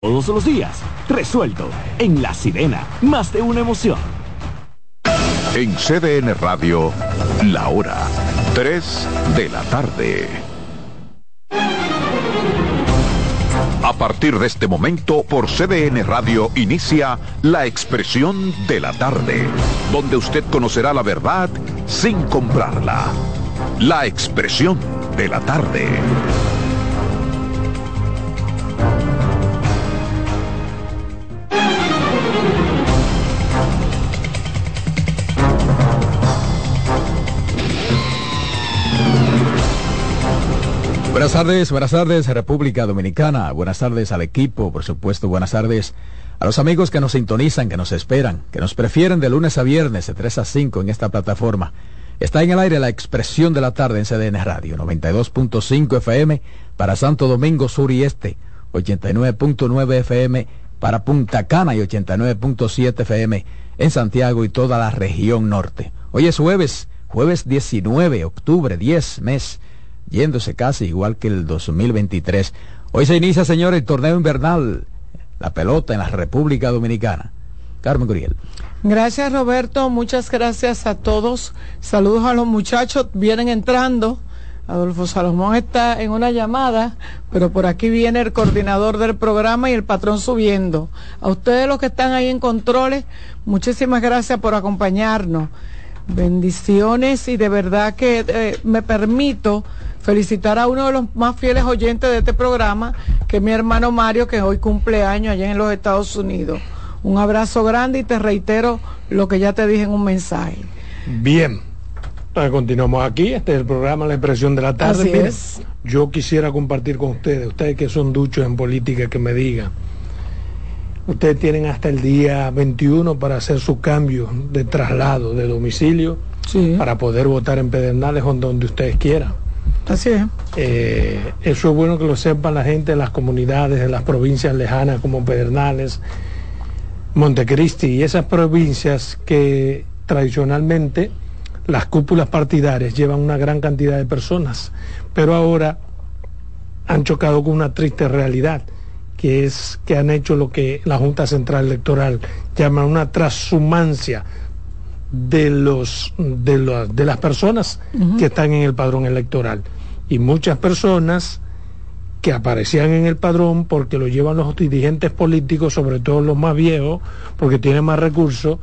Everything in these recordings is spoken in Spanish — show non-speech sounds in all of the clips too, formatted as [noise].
Todos los días, resuelto. En La Sirena, más de una emoción. En CDN Radio, la hora 3 de la tarde. A partir de este momento, por CDN Radio inicia La Expresión de la Tarde, donde usted conocerá la verdad sin comprarla. La Expresión de la Tarde. Buenas tardes, buenas tardes República Dominicana, buenas tardes al equipo, por supuesto, buenas tardes a los amigos que nos sintonizan, que nos esperan, que nos prefieren de lunes a viernes de 3 a 5 en esta plataforma. Está en el aire la expresión de la tarde en CDN Radio, 92.5 FM para Santo Domingo Sur y Este, 89.9 FM para Punta Cana y 89.7 FM en Santiago y toda la región norte. Hoy es jueves, jueves 19 octubre, 10 mes yéndose casi igual que el 2023. Hoy se inicia, señor, el torneo invernal, la pelota en la República Dominicana. Carmen Curiel. Gracias, Roberto. Muchas gracias a todos. Saludos a los muchachos. Vienen entrando. Adolfo Salomón está en una llamada, pero por aquí viene el coordinador del programa y el patrón subiendo. A ustedes los que están ahí en controles, muchísimas gracias por acompañarnos. Bendiciones y de verdad que eh, me permito felicitar a uno de los más fieles oyentes de este programa, que es mi hermano Mario, que hoy cumple años allá en los Estados Unidos. Un abrazo grande y te reitero lo que ya te dije en un mensaje. Bien, continuamos aquí, este es el programa La Expresión de la Tarde. Yo quisiera compartir con ustedes, ustedes que son duchos en política, que me digan, ustedes tienen hasta el día 21 para hacer su cambio de traslado de domicilio para poder votar en Pedernales o donde ustedes quieran. Así es. Eh, eso es bueno que lo sepan la gente de las comunidades, de las provincias lejanas como Pedernales, Montecristi y esas provincias que tradicionalmente las cúpulas partidarias llevan una gran cantidad de personas, pero ahora han chocado con una triste realidad, que es que han hecho lo que la Junta Central Electoral llama una transhumancia de los de, de las personas que están en el padrón electoral. Y muchas personas que aparecían en el padrón porque lo llevan los dirigentes políticos, sobre todo los más viejos, porque tienen más recursos,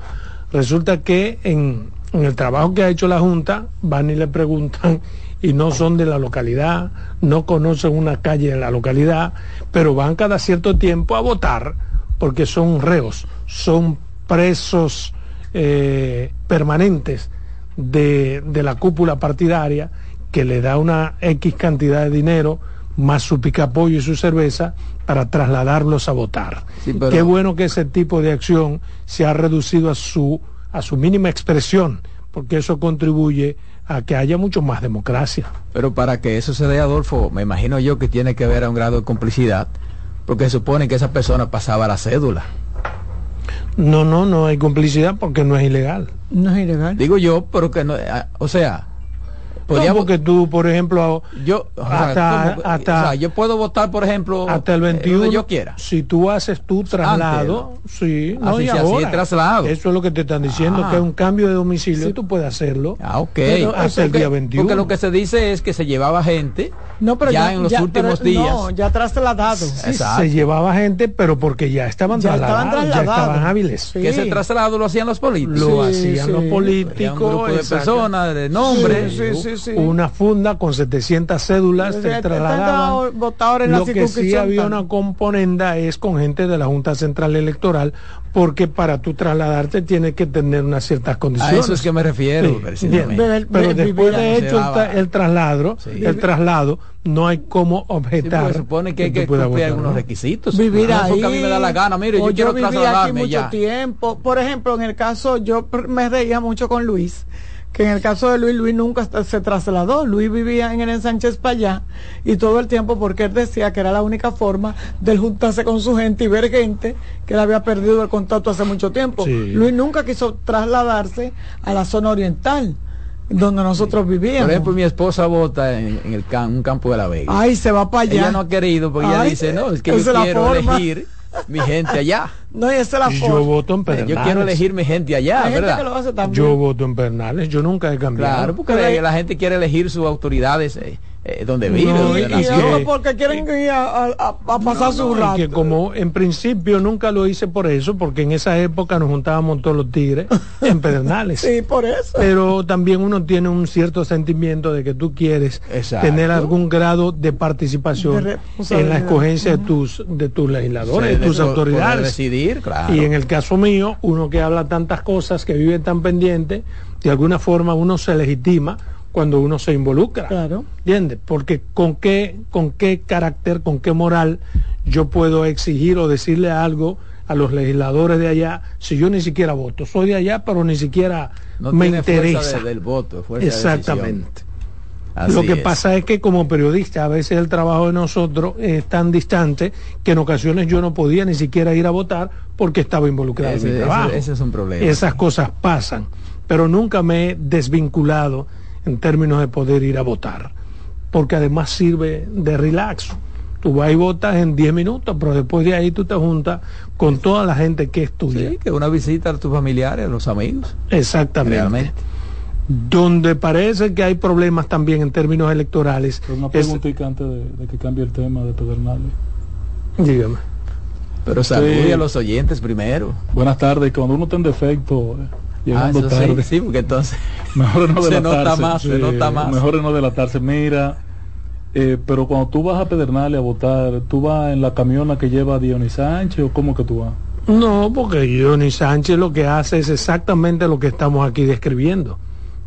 resulta que en, en, el trabajo que ha hecho la Junta van y le preguntan y no son de la localidad, no conocen una calle de la localidad, pero van cada cierto tiempo a votar porque son reos, son presos eh, permanentes de, de la cúpula partidaria que le da una X cantidad de dinero más su picapollo y su cerveza para trasladarlos a votar. Qué bueno que ese tipo de acción se ha reducido a su, a su mínima expresión, porque eso contribuye a que haya mucho más democracia. Pero para que eso se dé, Adolfo, me imagino yo que tiene que haber un grado de complicidad, porque se supone que esa persona pasaba la cédula. No, no, no hay complicidad porque no es ilegal. No es ilegal. Digo yo, pero que no, ah, o sea, Podríamos que tú, por ejemplo, yo hasta, hasta yo puedo votar, por ejemplo, hasta el 21 eh, yo quiera. Si tú haces tu traslado, sí, no, así, ahora, traslado. Eso es lo que te están diciendo, ah. que es un cambio de domicilio, tú puedes hacerlo. Ah, ok. hasta el día 21. Porque lo que se dice es que se llevaba gente no, pero ya, en los últimos días. No, ya trasladado. Sí, se llevaba gente, pero porque ya estaban ya trasladados, estaban ya estaban hábiles. Que ese traslado lo hacían los políticos. Lo hacían los políticos. Un grupo de personas, nombre. Una funda con 700 cédulas se trasladaban. Lo que sí había una componenda es con gente de la Junta Central Electoral, porque para tú trasladarte tienes que tener unas ciertas condiciones. A eso es que me refiero. Pero después de hecho el, traslado, el traslado, no hay cómo objetar. se supone que hay que cumplir algunos requisitos. Vivir ahí. Porque a mí me da la gana. Mire, yo, quiero viví aquí mucho tiempo. Por ejemplo, en el caso, yo me reía mucho con Luis que en el caso de Luis, Luis nunca se trasladó. Luis vivía en el Sánchez allá y todo el tiempo porque él decía que era la única forma de juntarse con su gente y ver gente que él había perdido el contacto hace mucho tiempo. Luis nunca quiso trasladarse a la zona oriental donde nosotros vivíamos. Por ejemplo, mi esposa vota en, el un campo de la Vega. Ay, se va para allá. Ella no ha querido porque ella dice, no, es que yo quiero elegir mi gente allá. No, y esa es la Yo forma. voto en Pedernales. Yo quiero elegir mi gente allá, Hay gente ¿verdad? que lo hace también. Yo voto en Pernales, yo nunca he cambiado. Claro, porque la gente quiere elegir sus autoridades eh, eh, donde vive, No, donde y- que- porque quieren ir a, a- a- a pasar su No, rato. que como en principio nunca lo hice por eso, porque en esa época nos juntábamos todos los tigres [laughs] en Pedernales. Sí, por eso. Pero también uno tiene un cierto sentimiento de que tú quieres Exacto. tener algún grado de participación De en la escogencia de tus de tus legisladores, Sí, de tus autoridades. decidir, claro. Y en el caso mío, uno que habla tantas cosas, que vive tan pendiente, de alguna forma uno se legitima cuando uno se involucra. Claro. ¿Entiendes? Porque con qué, con qué carácter, con qué moral yo puedo exigir o decirle algo a los legisladores de allá si yo ni siquiera voto. Soy de allá, pero ni siquiera no me tiene fuerza interesa. de- del voto, fuerza de. Exactamente. Así Lo que es. pasa es que como periodista a veces el trabajo de nosotros es tan distante que en ocasiones yo no podía ni siquiera ir a votar porque estaba involucrado en Ese- mi ese- trabajo. ese es un problema. Esas cosas pasan, pero nunca me he desvinculado en términos de poder ir a votar, porque además sirve de relax. Tú vas y votas en 10 minutos, pero después de ahí tú te juntas con toda la gente que es tuya. Sí, que una visita a tus familiares, a los amigos. Exactamente. Realmente. Donde parece que hay problemas también en términos electorales. Pero una es- preguntita antes de, de que cambie el tema de Pedernales. dígame. Pero salude Sí. a los oyentes primero. Buenas tardes, cuando uno está en defecto, Ah, eso sí, tarde, sí, porque entonces [laughs] mejor no [laughs] se delatarse. nota más, se nota más. Mejor no delatarse. Mira, eh, pero cuando tú vas a Pedernales a votar, ¿tú vas en la camiona que lleva Dionis Sánchez o cómo que tú vas? No, porque Johnny Sánchez lo que hace es exactamente lo que estamos aquí describiendo.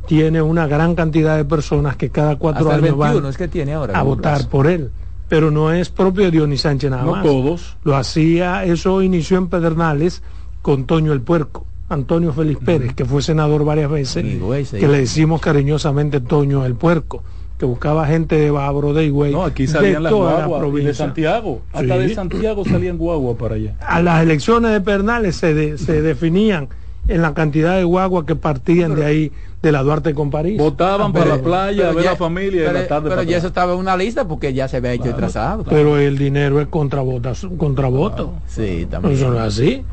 Tiene una gran cantidad de personas que cada cuatro hasta años 21 van es que tiene ahora. a votar plazo. por él. Pero no es propio de Dionis Sánchez nada no más. todos. Lo hacía, eso inició en Pedernales con Toño el Puerco, Antonio Félix Pérez, que fue senador varias veces, que le decimos cariñosamente Toño el Puerco, que buscaba gente de Babro, de Higüey, No, aquí de salían las toda la guaguas y de. Santiago. Hasta Sí. de Santiago salían guaguas para allá. a las elecciones de Pernales se, de- se definían en la cantidad de guaguas que partían de ahí, de la Duarte con París. Votaban para la playa, a ver ya- la familia y pero, la tarde pero ya eso estaba en una lista porque ya se había hecho el trazado. Pero el dinero es contra, votas, contra voto. Sí, también. Eso no es así.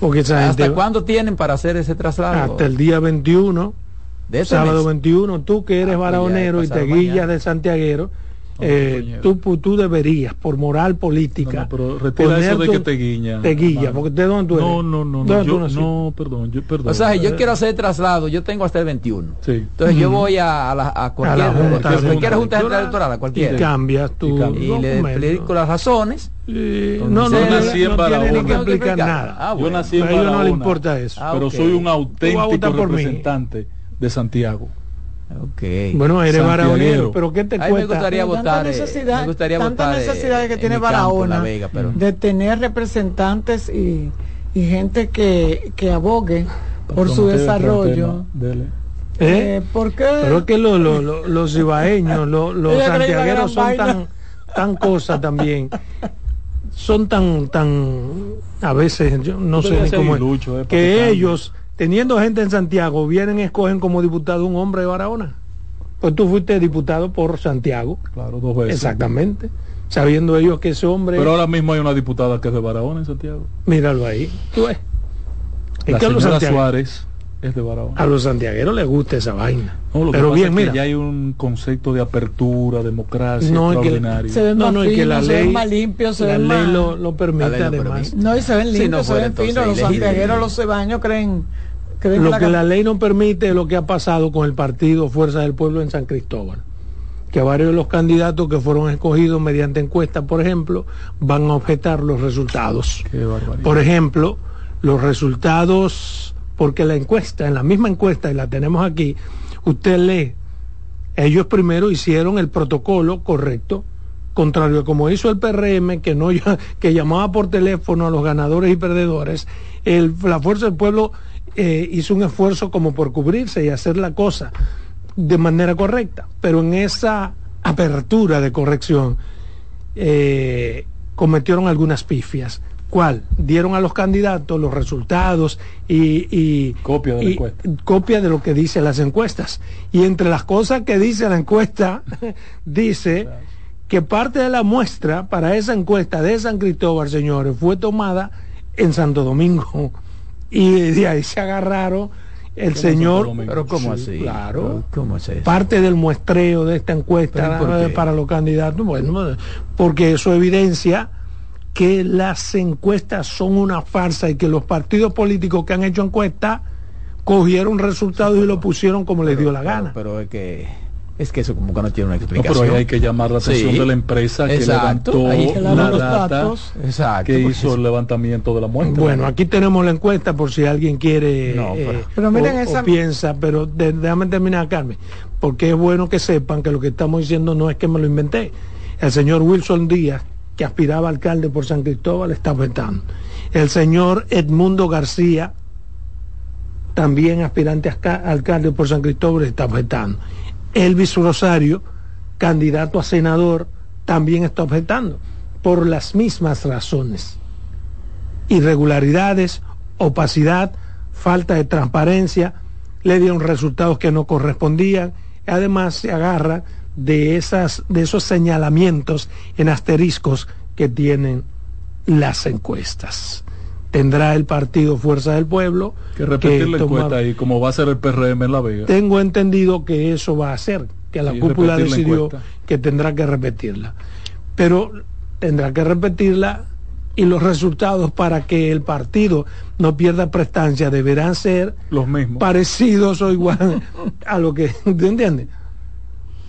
Porque esa ¿Hasta gente, cuándo tienen para hacer ese traslado? hasta el día 21, de este sábado mes? 21, tú que eres Ah, pues ya varonero y te guillas de santiaguero, eh, tú, tú deberías, por moral No, política, no, pero retira eso de que te guiña. te guilla, porque ¿de dónde tú eres? No, no, no, ¿Dónde no, tú yo, no, perdón, yo, perdón. O sea, si yo Eh, quiero hacer traslado, yo tengo hasta el 21. Sí. Entonces yo voy a, a la, a cualquier, A la Junta cualquier, cualquier junta central Electoral electoral, a y cualquiera. cambias tu Y. Y le explico las razones. Eh, no, no, yo no, nací en no tiene ni Barahona. que Tengo que explicar nada. Ah, Yo bueno. nací en A ellos no le Barahona, importa eso. Ah, pero soy un Tú auténtico representante de Santiago. Ok. Bueno, eres varonero, pero ¿qué te A mí me cuesta? gustaría Tanta votar. eh, necesidad- me gustaría tantas votar. eh, necesidades que en tiene campo, Barahona La Vega, pero de tener representantes y, y gente que, que abogue por su desarrollo. ¿Eh? Eh, ¿Por qué? Pero es que lo- lo- lo- los ibaeños, lo- [laughs] los la santiagueros son tan, tan cosas también. Son tan, tan, a veces, yo no sé ni cómo es, eh, para que cambie. Teniendo gente en Santiago, vienen y escogen como diputado un hombre de Barahona. Pues tú fuiste diputado por Santiago, Claro, dos veces. exactamente, sabiendo ellos que ese hombre, Pero ahora mismo hay una diputada que es de Barahona en Santiago. míralo ahí, tú ves. Es La que a los, señora Suárez es de Barahona. a los santiagueros les gusta esa vaina. No, lo que Pero pasa bien, es que mira, ya hay un concepto de apertura, democracia No, que- extraordinario. se ven No, más no, y que la se ley- ven más limpios, se la ven ley más... lo, lo permite La ley lo además. permite. No, y se ven Si limpios, no se ven finos. Los santiagueros, los cebaños creen... Lo la que la ley no permite es lo que ha pasado con el partido Fuerza del Pueblo en San Cristóbal. Que varios de los candidatos que fueron escogidos mediante encuesta, por ejemplo, van a objetar los resultados. Por ejemplo, los resultados, porque la encuesta, en la misma encuesta, y la tenemos aquí, usted lee, ellos primero hicieron el protocolo correcto, contrario a como hizo el PRM, que, no, [laughs] que llamaba por teléfono a los ganadores y perdedores, el, la Fuerza del Pueblo eh, hizo un esfuerzo como por cubrirse y hacer la cosa de manera correcta, pero en esa apertura de corrección eh, cometieron algunas pifias. ¿Cuál? Dieron a los candidatos los resultados y, y- Copia de la y- encuesta. copia de lo que dicen las encuestas. Y entre las cosas que dice la encuesta, [laughs] dice que parte de la muestra para esa encuesta de San Cristóbal, señores, fue tomada en Santo Domingo. Y de ahí se agarraron el señor... Pero ¿cómo así? Claro. ¿Cómo es eso? Parte del muestreo de esta encuesta para los candidatos, bueno, porque eso evidencia que las encuestas son una farsa y que los partidos políticos que han hecho encuestas cogieron resultados y lo pusieron como les dio la gana. Pero, pero es que es que eso como que no tiene una No, explicación. pero ahí hay que llamar la atención Sí. de la empresa que Exacto, levantó ahí la los data datos. Exacto. que porque hizo el levantamiento de la muestra. Bueno, aquí tenemos la encuesta por si alguien quiere No, eh, pero- miren o, esa- o piensa, pero de- déjame terminar, Carmen, porque es bueno que sepan que lo que estamos diciendo no es que me lo inventé. El señor Wilson Díaz, que aspiraba a alcalde por San Cristóbal, está vetando. El señor Edmundo García, también aspirante a alca- alcalde por San Cristóbal, está objetando. Elvis Rosario, candidato a senador, también está objetando, por las mismas razones. Irregularidades, opacidad, falta de transparencia, le dieron resultados que no correspondían, además se agarra de, esas, de esos señalamientos en asteriscos que tienen las encuestas. Tendrá el partido Fuerza del Pueblo que repetir la encuesta ahí, como va a ser el PRM en La Vega. tengo entendido que eso va a hacer, que la Sí, cúpula la decidió que tendrá que repetirla. Pero tendrá que repetirla y los resultados para que el partido no pierda prestancia deberán ser Los mismos. parecidos o igual a lo que, [laughs] ¿tú entiendes?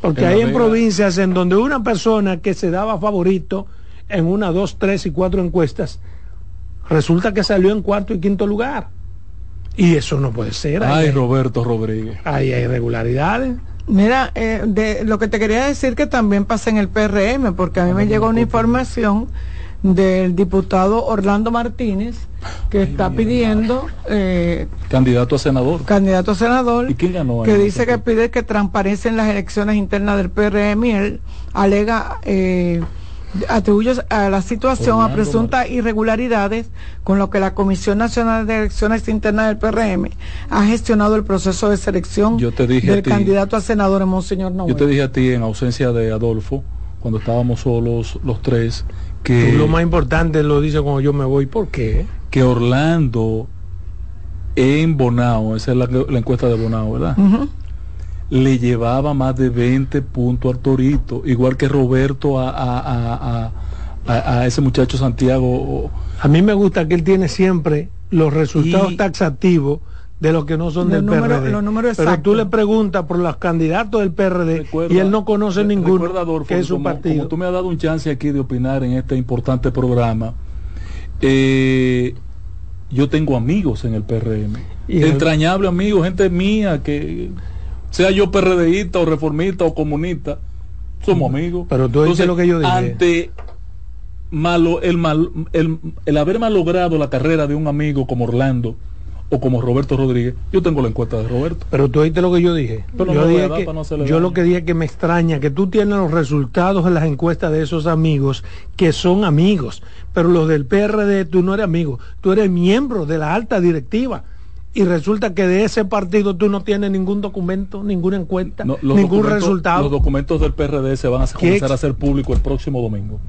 Porque En hay en provincias en donde una persona que se daba favorito en una, dos, tres y cuatro encuestas, resulta que salió en cuarto y quinto lugar. Y eso no puede ser. Ay, Ahí- Roberto Rodríguez. Ahí hay irregularidades. Mira, eh, de, lo que te quería decir que también pasa en el PRM, porque a mí me llegó una información del diputado Orlando Martínez que está pidiendo eh, Candidato a senador. candidato a senador ¿Y quién ganó que dice que pide que transparecen las elecciones internas del PRM y él alega eh, atribuye a la situación a presuntas irregularidades con lo que la Comisión Nacional de Elecciones Internas del PRM ha gestionado el proceso de selección Yo te dije a del ti- candidato a senador en Monseñor Noel. Yo te dije a ti en ausencia de Adolfo, cuando estábamos solos los tres, que, Tú lo más importante lo dice cuando yo me voy. ¿Por qué? que Orlando en Bonao, esa es la, la encuesta de Bonao, ¿verdad? Ujú. Le llevaba más de 20 puntos al Torito, igual que Roberto a, a, a, a- ese muchacho Santiago. A mí me gusta que él tiene siempre los resultados Y- taxativos de los que no son Los del números- PRD. los números Pero exactos. tú le preguntas por los candidatos del PRD Recuerda- y él no conoce re- ninguno recuerda, Adolfo, que es su como, partido. como tú me has dado un chance aquí de opinar en este importante programa, eh, yo tengo amigos en el PRM, Y el- amigos, gente mía que sea yo PRDista o reformista o comunista, somos amigos. Pero tú oíste lo que yo dije. Ante malo, el, mal, el, el haber malogrado la carrera de un amigo como Orlando o como Roberto Rodríguez, yo tengo la encuesta de Roberto. Pero tú oíste lo que yo dije. Pero yo no dije que- no yo lo que dije que me extraña que tú tienes los resultados de las encuestas de esos amigos que son amigos, pero los del PRD tú no eres amigo, tú eres miembro de la alta directiva. Y resulta que de ese partido tú no tienes ningún documento, ninguna encuesta, No, los ningún resultado Los documentos del PRD se van a ¿Qué comenzar a hacer público el próximo domingo.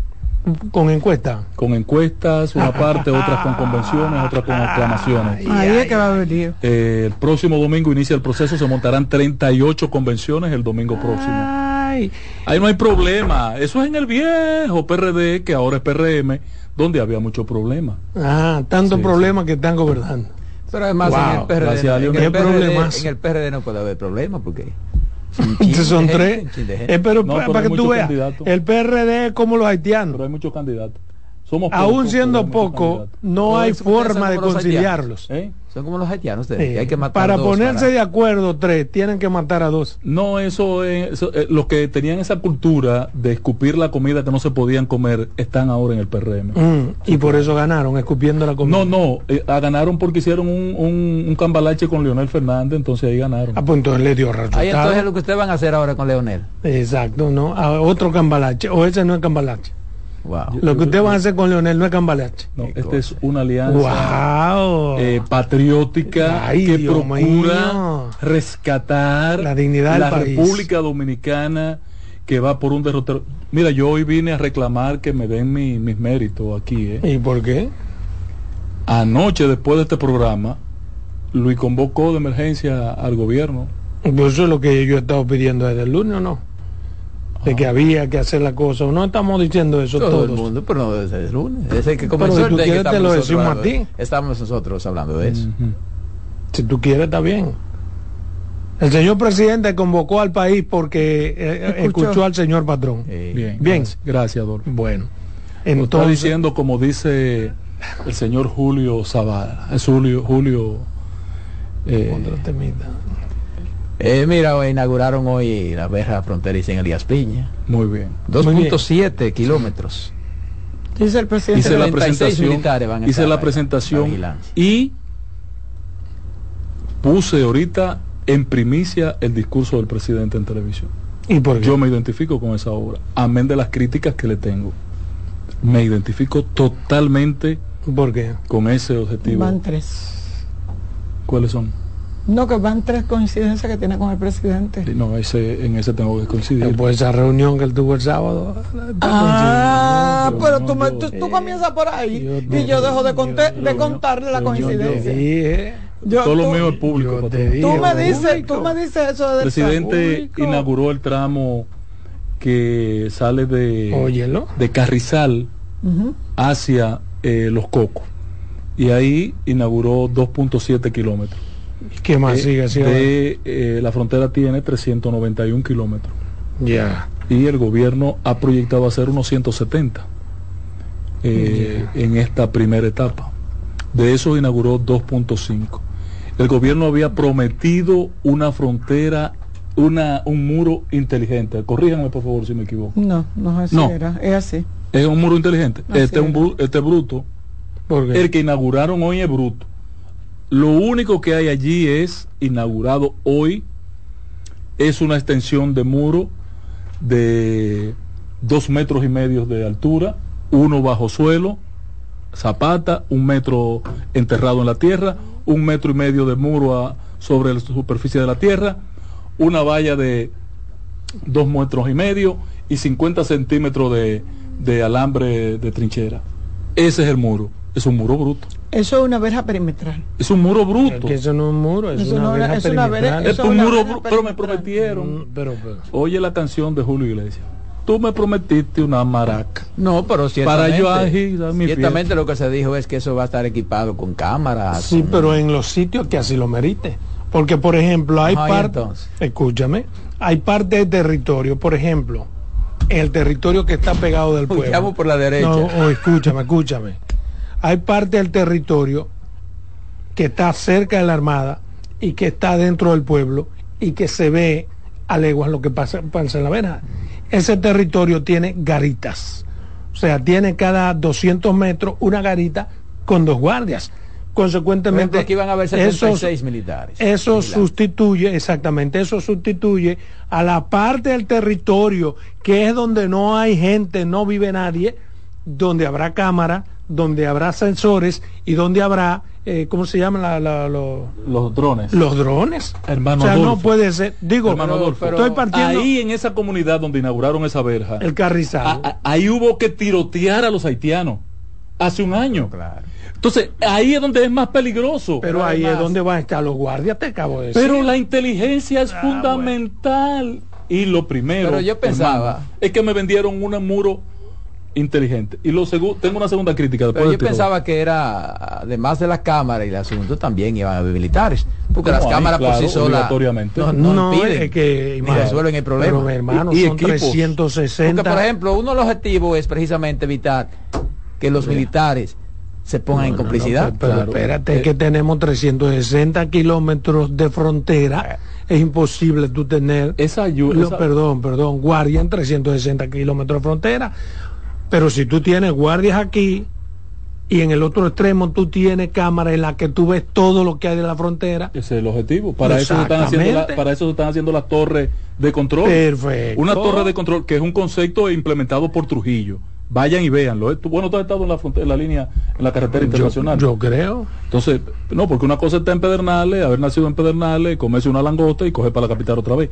con encuesta. Con encuestas, una parte, otras con convenciones, otras con aclamaciones. Ahí es que va a venir. Eh, el próximo domingo inicia el proceso, se montarán 38 convenciones el domingo próximo. Ay, Ahí no hay problema. Eso es en el viejo PRD, que ahora es PRM, donde había mucho problema. ah, tanto Sí, problema que están gobernando. Pero además Wow, en el PRD, gracias a en el ¿Qué PRD, problemas? en el PRD no puede haber problema porque [laughs] Entonces son tres. Eh, pero No, pa- pero para que tú veas, candidatos. el PRD es como los haitianos. Pero hay muchos candidatos. Somos Aún pocos, siendo poco, no hay forma de conciliarlos. ¿Eh? son como los haitianos ustedes, que hay que matar Para dos ponerse para- de acuerdo tres, tienen que matar a dos. No, eso es. eso, eh, los que tenían esa cultura de escupir la comida que no se podían comer están ahora en el PRM. Mm, y por eso ganaron, escupiendo la comida. No, no, eh, ah, ganaron porque hicieron un, un, un cambalache con Leonel Fernández, entonces ahí ganaron. Ah, pues entonces le dio resultado. Ahí entonces es lo que ustedes van a hacer ahora con Leonel. Exacto, ¿no? A otro cambalache. O ese no es cambalache. Wow. Lo que ustedes van a hacer con Leonel no es cambalache. No, esta es una alianza ¡Wow! eh, patriótica Ay, que Dios procura mío. rescatar La dignidad del la país. República Dominicana que va por un derrotero. Mira, yo hoy vine a reclamar que me den mi- mis méritos aquí. ¿eh? ¿Y por qué? Anoche, después de este programa, Luis convocó de emergencia al gobierno. Pues eso es lo que yo he estado pidiendo desde el lunes, ¿o no? De que había que hacer la cosa. No estamos diciendo eso Todo el mundo, pero no desde el lunes. Desde que Pero comenzó si el tú quieres, te estamos lo nosotros decimos a hablando de- ti. Estamos nosotros hablando de eso. Si tú quieres, está bien. El señor presidente convocó al país porque eh, Escuchó. escuchó al señor patrón. Eh, Bien, Bien. Gracias, Adolfo. Bueno, Lo está entonces, diciendo como dice el señor Julio Zavala. Es Julio, Julio eh. Eh, mira, inauguraron hoy la verja fronteriza en Elías Piña. muy bien. 2.7 kilómetros. Dice el presidente. Hice la 36 presentación, militares van a hice la presentación y puse ahorita en primicia el discurso del presidente en televisión. ¿Y por qué? Yo me identifico con esa obra, amén de las críticas que le tengo. Me identifico totalmente ¿Por qué? con ese objetivo. Van tres. ¿Cuáles son? No, que van tres coincidencias que tiene con el presidente. No, ese, en ese tengo que coincidir. Después de esa reunión que él tuvo el sábado. Ah, yo pero no, tú, me- yo- tú, tú comienzas por ahí Yo y yo dejo de, conte- yo- de contarle la coincidencia. dije, Yo- Todo lo tú- mío es público. dije, Tú me público. dices, tú me dices eso El del presidente público. inauguró el tramo que sale de, Óyelo. de Carrizal hacia eh, Los Cocos. Y ahí inauguró 2.7 kilómetros. ¿Qué más Eh, sigue? sigue de, eh, la frontera tiene 391 kilómetros. Ya. Y el gobierno ha proyectado hacer unos 170 eh, en esta primera etapa. De eso inauguró 2.5. El gobierno había prometido una frontera, una, un muro inteligente. Corríjanme por favor si me equivoco. No, no es así, No. era, es así. Es un muro inteligente. Así este es un este es bruto. ¿Por qué? El que inauguraron hoy es bruto. Lo único que hay allí es inaugurado hoy es una extensión de muro de dos metros y medio de altura, uno bajo suelo, zapata, un metro enterrado en la tierra, un metro y medio de muro a- sobre la superficie de la tierra, una valla de dos metros y medio y 50 centímetros de, de alambre de trinchera. Ese es el muro. Es un muro bruto. Eso es una verja perimetral. Es un muro Es bruto. que eso no es un muro, es Eso una no verja es una perimetral. verja- Es un muro bruto. Pero me prometieron. Mm, Pero, pero. Oye la canción de Julio Iglesias. Tú me prometiste una maraca. No, pero ciertamente, Para yo agilizar mi ciertamente lo que se dijo es que eso va a estar equipado con cámaras. Sí, con- pero en los sitios que así lo merite. Porque, por ejemplo, hay Ajá, ¿y parte, entonces? escúchame, hay parte del territorio, por ejemplo, el territorio que está pegado del [laughs] pueblo. llamo por la derecha. No, o escúchame, escúchame. Hay parte del territorio que está cerca de la Armada y que está dentro del pueblo y que se ve a leguas lo que pasa, pasa en la verja. Ese territorio tiene garitas. O sea, tiene cada 200 metros una garita con dos guardias. Consecuentemente, aquí van a haber esos- 76 militares. eso sustituye, exactamente, eso sustituye a la parte del territorio que es donde no hay gente, no vive nadie, donde habrá cámara, donde habrá sensores y donde habrá, eh, ¿cómo se llaman la- la- lo- Los drones. los drones? Hermano o sea, no puede ser, digo, Hermano pero- Adolfo, estoy partiendo Ahí en esa comunidad donde inauguraron esa verja, el carrizal. a- a- ahí hubo que tirotear a los haitianos hace un año. Claro. Entonces, ahí es donde es más peligroso. pero ahí además- es donde van a estar los guardias, te acabo de decir. Pero la inteligencia es Ah, fundamental. Y lo primero, Pero yo pensaba- hermano, es que me vendieron un muro inteligente. Y lo segundo, tengo una segunda crítica después Pero yo pensaba que era, además de la cámara y el asunento, también iban a haber militares. Porque ¿Cómo las ahí? cámaras por Claro, sí solas no, no no, impiden es que ni resuelven el problema. Pero, hermano, Y- y son equipos. 360. Porque, por ejemplo, uno de los objetivos es precisamente evitar que los militares se pongan en No, complicidad. no, pero Claro. espérate, es Eh, que tenemos 360 kilómetros de frontera. Es imposible tú tener. Esa ayuda. esa- Perdón, perdón, guardia en 360 kilómetros de frontera. Pero si tú tienes guardias aquí y en el otro extremo tú tienes cámara en la que tú ves todo lo que hay de la frontera. Ese es el objetivo. Para eso, se están haciendo la- para eso se están haciendo las torres de control. Perfecto. Una torre de control que es un concepto implementado por Trujillo Vayan y véanlo. ¿eh? Bueno, tú has estado en la, frontera, en la línea, en la carretera internacional. Yo creo. Entonces, no, porque una cosa está en Pedernales, haber nacido en Pedernales, comerse una langosta y coger para la capital otra vez.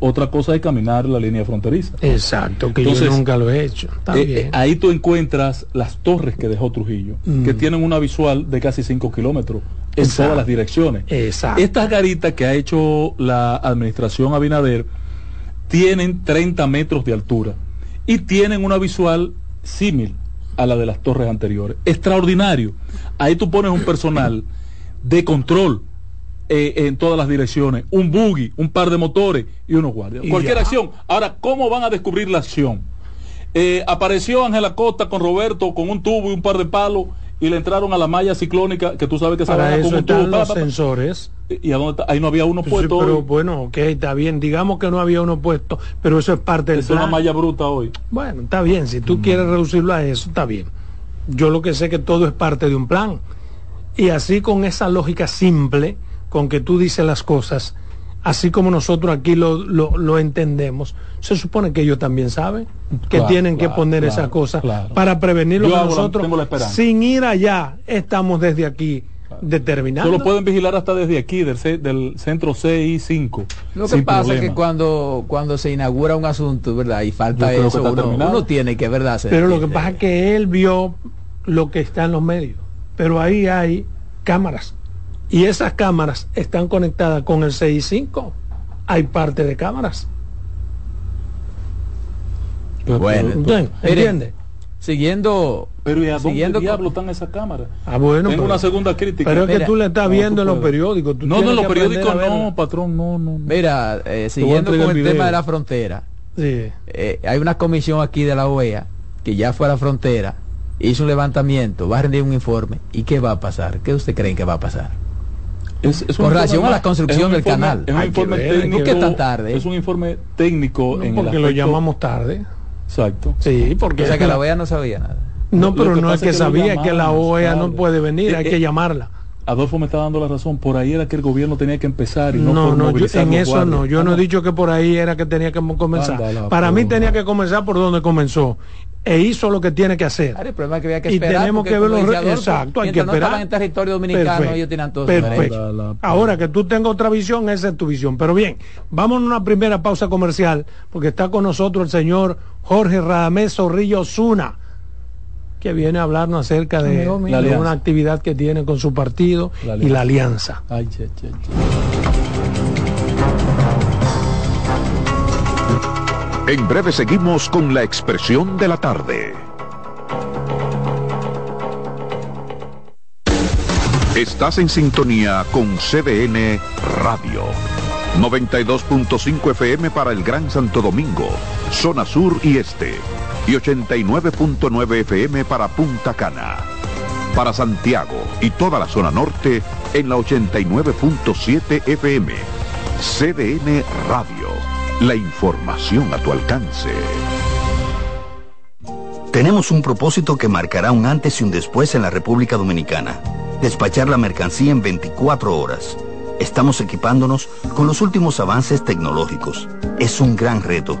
otra cosa es caminar la línea fronteriza. Exacto, que yo nunca lo he hecho. Eh, eh, ahí tú encuentras las torres que dejó Trujillo, que mm. tienen una visual de casi 5 kilómetros en todas las direcciones. Exacto. Estas garitas que ha hecho la administración Abinader tienen 30 metros de altura y tienen una visual símil a la de las torres anteriores. Extraordinario. Ahí tú pones un personal de control eh, en todas las direcciones, un buggy, un par de motores y unos guardias. Cualquier acción. Ahora, ¿cómo van a descubrir la acción? Eh, apareció Ángela Costa con Roberto con un tubo y un par de palos y le entraron a la malla ciclónica que tú sabes que se con un tubo. Los sensores. ¿Y Ahí no había uno puesto. pero bueno, ok, está bien. Digamos que no había uno puesto, pero eso es parte del Es una malla bruta hoy. Bueno, está bien. Si tú quieres reducirlo a eso, está bien. Yo lo que sé que todo es parte de un plan. Y así con esa lógica simple con que tú dices las cosas, así como nosotros aquí lo, entendemos, se supone que ellos también saben que tienen que poner esa cosa para prevenirlo nosotros sin ir allá. Estamos desde aquí determinando. Lo pueden vigilar hasta desde aquí, del, del centro CI5. Lo que pasa es que cuando, cuando se inaugura un asunto, ¿verdad? Y falta eso, uno, tiene que, ¿verdad? Pero lo que pasa es que él vio lo que está en los medios. Pero ahí hay cámaras. Y esas cámaras están conectadas con el CI5. Hay parte de cámaras. Bueno, ¿entiende? Siguiendo pero ¿y a dónde diablo están esas cámaras? Ah, bueno. Tengo una segunda crítica. Pero es que tú le estás viendo en los periódicos. no, no, en los periódicos no, patrón, no, no. Mira, eh, siguiendo con el, tema de la frontera. Sí. Eh, hay una comisión aquí de la OEA que ya fue a la frontera, hizo un levantamiento, va a rendir un informe. ¿Y qué va a pasar? ¿Qué usted creen que va a pasar? Es, con relación a la construcción del canal. Es un informe técnico. ¿Qué tan tarde? Es un informe técnico en porque lo llamamos tarde. Exacto. Sí, porque... [laughs] O sea que la OEA no sabía nada. No, pero no es que, sabía que la OEA no puede venir, hay eh, que llamarla. Adolfo me está dando la razón, por ahí era que el gobierno tenía que empezar y no, no, no en eso no, yo no he dicho que por ahí era que tenía que comenzar. Para mí tenía que comenzar por donde comenzó e hizo lo que tiene que hacer. el problema es que había que esperar. Y tenemos que verlo exacto, hay que esperar. No en territorio dominicano, perfecto, ellos tienen todo Perfecto. Ahora que tú tengas otra visión, esa es tu visión. Pero bien, vamos a una primera pausa comercial, porque está con nosotros el señor Jorge Radamés Zorrillo Zuna que viene a hablarnos acerca de, una actividad que tiene con su partido y la alianza. En breve seguimos con la expresión de la tarde. Estás en sintonía con CDN Radio. 92.5 FM para el Gran Santo Domingo, zona sur y este y 89.9 FM para Punta Cana. Para Santiago y toda la zona norte en la 89.7 FM. CDN Radio. La información a tu alcance. Tenemos un propósito que marcará un antes y un después en la República Dominicana. Despachar la mercancía en 24 horas. Estamos equipándonos con los últimos avances tecnológicos. Es un gran reto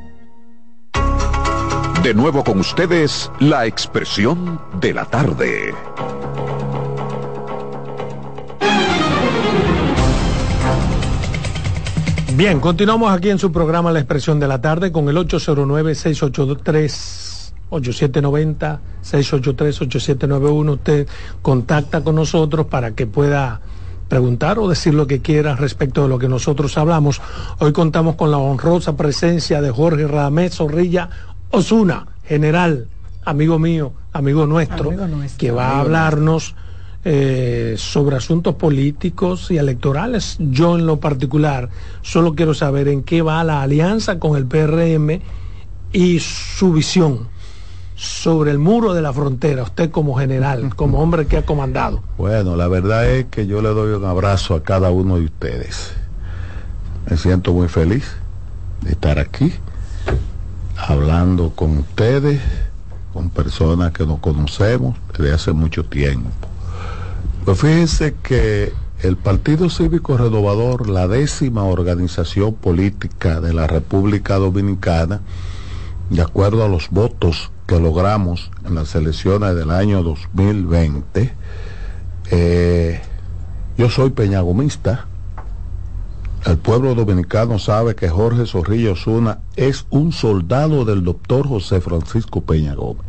De nuevo con ustedes, la expresión de la tarde. Bien, continuamos aquí en su programa La Expresión de la Tarde con el 809-683-8790, 683-8791. Usted contacta con nosotros para que pueda preguntar o decir lo que quiera respecto de lo que nosotros hablamos. Hoy contamos con la honrosa presencia de Jorge Radamés Zorrilla Osuna, general, amigo mío, amigo nuestro, Amigo nuestro. que va a hablarnos eh, sobre asuntos políticos y electorales. Yo en lo particular solo quiero saber en qué va la alianza con el PRM y su visión sobre el muro de la frontera, usted como general, [laughs] como hombre que ha comandado. Bueno, la verdad es que yo le doy un abrazo a cada uno de ustedes. Me siento muy feliz de estar aquí, hablando con ustedes, con personas que nos conocemos desde hace mucho tiempo. Pues fíjense que el Partido Cívico Renovador, la décima organización política de la República Dominicana, de acuerdo a los votos que logramos en las elecciones del año 2020, eh, yo soy peñagomista. El pueblo dominicano sabe que Jorge Zorrilla Osuna es un soldado del doctor José Francisco Peña Gómez.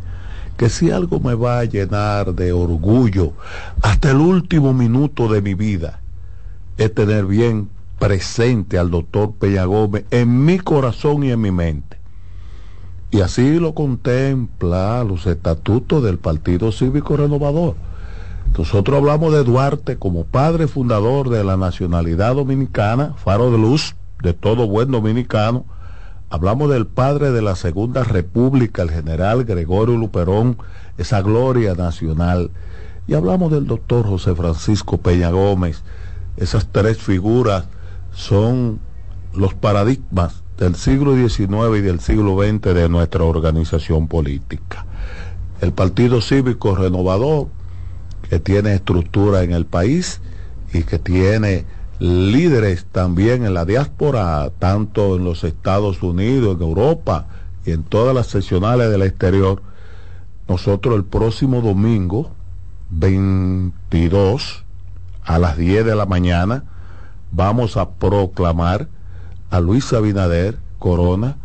Que si algo me va a llenar de orgullo hasta el último minuto de mi vida es tener bien presente al doctor Peña Gómez en mi corazón y en mi mente. Y así lo contempla los estatutos del Partido Cívico Renovador. Nosotros hablamos de Duarte como padre fundador de la nacionalidad dominicana, faro de luz de todo buen dominicano. Hablamos del padre de la Segunda República, el general Gregorio Luperón, esa gloria nacional. Y hablamos del doctor José Francisco Peña Gómez. Esas tres figuras son los paradigmas del siglo XIX y del siglo XX de nuestra organización política. El Partido Cívico Renovador, que tiene estructura en el país y que tiene líderes también en la diáspora, tanto en los Estados Unidos, en Europa y en todas las seccionales del exterior. Nosotros el próximo domingo, 22, a las 10 de la mañana, vamos a proclamar a Luis Abinader Corona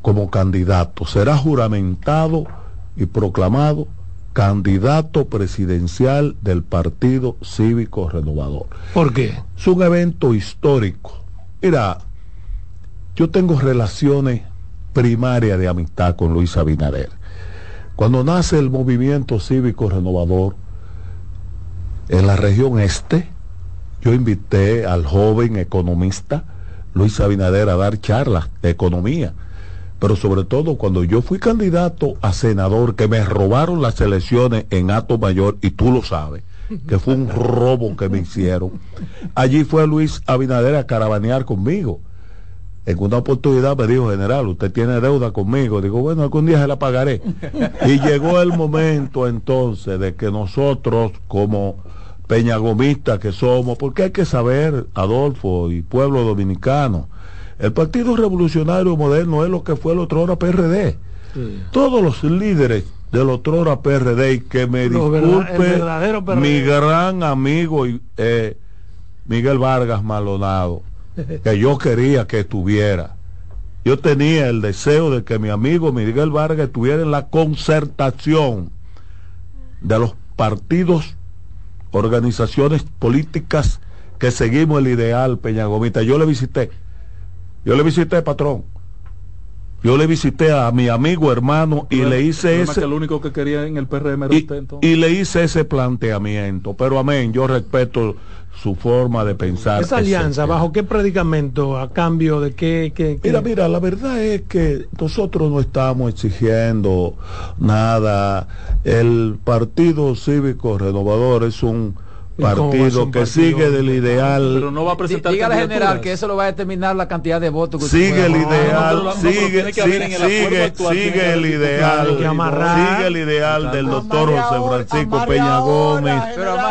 como candidato. Será juramentado y proclamado candidato presidencial del Partido Cívico Renovador. ¿Por qué? Es un evento histórico. Mira, yo tengo relaciones primarias de amistad con Luis Abinader. Cuando nace el movimiento cívico renovador en la región este, yo invité al joven economista Luis Abinader a dar charlas de economía. Pero sobre todo cuando yo fui candidato a senador, que me robaron las elecciones en Ato Mayor, y tú lo sabes, que fue un robo que me hicieron. Allí fue Luis Abinader a caravanear conmigo. En una oportunidad me dijo, general, usted tiene deuda conmigo. Digo, bueno, algún día se la pagaré. Y llegó el momento entonces de que nosotros, como peñagomistas que somos, porque hay que saber, Adolfo y pueblo dominicano, el Partido Revolucionario Moderno es lo que fue el otrora PRD. Todos los líderes del otrora PRD, y que me disculpe mi gran amigo eh, Miguel Vargas Maldonado, [laughs] que yo quería que estuviera. Yo tenía el deseo de que mi amigo Miguel Vargas estuviera en la concertación de los partidos, organizaciones políticas que seguimos el ideal Peñagomita. Yo le visité, yo le visité, patrón, Yo le visité a mi amigo hermano y le hice ese... Que el único que quería en el PRM era y, usted, entonces. y le hice ese planteamiento. Pero amén, yo respeto su forma de pensar. Esa alianza, ¿bajo qué predicamento? ¿A cambio de qué? qué, qué? Mira, mira, la verdad es que nosotros no estamos exigiendo nada. El Partido Cívico Renovador es un partido que sigue del ideal. Pero no va a presentar Dígale general que eso lo va a determinar la cantidad de votos que usted Sigue el ideal, no, no, no, sigue, sigue, sigue, el ideal, sigue el ideal del doctor José Francisco Peña ahora, Gómez.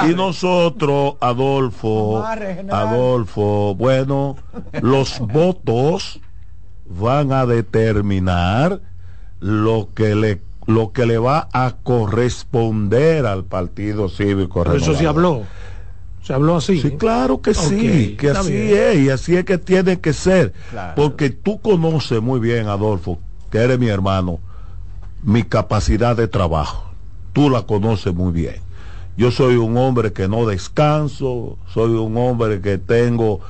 Y nosotros, Adolfo. Adolfo, bueno, los [laughs] votos van a determinar lo que le lo que le va a corresponder al Partido Cívico Pero eso se habló. Se habló así. Sí, claro que sí, que así bien. es y así es que tiene que ser. Claro. Porque tú conoces muy bien, Adolfo, que eres mi hermano, mi capacidad de trabajo. Tú la conoces muy bien. Yo soy un hombre que no descanso, soy un hombre que tengo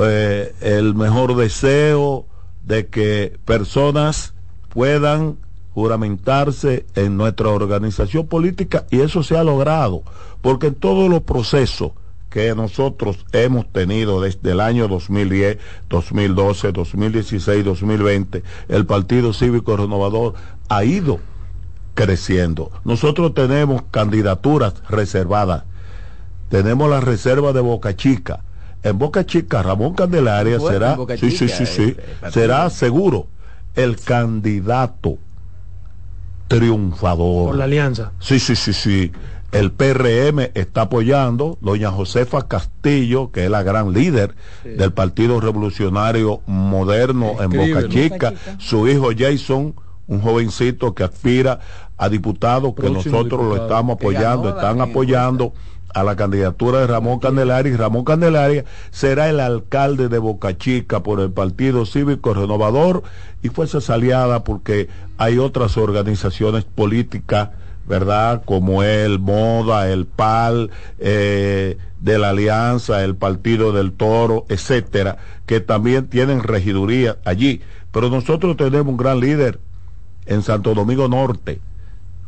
eh, el mejor deseo de que personas puedan juramentarse en nuestra organización política y eso se ha logrado, porque en todos los procesos que nosotros hemos tenido desde el año 2010, 2012, 2016, 2020, el Partido Cívico Renovador ha ido creciendo. Nosotros tenemos candidaturas reservadas. Tenemos la reserva de Boca Chica. En Boca Chica, Ramón Candelaria será, sí, sí, sí, sí, eh, eh, será seguro el candidato triunfador. Por la alianza. Sí, sí, sí, sí. El PRM está apoyando, doña Josefa Castillo, que es la gran líder del Partido Revolucionario Moderno en Boca. Chica, Boca Chica. su hijo Jason, un jovencito que aspira a diputado, que Próximo nosotros lo estamos Que apoyando, están encuesta. apoyando a la candidatura de Ramón Candelaria Ramón Candelaria será el alcalde de Boca Chica por el Partido Cívico Renovador y fuerzas aliadas porque hay otras organizaciones políticas, ¿verdad? Como el MODA, el PAL, eh, de la Alianza, el Partido del Toro, etcétera, que también tienen regiduría allí. Pero nosotros tenemos un gran líder en Santo Domingo Norte,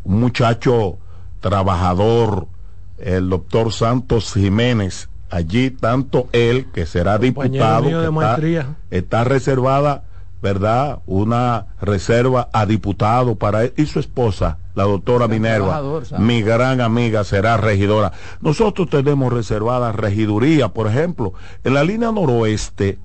un muchacho trabajador, el doctor Santos Jiménez. Allí tanto él, que será Compañero diputado, que está, reservada, ¿verdad? Una reserva a diputado para él y su esposa, la doctora Minerva, mi gran amiga, será regidora. Nosotros tenemos reservada regiduría, por ejemplo, en la línea noroeste,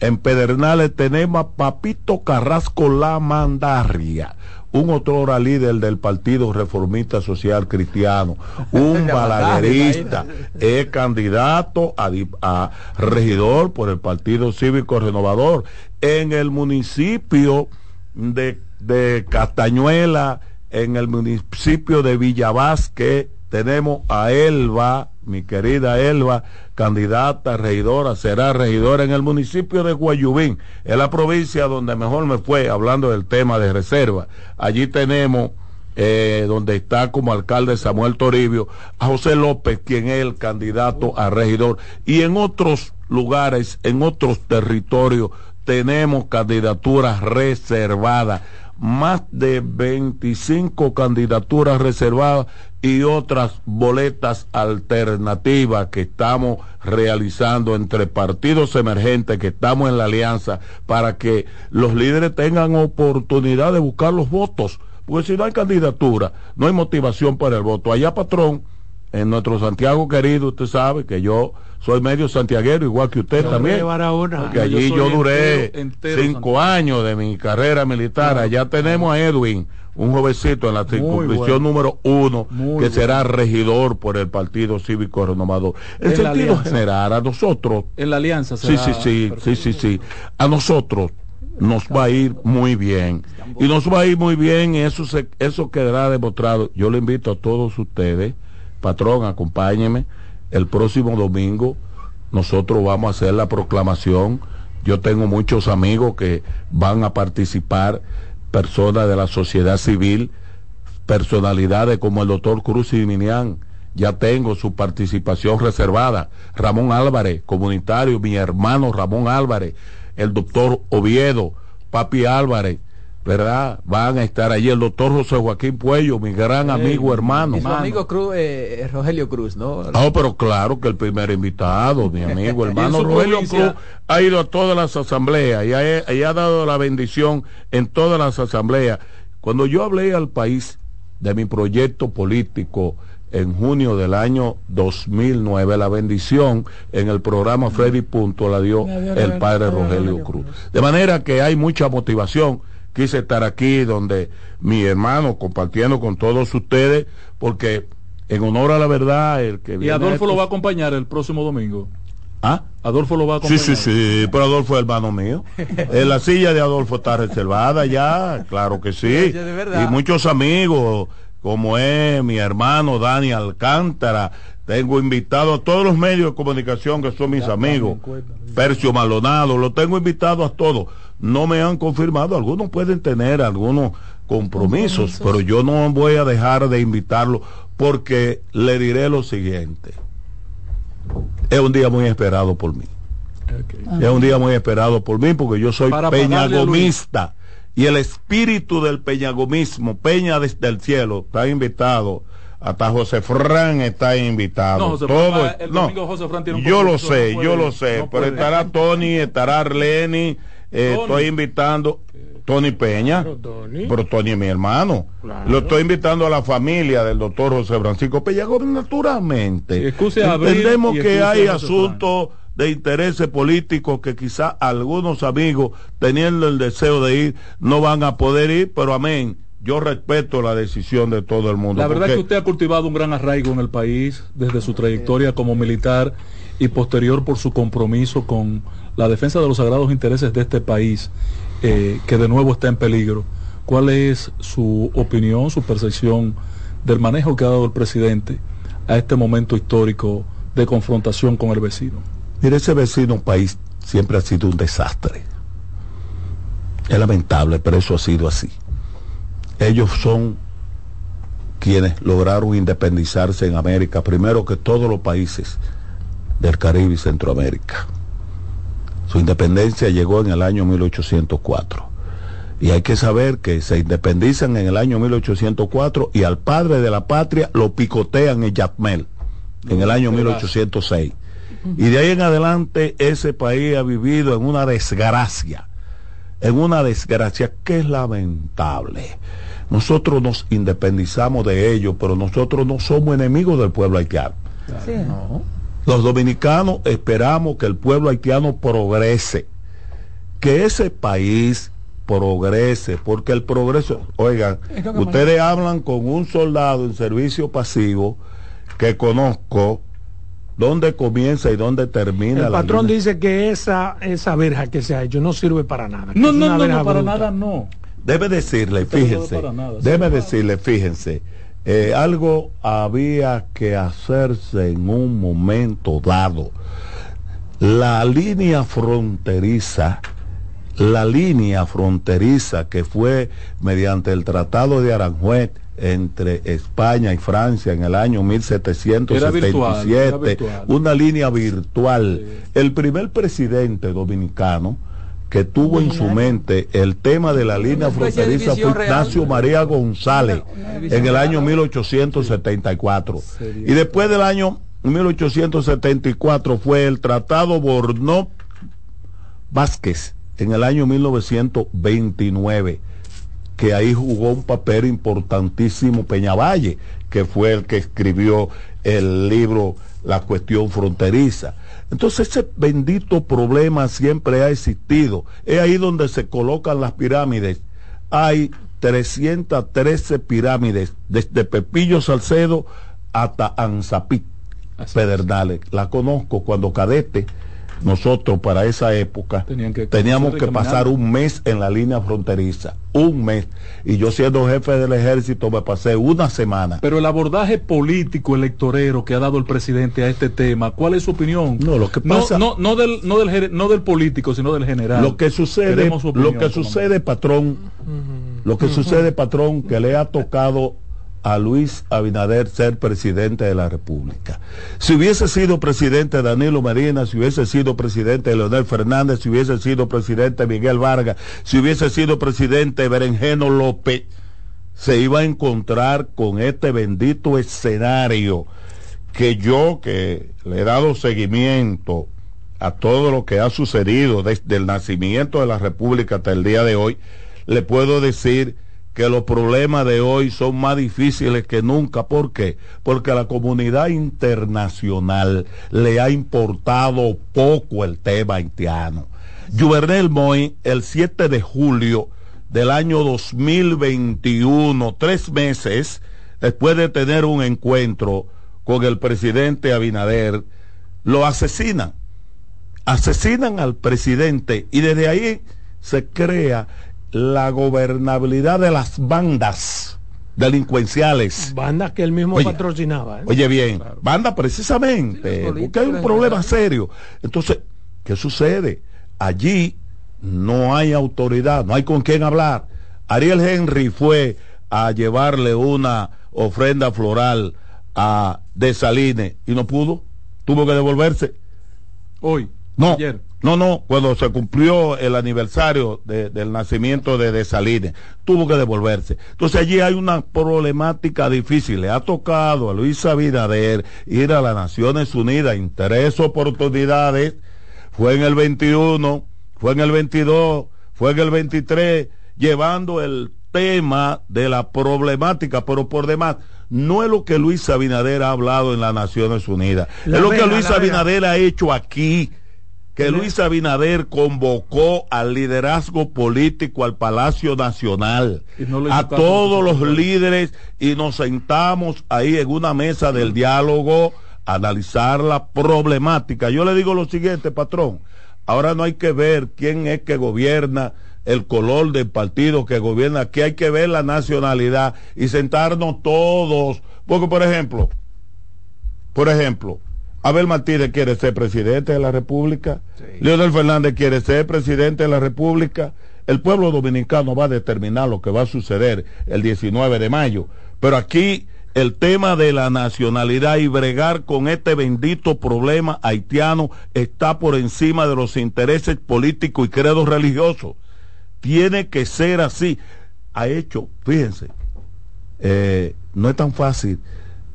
en Pedernales tenemos a Papito Carrasco La Mandarria, un otrora líder del Partido Reformista Social Cristiano, [laughs] un La balaguerista, es candidato a, a regidor por el Partido Cívico Renovador en el municipio de, de Castañuela, en el municipio de Villavasque, tenemos a Elba, mi querida Elba, candidata regidora, será regidora en el municipio de Guayubín, en la provincia donde mejor me fue, hablando del tema de reserva. Allí tenemos eh, donde está como alcalde Samuel Toribio, a José López, quien es el candidato a regidor. Y en otros lugares, en otros territorios, tenemos candidaturas reservadas, más de 25 candidaturas reservadas y otras boletas alternativas que estamos realizando entre partidos emergentes que estamos en la alianza para que los líderes tengan oportunidad de buscar los votos. Porque si no hay candidatura, no hay motivación para el voto. Allá, patrón, en nuestro Santiago querido, usted sabe que yo soy medio santiaguero, igual que usted Yo también. Porque allí yo duré entero, entero cinco años de mi carrera militar. Allá tenemos a Edwin, un jovencito en la circunscripción bueno. número uno, Muy que bueno. será regidor por el Partido Cívico Renovador. En sentido general, a nosotros, En la alianza sí, será sí, sí, sí, sí, sí, a nosotros nos va a ir muy bien. Y nos va a ir muy bien, y eso, se, eso quedará demostrado. Yo le invito a todos ustedes, patrón, acompáñeme, el próximo domingo nosotros vamos a hacer la proclamación. Yo tengo muchos amigos que van a participar, personas de la sociedad civil, personalidades como el doctor Cruz y Minián. Ya tengo su participación reservada. Ramón Álvarez, comunitario, mi hermano Ramón Álvarez, el doctor Oviedo, Papi Álvarez, ¿verdad? Van a estar allí el doctor José Joaquín Puello, mi gran amigo hermano. Y su amigo Cruz, eh, Rogelio Cruz, ¿no? No, pero claro que el primer invitado, mi amigo [laughs] hermano Rogelio Cruz, ha ido a todas las asambleas y ha, y ha dado la bendición en todas las asambleas. Cuando yo hablé al país de mi proyecto político, en junio del año 2009. La bendición en el programa Freddy Punto la dio el padre Rogelio Cruz. De manera que hay mucha motivación. Quise estar aquí donde mi hermano compartiendo con todos ustedes porque en honor a la verdad el que y Adolfo lo va a acompañar el próximo domingo. ¿Ah? Adolfo lo va a acompañar. Sí, sí, sí, pero Adolfo es hermano mío. en la silla de Adolfo está reservada ya, claro que sí. Y muchos amigos como es mi hermano Dani Alcántara. Tengo invitado a todos los medios de comunicación que son mis amigos. Percio Malonado, lo tengo invitado a todos. No me han confirmado, algunos pueden tener algunos compromisos, pero yo no voy a dejar de invitarlo porque le diré lo siguiente. Es un día muy esperado por mí. Es un día muy esperado por mí porque yo soy peñagomista y el espíritu del peñagomismo, Peña desde el cielo, está invitado. Hasta José Fran está invitado. No, José Todo, yo lo sé, yo lo sé, pero estará Tony, estará Arleni, eh, estoy invitando Tony Peña, pero Tony, es mi hermano. Lo estoy invitando a la familia del doctor José Francisco Peña naturalmente. Entendemos que hay asuntos de intereses políticos que quizá algunos amigos, teniendo el deseo de ir, no van a poder ir, pero amén. Yo respeto la decisión de todo el mundo. La verdad es que usted ha cultivado un gran arraigo en el país desde su trayectoria como militar y posterior por su compromiso con la defensa de los sagrados intereses de este país, eh, que de nuevo está en peligro. ¿Cuál es su opinión, su percepción del manejo que ha dado el presidente a este momento histórico de confrontación con el vecino? Mire, ese vecino país siempre ha sido un desastre. Es lamentable, pero eso ha sido así. Ellos son quienes lograron independizarse en América, primero que todos los países del Caribe y Centroamérica. Su independencia llegó en el año 1804. Y hay que saber que se independizan en el año 1804 y al padre de la patria lo picotean en Yatmel en el año 1806. Y de ahí en adelante ese país ha vivido en una desgracia, en una desgracia que es lamentable. Nosotros nos independizamos de ellos, pero nosotros no somos enemigos del pueblo haitiano. Los dominicanos esperamos que el pueblo haitiano progrese, que ese país progrese, porque el progreso, oigan, ustedes hablan con un soldado en servicio pasivo que conozco, dónde comienza y dónde termina. El patrón dice que esa, esa verja que se ha hecho no sirve para nada. No, no, no, para nada no. Debe decirle, fíjense, debe decirle, fíjense, eh, algo había que hacerse en un momento dado. La línea fronteriza, la línea fronteriza que fue mediante el Tratado de Aranjuez, entre España y Francia en el año 1777, una línea virtual. El primer presidente dominicano que tuvo en su mente el tema de la línea fronteriza fue Ignacio María González en el año 1874. Y después del año 1874 fue el Tratado Bornó Vázquez en el año 1929 que ahí jugó un papel importantísimo Peñavalle, que fue el que escribió el libro La cuestión fronteriza. Entonces ese bendito problema siempre ha existido. Es ahí donde se colocan las pirámides. Hay 313 pirámides, desde Pepillo Salcedo hasta Anzapí, Pedernales. La conozco cuando cadete nosotros para esa época teníamos que pasar un mes en la línea fronteriza, un mes. Y yo siendo jefe del ejército me pasé una semana. Pero el abordaje político electorero que ha dado el presidente a este tema, ¿cuál es su opinión? No, lo que pasa no, no, del, no, del, no del político, sino del general. Lo que sucede, lo que sucede, patrón, lo que sucede, patrón, que le ha tocado a Luis Abinader ser presidente de la República. Si hubiese sido presidente Danilo Medina, si hubiese sido presidente Leonel Fernández, si hubiese sido presidente Miguel Vargas, si hubiese sido presidente Berenjeno López, se iba a encontrar con este bendito escenario que yo, que le he dado seguimiento a todo lo que ha sucedido desde el nacimiento de la República hasta el día de hoy, le puedo decir que los problemas de hoy son más difíciles que nunca. ¿Por qué? Porque a la comunidad internacional le ha importado poco el tema haitiano. Juvenel Moy, el 7 de julio del año 2021, tres meses después de tener un encuentro con el presidente Abinader, lo asesinan. Asesinan al presidente y desde ahí se crea la gobernabilidad de las bandas delincuenciales. Bandas que él mismo patrocinaba. ¿eh? Oye bien, bandas precisamente, porque hay un problema serio. Entonces, ¿qué sucede? Allí no hay autoridad, no hay con quién hablar. Ariel Henry fue a llevarle una ofrenda floral a Desaline y no pudo, tuvo que devolverse. Hoy, no, ayer. No, no, cuando se cumplió el aniversario del nacimiento de Desalines, tuvo que devolverse. Entonces allí hay una problemática difícil. Le ha tocado a Luis Abinader ir a las Naciones Unidas en tres oportunidades. Fue en el 21, fue en el 22, fue en el 23, llevando el tema de la problemática, pero por demás, no es lo que Luis Abinader ha hablado en las Naciones Unidas, es lo que Luis Abinader ha hecho aquí que Luis Abinader convocó al liderazgo político al Palacio Nacional, a todos los líderes y nos sentamos ahí en una mesa del diálogo a analizar la problemática. Yo le digo lo siguiente, patrón, ahora no hay que ver quién es que gobierna, el color del partido que gobierna, aquí hay que ver la nacionalidad y sentarnos todos, porque por ejemplo, por ejemplo, Abel Martínez quiere ser presidente de la República, Leonel Fernández quiere ser presidente de la República, el pueblo dominicano va a determinar lo que va a suceder el 19 de mayo, pero aquí el tema de la nacionalidad y bregar con este bendito problema haitiano está por encima de los intereses políticos y credos religiosos. Tiene que ser así. Ha hecho, fíjense, eh, no es tan fácil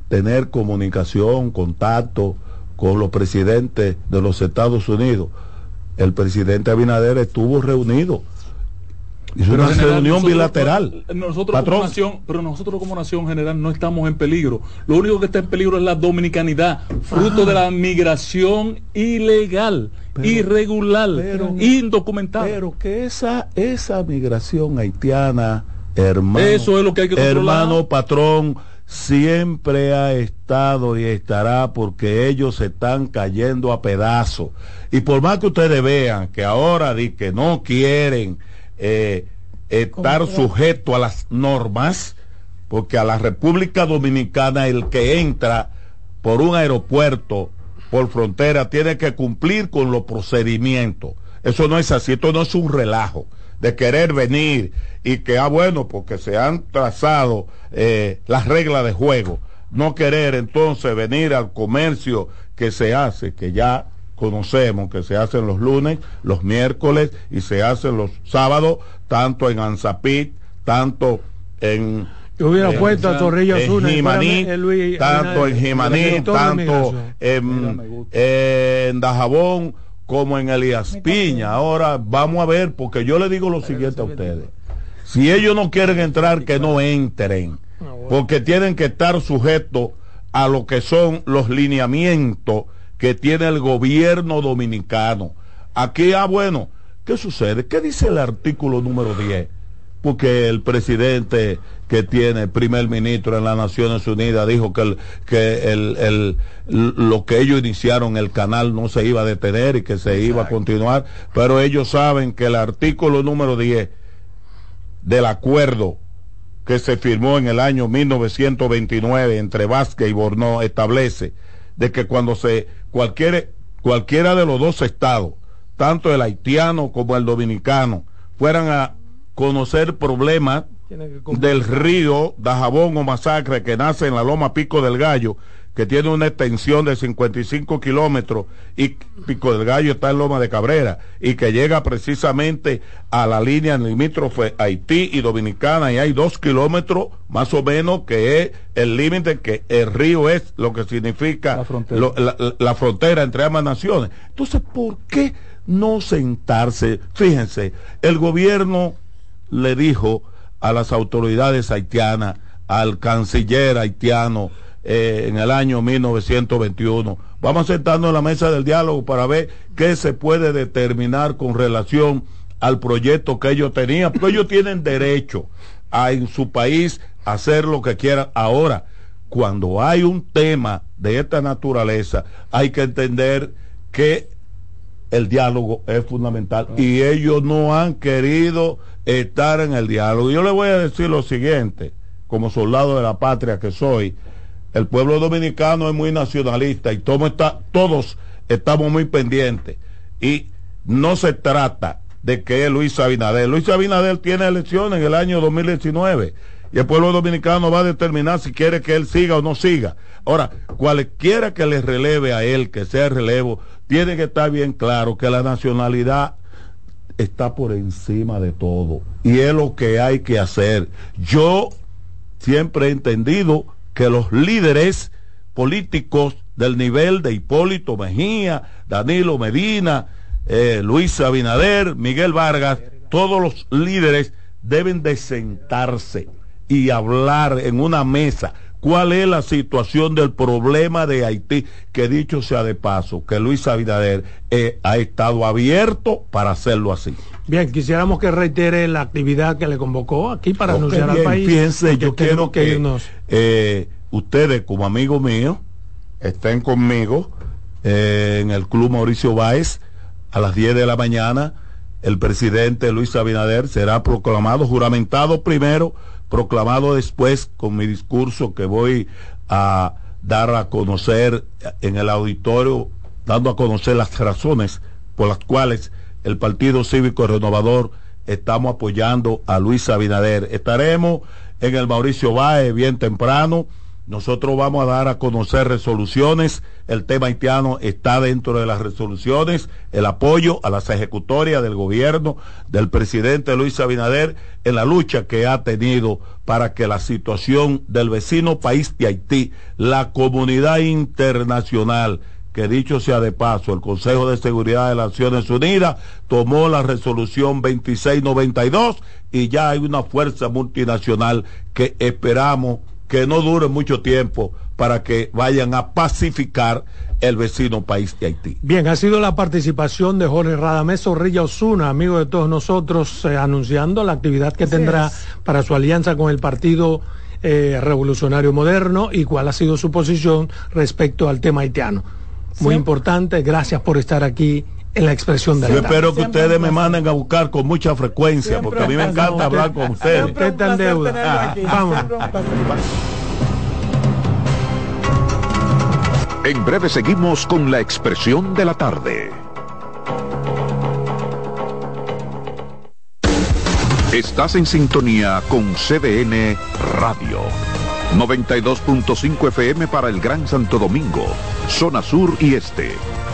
tener comunicación, contacto, con los presidentes de los Estados Unidos. El presidente Abinader estuvo reunido. Hizo una reunión bilateral. Nosotros como nación, pero nosotros como nación general no estamos en peligro. Lo único que está en peligro es la dominicanidad, fruto ah. de la migración ilegal, irregular, indocumentada. Pero que esa, esa migración haitiana, hermano, eso es lo que hay que hermano patrón, siempre ha estado y estará porque ellos se están cayendo a pedazos. Y por más que ustedes vean que ahora di que no quieren eh, estar sujetos a las normas, porque a la República Dominicana el que entra por un aeropuerto, por frontera, tiene que cumplir con los procedimientos. Eso no es así, esto no es un relajo de querer venir y que, ah, bueno, porque se han trazado eh, las reglas de juego, no querer entonces venir al comercio que se hace, que ya conocemos, que se hacen los lunes, los miércoles y se hacen los sábados, tanto en Anzapit, tanto en yo hubiera puesto a Torrillo en Jimaní, tanto en Jimaní, tanto en, en Dajabón como en Elías Piña. Ahora vamos a ver, porque yo le digo lo siguiente a ustedes. Si ellos no quieren entrar, que no entren, porque tienen que estar sujetos a lo que son los lineamientos que tiene el gobierno dominicano. Aquí, ah, bueno, ¿qué sucede? ¿Qué dice el artículo número 10? Porque el presidente que tiene primer ministro en las Naciones Unidas dijo que, el, que el, lo que ellos iniciaron, el canal no se iba a detener y que se iba a continuar, pero ellos saben que el artículo número 10 del acuerdo que se firmó en el año 1929 entre Vázquez y Bornó establece de que cuando se cualquiera, cualquiera de los dos estados, tanto el haitiano como el dominicano, fueran a conocer problemas del río Dajabón o Masacre que nace en la Loma Pico del Gallo, que tiene una extensión de 55 kilómetros y Pico del Gallo está en Loma de Cabrera y que llega precisamente a la línea limítrofe Haití y Dominicana y hay dos kilómetros más o menos que es el límite que el río es lo que significa la frontera, la frontera entre ambas naciones. Entonces, ¿por qué no sentarse? Fíjense, el gobierno le dijo a las autoridades haitianas, al canciller haitiano, eh, en el año 1921. Vamos a sentarnos en la mesa del diálogo para ver qué se puede determinar con relación al proyecto que ellos tenían, porque ellos tienen derecho a en su país hacer lo que quieran. Ahora, cuando hay un tema de esta naturaleza, hay que entender que el diálogo es fundamental y ellos no han querido estar en el diálogo. Yo le voy a decir lo siguiente, como soldado de la patria que soy, el pueblo dominicano es muy nacionalista y todo está, todos estamos muy pendientes. Y no se trata de que es Luis Abinader. Luis Abinader tiene elecciones en el año 2019 y el pueblo dominicano va a determinar si quiere que él siga o no siga. Ahora, cualquiera que le releve a él, que sea relevo, tiene que estar bien claro que la nacionalidad está por encima de todo y es lo que hay que hacer. Yo siempre he entendido que los líderes políticos del nivel de Hipólito Mejía, Danilo Medina, eh, Luis Abinader, Miguel Vargas, todos los líderes deben de sentarse y hablar en una mesa cuál es la situación del problema de Haití, que dicho sea de paso, que Luis Abinader eh, ha estado abierto para hacerlo así. Bien, quisiéramos que reitere la actividad que le convocó aquí para anunciar al país. Fíjense, yo quiero que, eh, ustedes como amigos míos estén conmigo eh, en el Club Mauricio Báez a las 10 de la mañana. El presidente Luis Abinader será proclamado, juramentado primero proclamado después con mi discurso que voy a dar a conocer en el auditorio, dando a conocer las razones por las cuales el Partido Cívico Renovador estamos apoyando a Luis Abinader. Estaremos en el Mauricio Báez bien temprano nosotros vamos a dar a conocer resoluciones. El tema haitiano está dentro de las resoluciones. El apoyo a las ejecutorias del gobierno del presidente Luis Abinader en la lucha que ha tenido para que la situación del vecino país de Haití, la comunidad internacional, que dicho sea de paso, el Consejo de Seguridad de las Naciones Unidas tomó la resolución 2692 y ya hay una fuerza multinacional que esperamos que no dure mucho tiempo para que vayan a pacificar el vecino país de Haití. Bien, ha sido la participación de Jorge Radamés Zorrilla Osuna, amigo de todos nosotros, eh, anunciando la actividad que tendrá para su alianza con el Partido eh, Revolucionario Moderno y cuál ha sido su posición respecto al tema haitiano. Muy importante, gracias por estar aquí en la expresión de la Yo espero que ustedes me manden a buscar con mucha frecuencia, porque a mí me encanta hablar con ustedes. Usted está en deuda. vamos. En breve seguimos con la expresión de la tarde. Estás en sintonía con CDN Radio. 92.5 FM para el Gran Santo Domingo, zona sur y este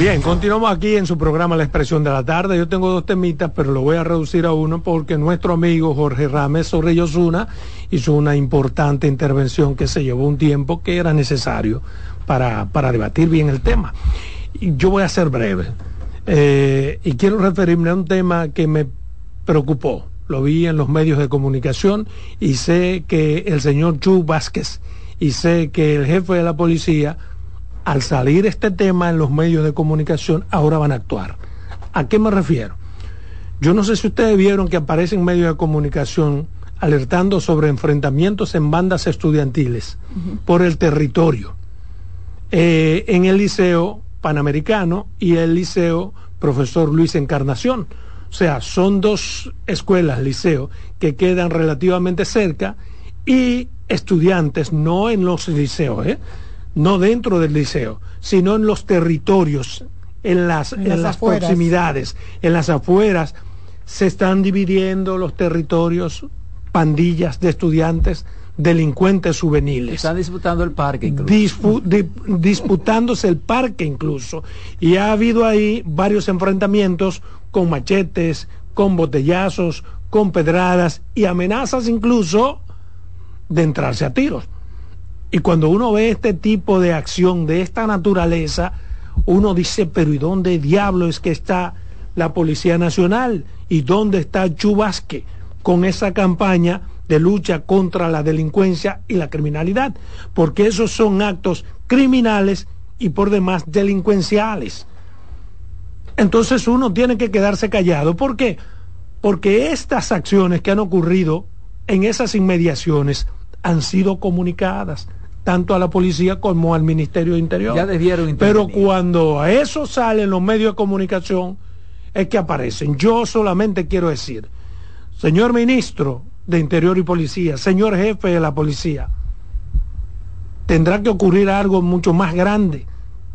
Bien, continuamos aquí en su programa La Expresión de la Tarde. Yo tengo dos temitas, pero lo voy a reducir a uno porque nuestro amigo Jorge Rames Sorrellosuna hizo una importante intervención que se llevó un tiempo que era necesario para, para debatir bien el tema. Y yo voy a ser breve. Eh, y quiero referirme a un tema que me preocupó. Lo vi en los medios de comunicación y sé que el señor Chu Vázquez y sé que el jefe de la policía al salir este tema en los medios de comunicación, ahora van a actuar. ¿A qué me refiero? Yo no sé si ustedes vieron que aparecen medios de comunicación alertando sobre enfrentamientos en bandas estudiantiles por el territorio eh, en el Liceo Panamericano y el Liceo Profesor Luis Encarnación. O sea, son dos escuelas, liceo, que quedan relativamente cerca y estudiantes, no en los liceos, ¿eh? No dentro del liceo, sino en los territorios, en las, en las, proximidades, en las afueras, se están dividiendo los territorios, pandillas de estudiantes, delincuentes juveniles. Están disputando el parque incluso. disputándose el parque incluso. Y ha habido ahí varios enfrentamientos con machetes, con botellazos, con pedradas y amenazas incluso de entrarse a tiros. Y cuando uno ve este tipo de acción de esta naturaleza, uno dice, pero ¿y dónde diablo es que está la Policía Nacional? ¿Y dónde está Chubasque con esa campaña de lucha contra la delincuencia y la criminalidad? Porque esos son actos criminales y por demás delincuenciales. Entonces uno tiene que quedarse callado. ¿Por qué? Porque estas acciones que han ocurrido en esas inmediaciones han sido comunicadas tanto a la policía como al Ministerio de Interior. Ya debieron Pero cuando a eso salen los medios de comunicación, es que aparecen. Yo solamente quiero decir, señor ministro de Interior y Policía, señor jefe de la policía, tendrá que ocurrir algo mucho más grande,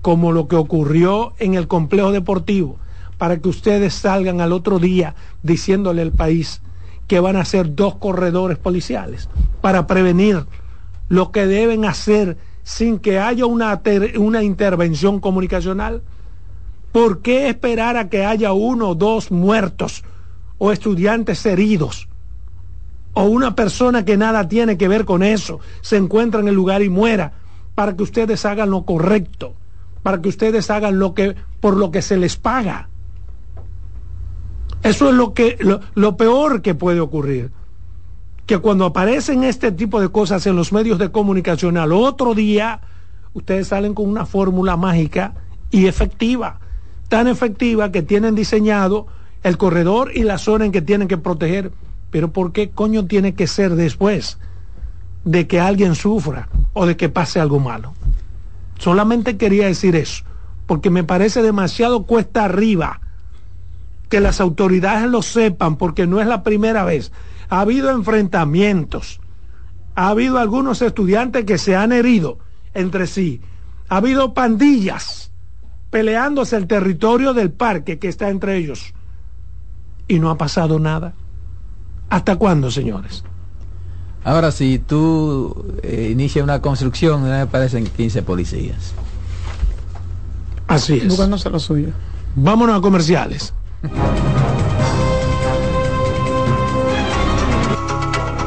como lo que ocurrió en el complejo deportivo, para que ustedes salgan al otro día diciéndole al país que van a ser dos corredores policiales para prevenir lo que deben hacer sin que haya una, una intervención comunicacional? ¿Por qué esperar a que haya uno o dos muertos o estudiantes heridos? O una persona que nada tiene que ver con eso se encuentra en el lugar y muera para que ustedes hagan lo correcto, para que ustedes hagan lo que por lo que se les paga. Eso es lo que lo peor que puede ocurrir que cuando aparecen este tipo de cosas en los medios de comunicación al otro día, ustedes salen con una fórmula mágica y efectiva, tan efectiva que tienen diseñado el corredor y la zona en que tienen que proteger. Pero ¿por qué coño tiene que ser después de que alguien sufra o de que pase algo malo? Solamente quería decir eso, porque me parece demasiado cuesta arriba que las autoridades lo sepan, porque no es la primera vez ha habido enfrentamientos, ha habido algunos estudiantes que se han herido entre sí, ha habido pandillas peleándose el territorio del parque que está entre ellos y no ha pasado nada. ¿Hasta cuándo, señores? Ahora, si tú eh, inicias una construcción, me aparecen 15 policías. Así es. no se lo suyo. Vámonos a comerciales. [laughs]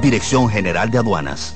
Dirección General de Aduanas.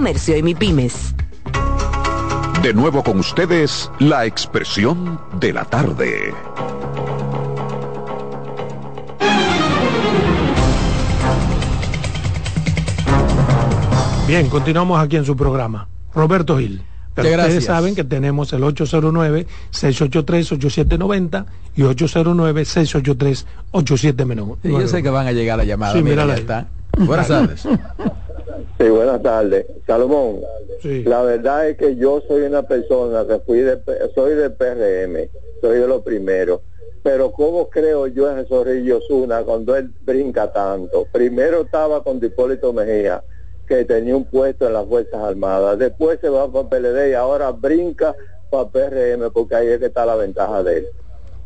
y MIPIMES. De nuevo con ustedes, la expresión de la tarde. Bien, continuamos aquí en su programa. Roberto Gil. Pero ustedes gracias. saben que tenemos el 809-683-8790 y 809-683-8790. Sí, yo sé que van a llegar la llamada. Sí, mira, mírala ya está. Buenas tardes. [laughs] Sí, buenas tardes. Salomón, la verdad es que yo soy una persona que fui de, soy de PRM, soy de los primeros. Pero ¿cómo creo yo en Zorrillo Osuna cuando él brinca tanto? Primero estaba con Hipólito Mejía, que tenía un puesto en las Fuerzas Armadas. Después se va para PLD y ahora brinca para PRM porque ahí es que está la ventaja de él.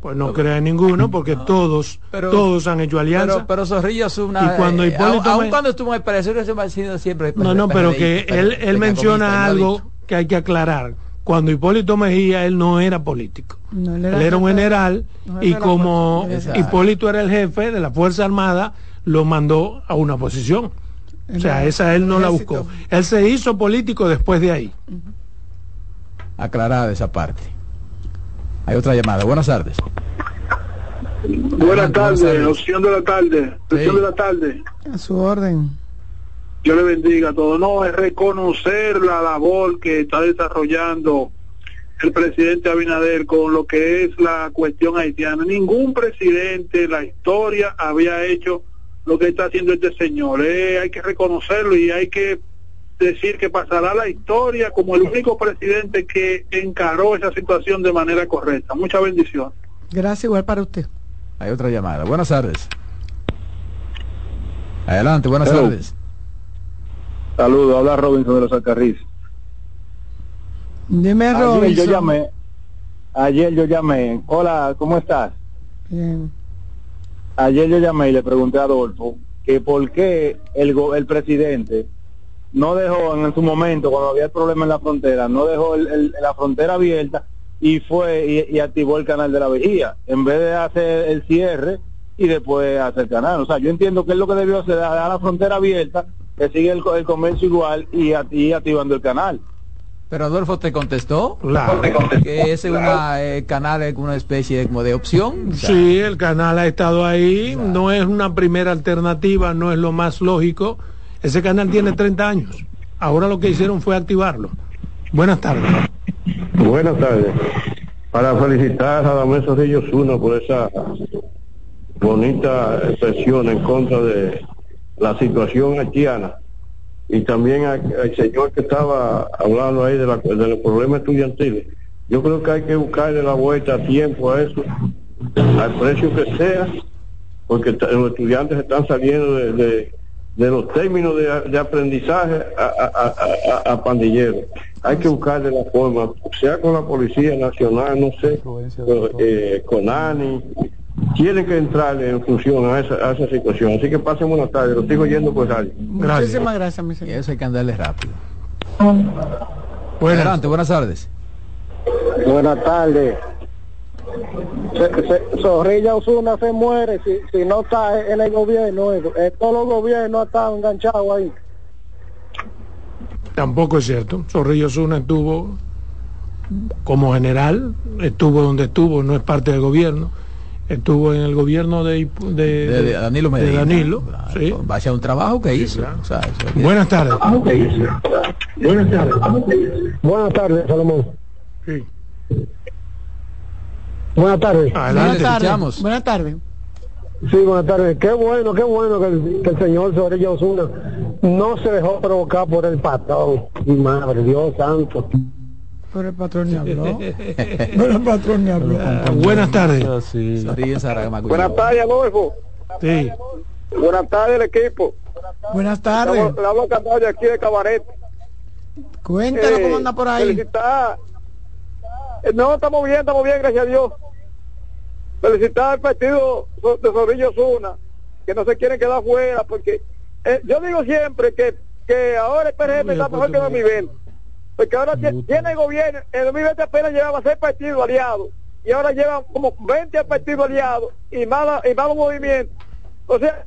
Pues no crea en ninguno porque todos, todos han hecho alianza. Pero, pero Zorrillo es una. Y cuando eh, Hipólito aun- cuando estuvo en el PRD, eso ha sido siempre. No, no, pero que él, él menciona algo que hay que aclarar. Cuando Hipólito Mejía, él no era político. No, Él era un general no y como Exacto. Hipólito era el jefe de la Fuerza Armada, lo mandó a una posición. O sea, esa él no la buscó. Él se hizo político después de ahí. Aclarada esa parte. Hay otra llamada. Buenas tardes. Buenas tardes, opción de la tarde, opción de la tarde. A su orden. Dios le bendiga a todos. No, es reconocer la labor que está desarrollando el presidente Abinader con lo que es la cuestión haitiana. Ningún presidente en la historia había hecho lo que está haciendo este señor. Eh, hay que reconocerlo y hay que decir que pasará a la historia como el único presidente que encaró esa situación de manera correcta. Mucha bendición. Gracias igual para usted. Hay otra llamada. Buenas tardes. Adelante, buenas Hello. tardes. Saludos, habla Robinson de los Alcarriz. Dime, Ayer yo Robinson. llamé, ayer yo llamé, hola, ¿cómo estás? Bien. Ayer yo llamé y le pregunté a Adolfo que por qué el, go- el presidente no dejó en su momento, cuando había el problema en la frontera, no dejó el- el- la frontera abierta y fue y, y activó el canal de la vigía, en vez de hacer el cierre y después hacer el canal. O sea, yo entiendo que es lo que debió hacer, dejar la frontera abierta, que sigue el, co- el comercio igual y, a- y activando el canal. Pero Adolfo te contestó Claro. que ese una, eh, canal es una especie de, como de opción. O sea, Sí, el canal ha estado ahí, no es una primera alternativa, no es lo más lógico. Ese canal tiene 30 años. Ahora lo que hicieron fue activarlo. Buenas tardes. Buenas tardes. Para felicitar a Damés Zorrillo Osuna por esa bonita expresión en contra de la situación haitiana y también al señor que estaba hablando ahí de, la, los problemas estudiantiles. Yo creo que hay que buscarle la vuelta a tiempo a eso, al precio que sea, porque los estudiantes están saliendo de- de los términos de, aprendizaje a, pandilleros. Hay que buscarle la forma, sea con la Policía Nacional, no sé, eh, con ANI, tiene que entrar en función a esa, situación. Así que pasen buenas tardes, lo sigo yendo por radio. Muchísimas gracias, mi señor. eso hay que andarle rápido. Buenas. buenas tardes. Buenas tardes. Zorrilla Osuna se muere si, si no está en el gobierno. Eh, todos los gobiernos están enganchados ahí. Tampoco es cierto. Zorrilla Osuna estuvo como general, estuvo donde estuvo, no es parte del gobierno. Estuvo en el gobierno de, de, Danilo Medina. De Danilo, sí. Vaya un trabajo que hizo. Buenas tardes. Buenas tardes. Buenas tardes, Salomón. Sí. Buenas tardes. buenas tardes. Buenas tardes. Sí, buenas tardes. Qué bueno, qué bueno que el, señor Sorella Osuna no se dejó provocar por el patrón. Madre, Dios santo. Por el patrón ni habló. [laughs] Por el patrón ni habló. Buenas tardes. Buenas tardes, Adolfo. Sí. Buenas tardes, el equipo. Buenas tardes. Le hablo de aquí de Cabaret. Cuéntanos cómo anda por ahí. Eh, no, estamos bien, estamos bien, gracias a Dios. Felicitar al partido de Zorrillo Zuna, que no se quieren quedar fuera, porque eh, yo digo siempre que, que ahora el PRM está mejor que en 2020. Porque ahora tiene el gobierno, en 2020 apenas llevaba seis partidos aliados, y ahora llevan como 20 partidos aliados y y más movimientos. O sea,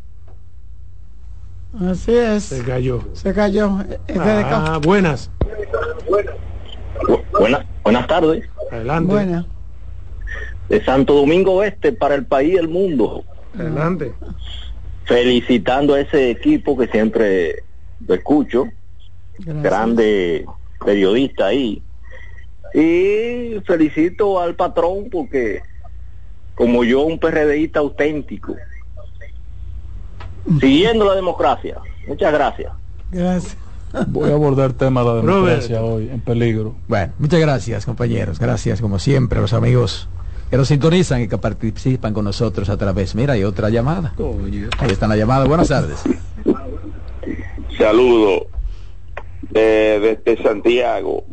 Así es. Se cayó. Se cayó. Ah, buenas. Buenas, buenas tardes. Adelante. Buenas. De Santo Domingo Oeste para el país y el mundo. Adelante. Felicitando a ese equipo que siempre lo escucho. Grande periodista ahí. Y felicito al patrón porque como yo un PRDista auténtico. Siguiendo la democracia. Muchas gracias. Gracias. Voy a abordar el tema de la democracia hoy en peligro. Bueno, muchas gracias compañeros, gracias como siempre a los amigos que nos sintonizan y que participan con nosotros a través. Mira, hay otra llamada. Ahí está la llamada. Buenas tardes. Saludo desde Santiago.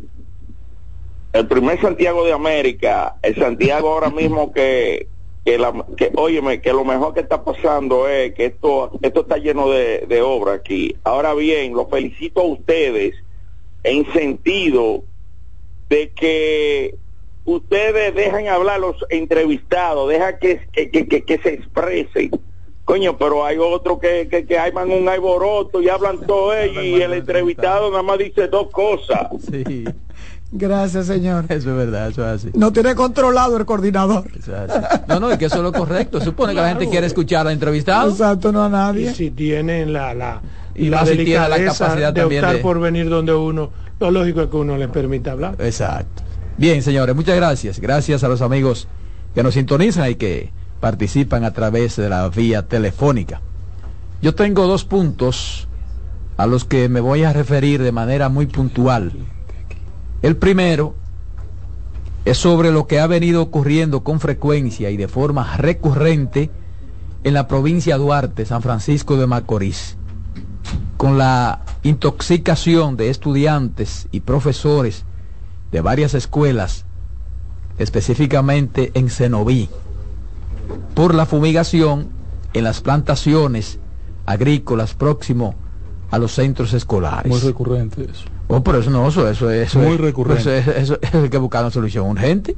El primer Santiago de América, el Santiago ahora mismo que que, la, que óyeme, que lo mejor que está pasando es que esto, esto está lleno de, de obra aquí. Ahora bien, lo felicito a ustedes en sentido de que ustedes dejan hablar los entrevistados, dejan que, que, que, que se expresen. Coño, pero hay otro que, que, que van un alboroto y hablan todo ellos y el entrevistado nada más dice dos cosas. Sí. Gracias, señor. [laughs] Eso es verdad, eso es así. No tiene controlado el coordinador. No, no, es que eso es lo correcto. Supone que la gente quiere escuchar al entrevistado. Exacto, no a nadie. Y si tienen la, la, y la, la capacidad de optar por venir donde uno, lo lógico es que uno les permita hablar. Exacto. Bien, señores, muchas gracias. Gracias a los amigos que nos sintonizan y que participan a través de la vía telefónica. Yo tengo dos puntos a los que me voy a referir de manera muy puntual el primero es sobre lo que ha venido ocurriendo con frecuencia y de forma recurrente en la provincia de Duarte, San Francisco de Macorís, con la intoxicación de estudiantes y profesores de varias escuelas, específicamente en Cenoví, por la fumigación en las plantaciones agrícolas próximo a los centros escolares. Muy recurrente eso. Oh, pero eso no, eso, eso, eso Muy recurrente. Eso, es el que buscar una solución urgente.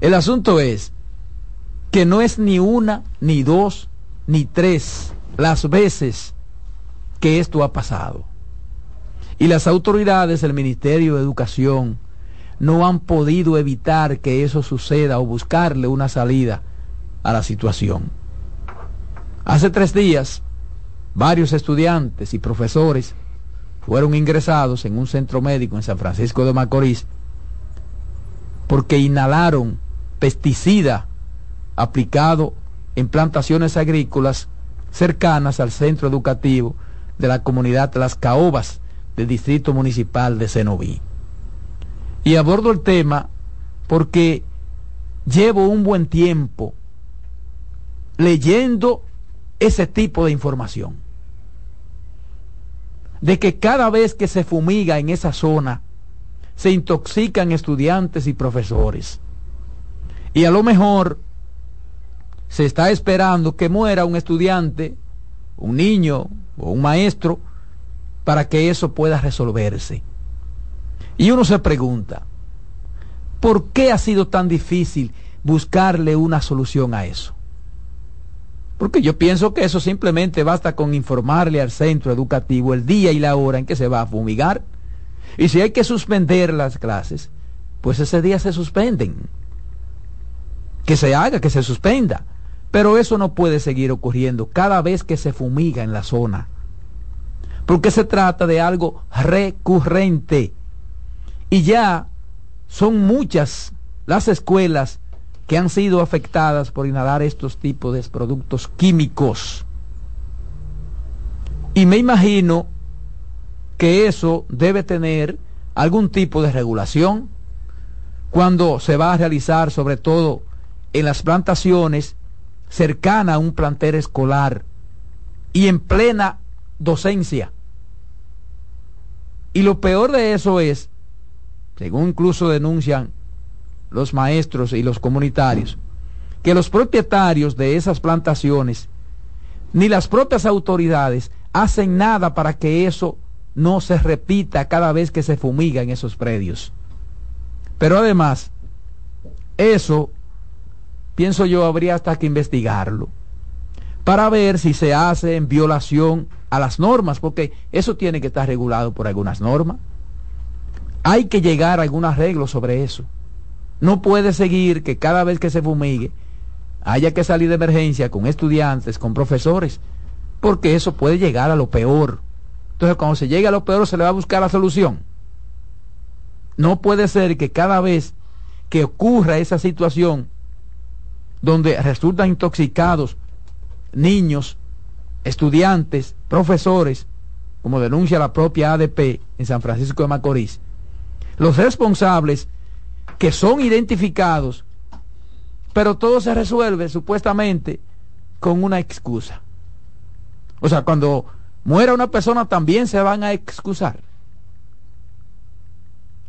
El asunto es que no es ni una, ni dos, ni tres las veces que esto ha pasado. Y las autoridades del Ministerio de Educación no han podido evitar que eso suceda o buscarle una salida a la situación. Hace tres días, varios estudiantes y profesores fueron ingresados en un centro médico en San Francisco de Macorís porque inhalaron pesticida aplicado en plantaciones agrícolas cercanas al centro educativo de la comunidad Las Caobas del Distrito Municipal de Cenoví. Y abordo el tema porque llevo un buen tiempo leyendo ese tipo de información de que cada vez que se fumiga en esa zona, se intoxican estudiantes y profesores. Y a lo mejor se está esperando que muera un estudiante, un niño o un maestro para que eso pueda resolverse. Y uno se pregunta, ¿por qué ha sido tan difícil buscarle una solución a eso? Porque yo pienso que eso simplemente basta con informarle al centro educativo el día y la hora en que se va a fumigar. Y si hay que suspender las clases, pues ese día se suspenden. Que se haga, que se suspenda. Pero eso no puede seguir ocurriendo cada vez que se fumiga en la zona. Porque se trata de algo recurrente. Y ya son muchas las escuelas que han sido afectadas por inhalar estos tipos de productos químicos. Y me imagino que eso debe tener algún tipo de regulación cuando se va a realizar, sobre todo en las plantaciones cercana a un plantel escolar y en plena docencia. Y lo peor de eso es, según incluso denuncian los maestros y los comunitarios, que los propietarios de esas plantaciones, ni las propias autoridades, hacen nada para que eso no se repita cada vez que se fumiga en esos predios. Pero además, eso, pienso yo, habría hasta que investigarlo para ver si se hace en violación a las normas, porque eso tiene que estar regulado por algunas normas. Hay que llegar a algún arreglo sobre eso. No puede seguir que cada vez que se fumigue haya que salir de emergencia con estudiantes, con profesores, porque eso puede llegar a lo peor. Entonces, cuando se llegue a lo peor, se le va a buscar la solución. No puede ser que cada vez que ocurra esa situación donde resultan intoxicados niños, estudiantes, profesores, como denuncia la propia ADP en San Francisco de Macorís, los responsables que son identificados, pero todo se resuelve supuestamente con una excusa. O sea, cuando muera una persona también se van a excusar.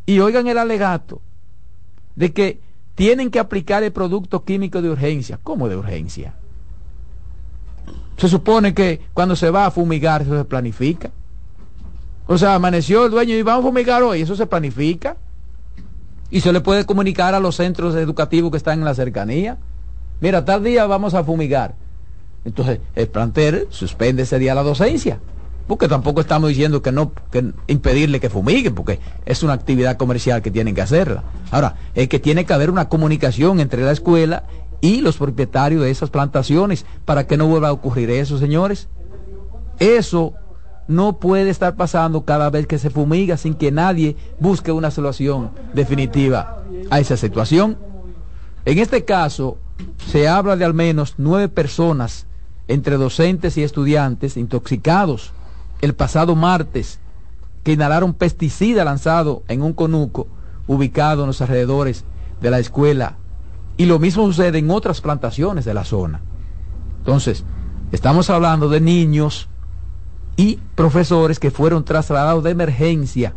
Y oigan el alegato de que tienen que aplicar el producto químico de urgencia. ¿Cómo de urgencia? Se supone que cuando se va a fumigar eso se planifica. O sea, amaneció el dueño y vamos a fumigar hoy, eso se planifica y se le puede comunicar a los centros educativos que están en la cercanía. Mira, tal día vamos a fumigar. Entonces, el plantel suspende ese día la docencia. Porque tampoco estamos diciendo que no, que impedirle que fumiguen, porque es una actividad comercial que tienen que hacerla. Ahora, es que tiene que haber una comunicación entre la escuela y los propietarios de esas plantaciones para que no vuelva a ocurrir eso, señores. Eso no puede estar pasando cada vez que se fumiga sin que nadie busque una solución definitiva a esa situación. En este caso, se habla de al menos nueve personas, entre docentes y estudiantes, intoxicados el pasado martes, que inhalaron pesticida lanzado en un conuco ubicado en los alrededores de la escuela. Y lo mismo sucede en otras plantaciones de la zona. Entonces, estamos hablando de niños, y profesores que fueron trasladados de emergencia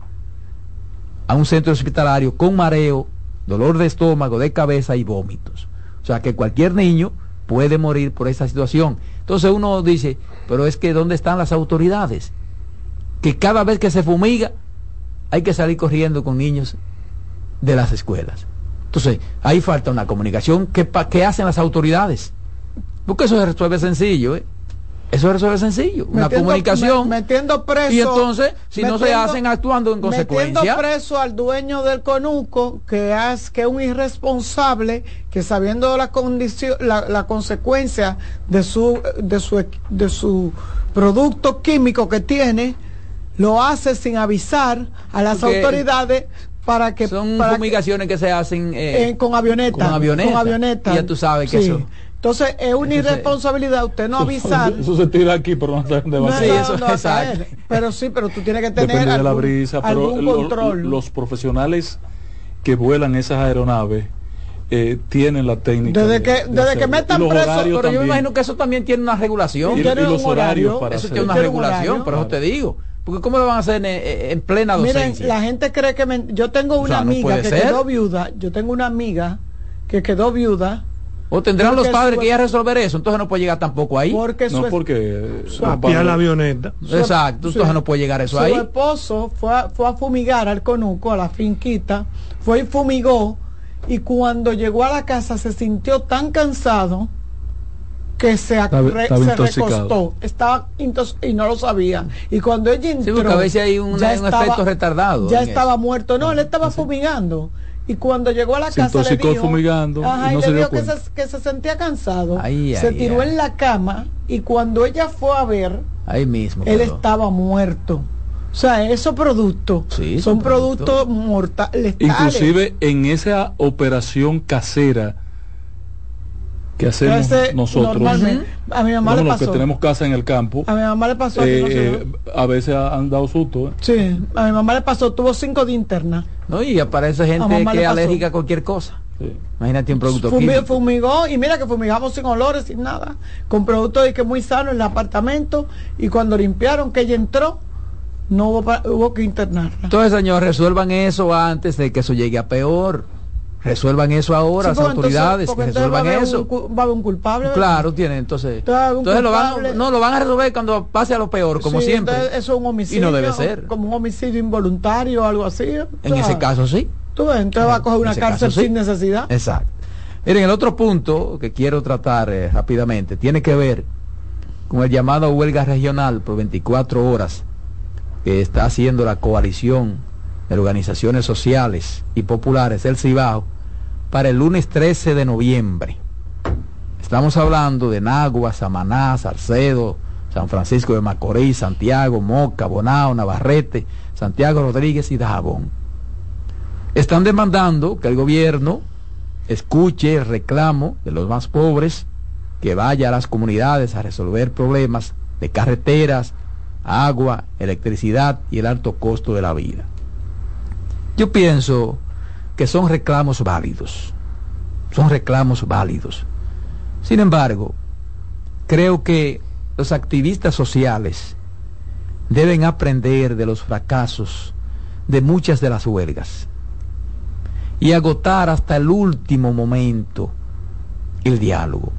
a un centro hospitalario con mareo, dolor de estómago, de cabeza y vómitos. O sea que cualquier niño puede morir por esa situación. Entonces uno dice, pero es que ¿dónde están las autoridades? Que cada vez que se fumiga hay que salir corriendo con niños de las escuelas. Entonces, ahí falta una comunicación. ¿Qué, qué hacen las autoridades? Porque eso se resuelve sencillo. ¿eh? Eso es sencillo, una comunicación. metiendo preso. Y entonces, si no se hacen actuando en consecuencia. Metiendo preso al dueño del conuco, que es que un irresponsable, que sabiendo la condición, la, consecuencia de su, de su, de su producto químico que tiene, lo hace sin avisar a las autoridades para que son fumigaciones que, se hacen eh, con avioneta con avioneta, ya tú sabes que eso entonces es una irresponsabilidad usted no avisar. Eso, se tira aquí, pero no debate. sí, eso, exacto. Pero sí, pero tú tienes que tener algún, la brisa, pero control. Los, profesionales que vuelan esas aeronaves eh, tienen la técnica. Desde que, desde que metan preso, pero yo me imagino que eso también tiene una regulación. Y, los horarios para Eso tiene una regulación, por eso te digo. Porque ¿cómo lo van a hacer en, plena docencia? Miren, la gente cree que yo tengo una amiga que quedó viuda, yo tengo una amiga que quedó viuda. O tendrán los padres que ir a resolver eso, entonces no puede llegar tampoco ahí. Porque no, porque la avioneta. Exacto, entonces no puede llegar eso ahí. Su esposo fue a, fue a fumigar al conuco, a la finquita, fue y fumigó, y cuando llegó a la casa se sintió tan cansado que se, recostó, estaba y no lo sabía. Y cuando ella entró, a veces hay un, efecto retardado. Ya estaba muerto, no, él estaba fumigando. Y cuando llegó a la casa le dijo, fumigando y, le dijo que se, que se, sentía cansado. se tiró en la cama y cuando ella fue a ver, ahí mismo, él estaba muerto. O sea, esos productos son productos mortales. Inclusive en esa operación casera que hacemos nosotros. A mi mamá le pasó. que tenemos casa en el campo. A mi mamá le pasó. Eh, eh, a veces han dado susto. ¿eh? Sí, a mi mamá le pasó, tuvo cinco de interna. No, y aparece gente que es alérgica a cualquier cosa. Imagínate un producto Fumigó y mira que fumigamos sin olores, sin nada, con productos de que muy sano en el apartamento y cuando limpiaron que ella entró, no hubo, hubo que internarla. Entonces, señor, resuelvan eso antes de que eso llegue a peor. Resuelvan eso ahora, las autoridades, resuelvan eso. va a haber un culpable. Claro, tiene, entonces. Entonces lo van, no, lo van a resolver cuando pase a lo peor, como siempre. Eso es un homicidio. Y no debe ser. Como un homicidio involuntario o algo así. En ese caso sí. Tú entonces va a coger una cárcel sin necesidad. Exacto. Miren, el otro punto que quiero tratar eh, rápidamente tiene que ver con el llamado huelga regional por 24 horas que está haciendo la coalición de organizaciones sociales y populares del Cibao para el lunes 13 de noviembre. Estamos hablando de Nagua, Samaná, Salcedo, San Francisco de Macorís, Santiago, Moca, Bonao, Navarrete, Santiago Rodríguez y Dajabón. Están demandando que el gobierno escuche el reclamo de los más pobres, que vaya a las comunidades a resolver problemas de carreteras, agua, electricidad y el alto costo de la vida. Yo pienso que son reclamos válidos. Son reclamos válidos. Sin embargo, creo que los activistas sociales deben aprender de los fracasos de muchas de las huelgas y agotar hasta el último momento el diálogo.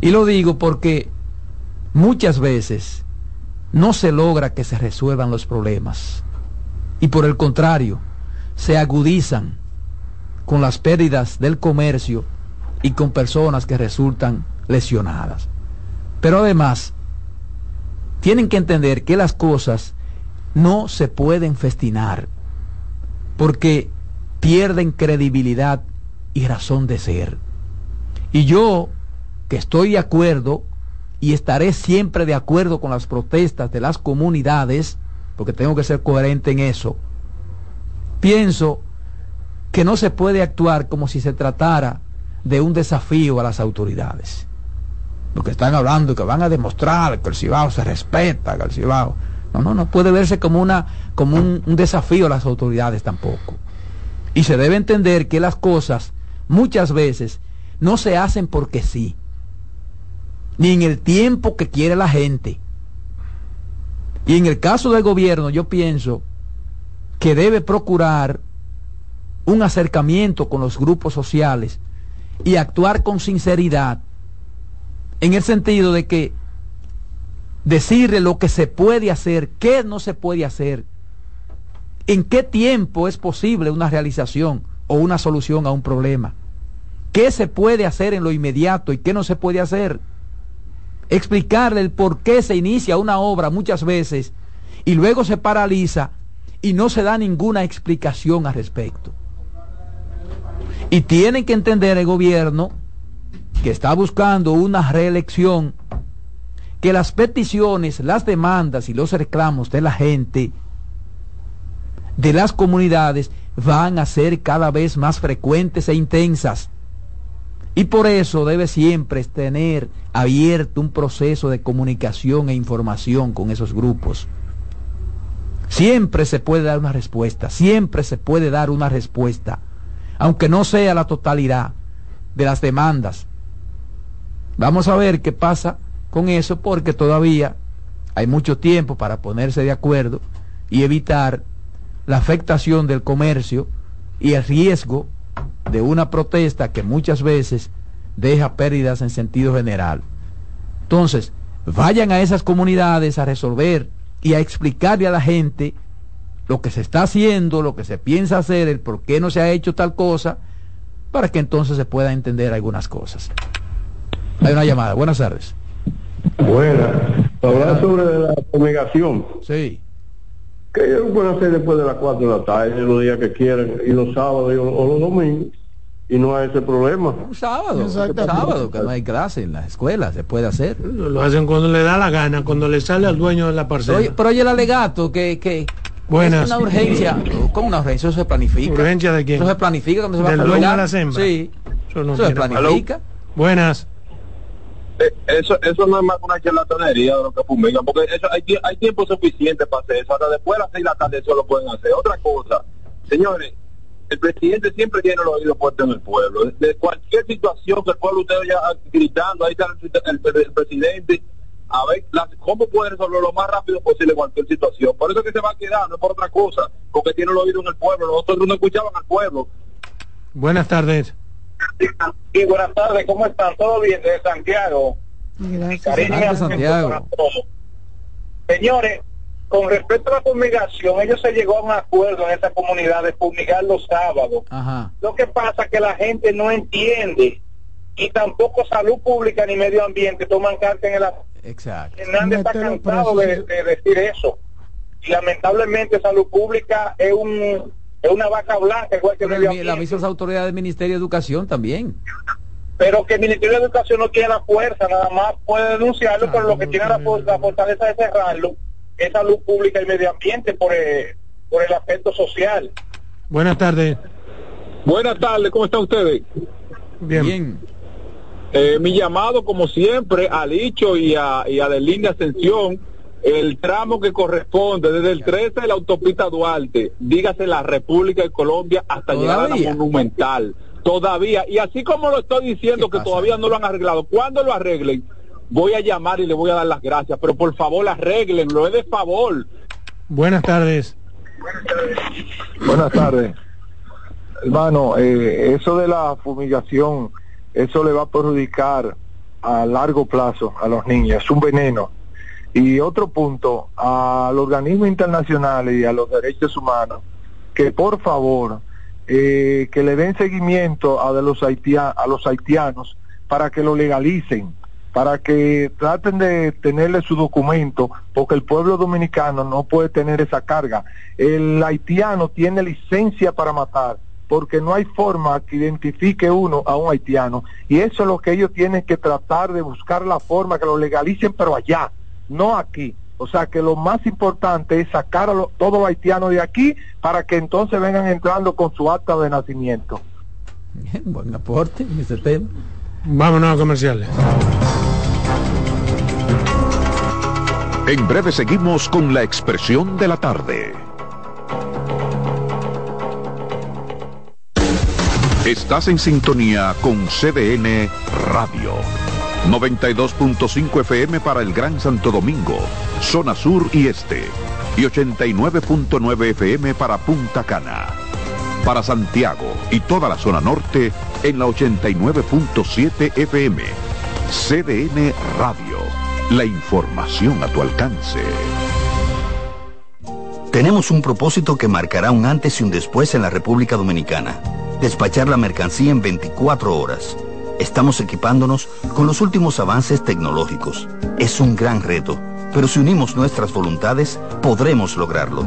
Y lo digo porque muchas veces no se logra que se resuelvan los problemas y por el contrario, se agudizan con las pérdidas del comercio y con personas que resultan lesionadas. Pero además, tienen que entender que las cosas no se pueden festinar porque pierden credibilidad y razón de ser. Y yo, que estoy de acuerdo y estaré siempre de acuerdo con las protestas de las comunidades, porque tengo que ser coherente en eso, Pienso que no se puede actuar como si se tratara de un desafío a las autoridades. Lo que están hablando, que van a demostrar que el Cibao se respeta, que el Cibao... No, no, no puede verse como, una, como un, un desafío a las autoridades tampoco. Y se debe entender que las cosas muchas veces no se hacen porque sí, ni en el tiempo que quiere la gente. Y en el caso del gobierno yo pienso que debe procurar un acercamiento con los grupos sociales y actuar con sinceridad en el sentido de que decirle lo que se puede hacer, qué no se puede hacer, en qué tiempo es posible una realización o una solución a un problema, qué se puede hacer en lo inmediato y qué no se puede hacer. Explicarle el por qué se inicia una obra muchas veces y luego se paraliza y no se da ninguna explicación al respecto. Y tienen que entender el gobierno que está buscando una reelección, que las peticiones, las demandas y los reclamos de la gente, de las comunidades, van a ser cada vez más frecuentes e intensas. Y por eso debe siempre tener abierto un proceso de comunicación e información con esos grupos. Siempre se puede dar una respuesta, siempre se puede dar una respuesta, aunque no sea la totalidad de las demandas. Vamos a ver qué pasa con eso porque todavía hay mucho tiempo para ponerse de acuerdo y evitar la afectación del comercio y el riesgo de una protesta que muchas veces deja pérdidas en sentido general. Entonces, vayan a esas comunidades a resolver y a explicarle a la gente lo que se está haciendo, lo que se piensa hacer, el por qué no se ha hecho tal cosa, para que entonces se pueda entender algunas cosas. Hay una llamada. Buenas tardes. Buenas. Hablar sobre la fumigación. Sí. Que ellos pueden hacer después de las 4 de la tarde, los días que quieran, y los sábados o los domingos, y no hay ese problema. Un sábado, un sábado, que no hay clase en las escuelas, se puede hacer. Lo hacen cuando le da la gana, cuando le sale al dueño de la parcela. pero oye el alegato, que, que Buenas. es una urgencia. ¿Cómo una urgencia? Eso se planifica. ¿Urgencia de quién? Eso se planifica cuando se va ¿Del a dueño de las hembras? Sí. Eso, no Eso se planifica. Buenas. Eh, Eso, eso no es más que una charlatanería de lo que fumigan, porque eso, hay, hay tiempo suficiente para hacer eso. Hasta después de las seis de la tarde eso lo pueden hacer. Otra cosa, señores, el presidente siempre tiene los oídos puestos en el pueblo. De cualquier situación que el pueblo esté ya gritando, ahí está el, el- el presidente, a ver las- cómo puede resolver lo más rápido posible cualquier situación. Por eso es que se va a quedar, no es por otra cosa, porque tiene los oídos en el pueblo. Nosotros no escuchaban al pueblo. Buenas tardes. Y buenas tardes, ¿cómo están? ¿Todo bien de Santiago? Gracias, Santiago. Señores, con respecto a la fumigación, ellos se llegó a un acuerdo en esa comunidad de fumigar los sábados. Ajá. Lo que pasa es que la gente no entiende y tampoco salud pública ni medio ambiente toman carta en el asunto. Exacto. Hernández está cansado de, de decir eso. Y lamentablemente salud pública es un es una vaca blanca igual que medio ambiente. misma autoridad del Ministerio de Educación también. pero que el Ministerio de Educación no tiene la fuerza, nada más puede denunciarlo, pero lo que tiene la, la fortaleza de cerrarlo es salud pública y medio ambiente por el, por el aspecto social. Buenas tardes. Buenas tardes, ¿cómo están ustedes? Bien. Eh, mi llamado, como siempre, a Licho y a, y a Ascensión, el tramo que corresponde desde el 13 de la autopista Duarte, dígase la República de Colombia, hasta llegar a la Monumental. Todavía, y así como lo estoy diciendo que todavía no lo han arreglado, cuando lo arreglen, voy a llamar y le voy a dar las gracias, pero por favor arreglenlo, es de favor. Buenas tardes. Buenas tardes. Hermano, eh, eso de la fumigación, eso le va a perjudicar a largo plazo a los niños, es un veneno. Y otro punto, a los organismos internacionales y a los derechos humanos, que por favor, eh, que le den seguimiento a, de los haitia- a los haitianos para que lo legalicen, para que traten de tenerle su documento, porque el pueblo dominicano no puede tener esa carga. El haitiano tiene licencia para matar, porque no hay forma que identifique uno a un haitiano. Y eso es lo que ellos tienen que tratar de buscar la forma que lo legalicen, pero allá, no aquí. O sea que lo más importante es sacar a lo- todos los haitianos de aquí para que entonces vengan entrando con su acta de nacimiento. Buen aporte ese tema. Vámonos a comerciales. En breve seguimos con la expresión de la tarde. Estás en sintonía con CDN Radio. 92.5 FM para el Gran Santo Domingo, zona sur y este. Y 89.9 FM para Punta Cana. Para Santiago y toda la zona norte en la 89.7 FM. CDN Radio. La información a tu alcance. Tenemos un propósito que marcará un antes y un después en la República Dominicana. Despachar la mercancía en 24 horas. Estamos equipándonos con los últimos avances tecnológicos. Es un gran reto, pero si unimos nuestras voluntades, podremos lograrlo.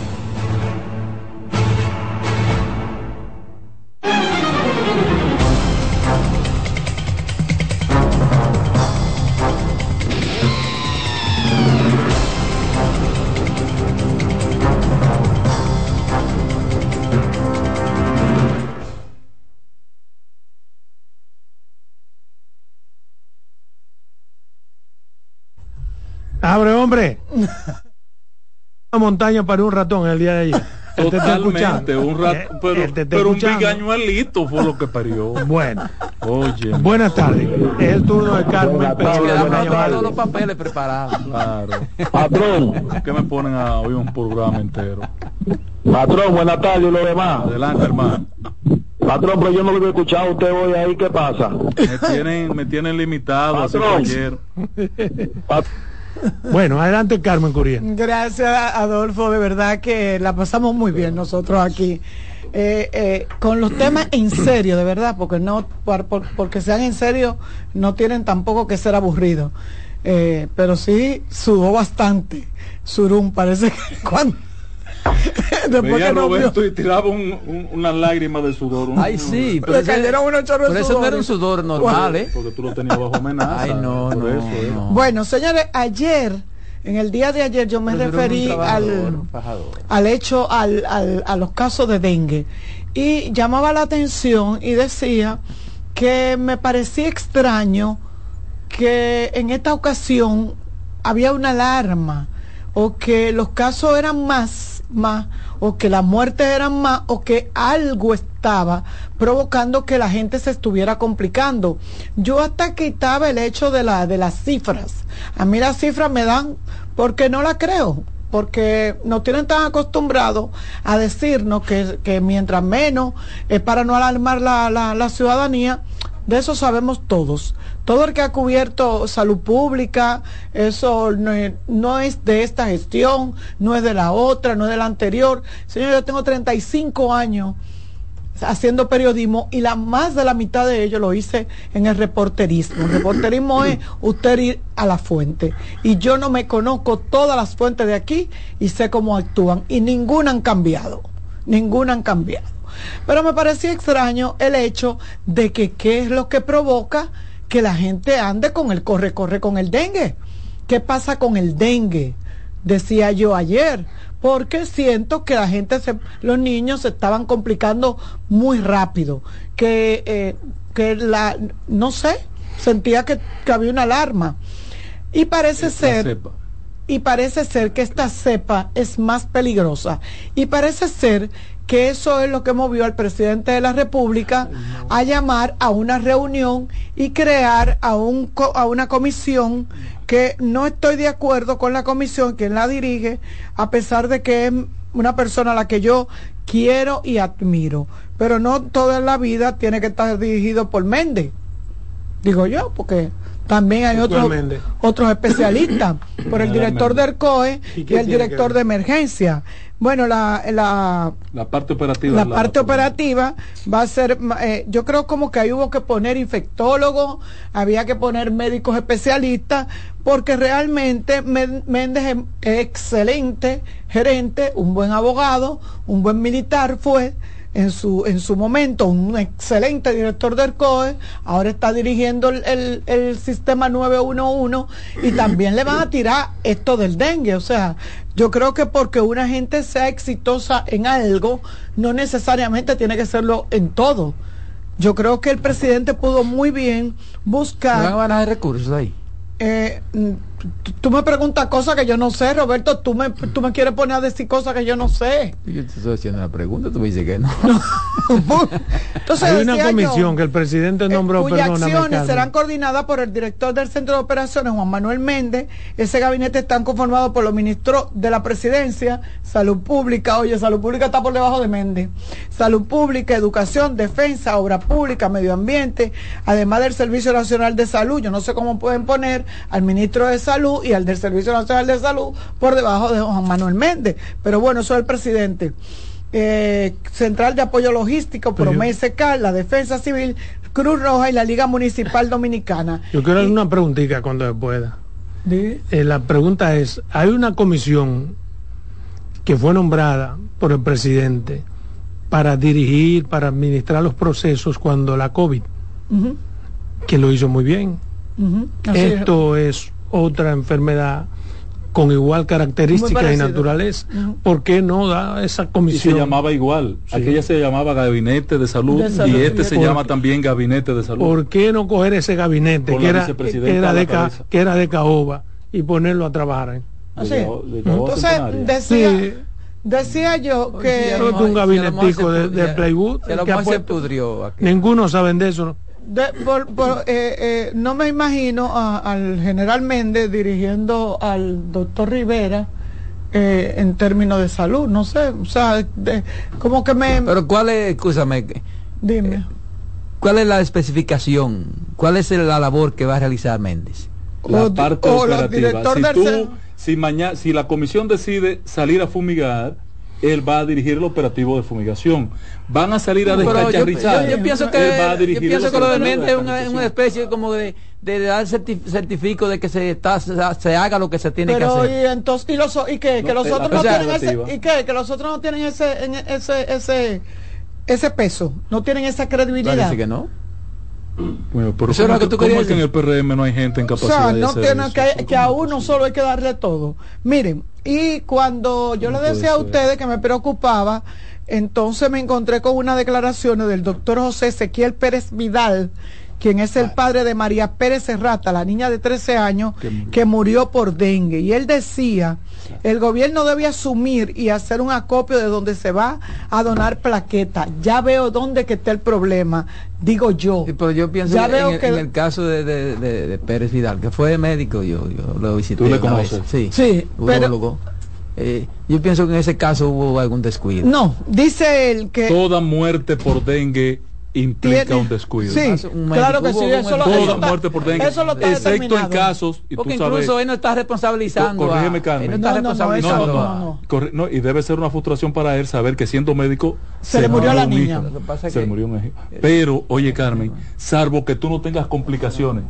Una montaña para un ratón el día de ayer. [laughs] Totalmente, un rato, pero, pero un bigañuelito fue lo que parió. [laughs] Bueno, oye. Buenas tardes. Es el turno de Carmen. todos los papeles preparados. Claro. Patrón. ¿Qué me ponen a oír un programa entero? Patrón, buenas tardes y lo demás. Adelante, hermano. Patrón, pero yo no lo he escuchado a usted hoy ahí, ¿qué pasa? Me tienen, me tienen limitado, así que ayer. [laughs] Bueno, adelante Carmen Curiel. Gracias, Adolfo. De verdad que la pasamos muy bien nosotros aquí. Eh, eh, con los temas en [coughs] serio, de verdad, porque no por- por- porque sean en serio, no tienen tampoco que ser aburridos. Eh, pero sí sudó bastante. Surum, parece que [laughs] cuando. [laughs] Después Veía que vio- Roberto y tiraba un, un- una lágrima de sudor. un- Ay, sí, un- pero ese- pero eso no era un sudor. normal, ¿eh? Porque tú lo tenías bajo amenaza. Ay, no, por no, eso, ¿eh? no. Bueno, señores, ayer, en el día de ayer, yo me Pero referí al, al hecho, al, al- a los casos de dengue. Y llamaba la atención y decía que me parecía extraño que en esta ocasión había una alarma o que los casos eran más, más, o que las muertes eran más, o que algo estaba provocando que la gente se estuviera complicando. Yo hasta quitaba el hecho de la, de las cifras. A mí las cifras me dan porque no la creo porque nos tienen tan acostumbrados a decirnos que, que mientras menos es para no alarmar la, la, la ciudadanía, de eso sabemos todos. Todo el que ha cubierto salud pública, eso no es, de esta gestión, no es de la otra, no es de la anterior. Señor, yo tengo 35 años haciendo periodismo y la más de la mitad de ello lo hice en el reporterismo. El reporterismo es usted ir a la fuente. Y yo no me conozco todas las fuentes de aquí y sé cómo actúan. Y ninguna han cambiado. Ninguna han cambiado. Pero me parecía extraño el hecho de que qué es lo que provoca que la gente ande con el corre-corre con el dengue. ¿Qué pasa con el dengue? Decía yo ayer porque siento que la gente, se, los niños se estaban complicando muy rápido, que, eh, que la, no sé, sentía que, que había una alarma. Y parece La ser, cepa. Y parece ser que esta cepa es más peligrosa. Y parece ser que eso es lo que movió al presidente de la República a llamar a una reunión y crear a, un, a una comisión que no estoy de acuerdo con la comisión, quien la dirige, a pesar de que es una persona a la que yo quiero y admiro. Pero no toda la vida tiene que estar dirigido por Méndez digo yo, porque también hay otros otros especialistas, [coughs] por el director del COE ¿Y el director de emergencia. Bueno, la, la, La parte operativa. la parte operativa va a ser, eh, yo creo como que ahí hubo que poner infectólogos, había que poner médicos especialistas, porque realmente Men- Méndez es excelente gerente, un buen abogado, un buen militar fue en su, en su momento, un excelente director del COE, ahora está dirigiendo el, el- el sistema 911 y también le van a tirar esto del dengue, o sea, yo creo que porque una gente sea exitosa en algo, no necesariamente tiene que serlo en todo. Yo creo que el presidente pudo muy bien ¿No van buscar a ganar recursos ahí? eh, tú me preguntas cosas que yo no sé, Roberto. Tú me, tú me quieres poner a decir cosas que yo no sé. Yo te estoy haciendo una pregunta, tú me dices que no. Entonces, Hay una comisión que el presidente nombró, eh, cuyas acciones serán coordinadas por el director del Centro de Operaciones, Juan Manuel Méndez. Ese gabinete está conformado por los ministros de la presidencia, Salud Pública, oye, Salud Pública está por debajo de Méndez, Salud Pública, Educación, Defensa, Obra Pública, Medio Ambiente, además del Servicio Nacional de Salud. Yo no sé cómo pueden poner al ministro de Salud y al del Servicio Nacional de Salud por debajo de Juan Manuel Méndez. Pero bueno, eso es el presidente. Eh, Central de Apoyo Logístico, Promesa la Defensa Civil, Cruz Roja y la Liga Municipal Dominicana. Yo quiero hacer una preguntita cuando pueda. Eh, la pregunta es, hay una comisión que fue nombrada por el presidente para dirigir, para administrar los procesos cuando la COVID, que lo hizo muy bien. Esto es otra enfermedad con igual característica y naturaleza. ¿Por qué no da esa comisión? Y se llamaba igual. Aquella se llamaba Gabinete de Salud, y este se llama también Gabinete de Salud. ¿Por qué no coger ese gabinete que era, que era, de que era de caoba y ponerlo a trabajar? Así. Entonces decía, decía yo que... un gabinetico de, de Playwood. Ninguno saben de eso. Eh, eh, no me imagino al general Méndez dirigiendo al doctor Rivera eh, en términos de salud, no sé, o sea, como que me... Pero ¿cuál es, escúchame, dime, cuál es la especificación, cuál es la labor que va a realizar Méndez? La parte operativa. Si, tú, si, mañana, si la comisión decide salir a fumigar, él va a dirigir el operativo de fumigación. Van a salir a descacharrizar. Yo, yo, pienso que, yo pienso que lo de mente es una, especie como de, de dar certifico de que se está se, haga lo que se tiene que hacer. Y entonces y los y que, que los otros no tienen ese y que, que los otros no tienen ese ese ese ese peso, no tienen esa credibilidad. Parece que no. Bueno, pero ¿cómo, que, ¿cómo es que en el PRM no hay gente en capacidad o sea, no tiene que, que, a uno solo hay que darle todo. Miren, y cuando yo le decía a ustedes que me preocupaba, entonces me encontré con unas declaraciones del doctor José Ezequiel Pérez Vidal, quien es el padre de María Pérez Serrata, la niña de 13 años que murió por dengue. Y él decía, el gobierno debe asumir y hacer un acopio de donde se va a donar plaqueta. Ya veo dónde que está el problema, digo yo. pero yo pienso ya veo que... en el caso de, Pérez Vidal, que fue médico, yo, yo lo visité. ¿Tú le conoces? Sí, sí pero... Eh, yo pienso que en ese caso hubo algún descuido. No, dice él que... Toda muerte por dengue implica un descuido. Sí, claro que sí, eso lo, toda muerte por dengue, eso lo está excepto en casos y Porque tú incluso sabes, él no está responsabilizando. Corrígeme, Carmen. Él no está responsabilizando. No, no, no, y debe ser una frustración para él saber que siendo médico se, se le murió la niña. Se le murió un hijo. Pero, oye, Carmen, salvo que tú no tengas complicaciones.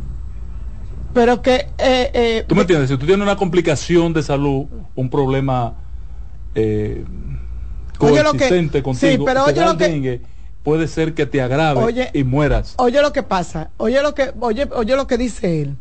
Pero que eh, eh, tú me entiendes, si tú tienes una complicación de salud, un problema eh, coexistente contigo, sí, pero oye lo que puede ser que te agrave y mueras. Oye lo que pasa, oye lo que, oye, oye lo que dice él.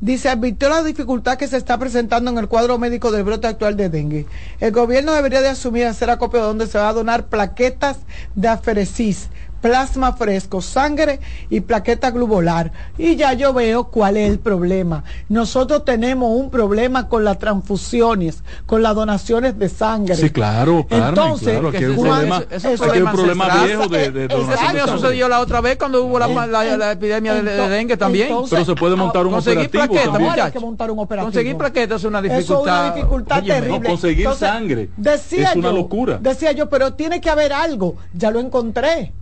Dice, advirtió la dificultad que se está presentando en el cuadro médico del brote actual de dengue. El gobierno debería de asumir hacer acopio donde se va a donar plaquetas de aferesis plasma fresco, sangre y plaqueta globular. Y ya yo veo cuál es el problema. Nosotros tenemos un problema con las transfusiones, con las donaciones de sangre. Sí, claro, Entonces, claro, aquí hay un problema, un problema viejo de, de donación. Eso sucedió la otra vez cuando hubo la, epidemia de, dengue también. Pero se puede montar un operativo plaquetas, también. que montar un operativo. Conseguir plaquetas es una dificultad. es una dificultad terrible. No, conseguir sangre decía es una yo, locura. Decía yo, pero tiene que haber algo. Ya lo encontré.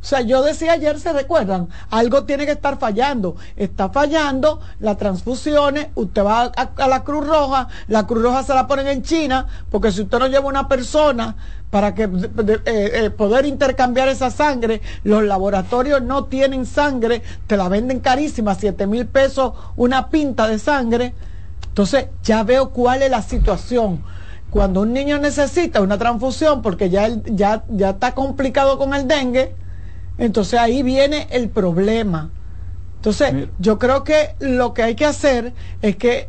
O sea, yo decía ayer, ¿se recuerdan? Algo tiene que estar fallando. Está fallando las transfusiones, usted va a, la Cruz Roja, la Cruz Roja se la ponen en China, porque si usted no lleva una persona para que eh, eh, poder intercambiar esa sangre, los laboratorios no tienen sangre, te la venden carísima, 7 mil pesos una pinta de sangre. Entonces, ya veo cuál es la situación cuando un niño necesita una transfusión porque ya, ya, ya está complicado con el dengue, entonces ahí viene el problema. Entonces, yo creo que lo que hay que hacer es que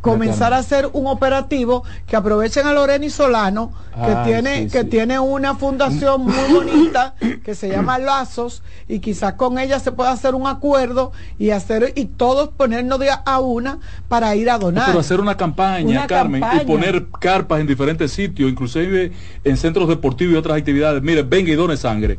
comenzar a hacer un operativo que aprovechen a Lorena y Solano, que tiene, que tiene una fundación muy [coughs] bonita que se llama Lazos, y quizás con ella se pueda hacer un acuerdo y hacer y todos ponernos de a una para ir a donar. Pero hacer una campaña, Carmen, y poner carpas en diferentes sitios, inclusive en centros deportivos y otras actividades. Mire, venga y done sangre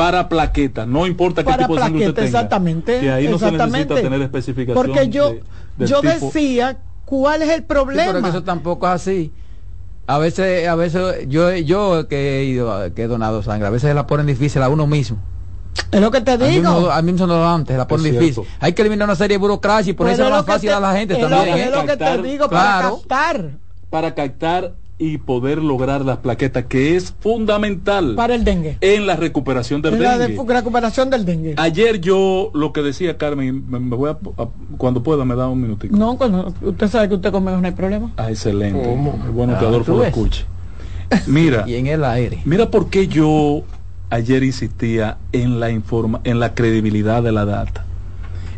para plaquetas, no importa qué tipo de sangre usted tenga. Exactamente. Que ahí no se necesita tener especificación. Porque yo, yo decía ¿Cuál es el problema? eso tampoco es así. A veces, a veces yo, yo que he ido, que he donado sangre, a veces la ponen difícil a uno mismo. Es lo que te digo. A mí mismo no antes, la ponen difícil. Hay que eliminar una serie de burocracia y ponerse más fácil a la gente también. es lo que te digo, para captar. Para captar y poder lograr las plaquetas, que es fundamental para el dengue. En la recuperación del dengue. La recuperación del dengue. Ayer yo lo que decía Carmen, me, voy a, cuando pueda me da un minutito. No, cuando usted sabe que usted come no hay problema. Ah, excelente. bueno que ah, Adolfo lo escuche. [laughs] Mira. y en el aire. Mira por qué yo ayer insistía en la informa, en la credibilidad de la data.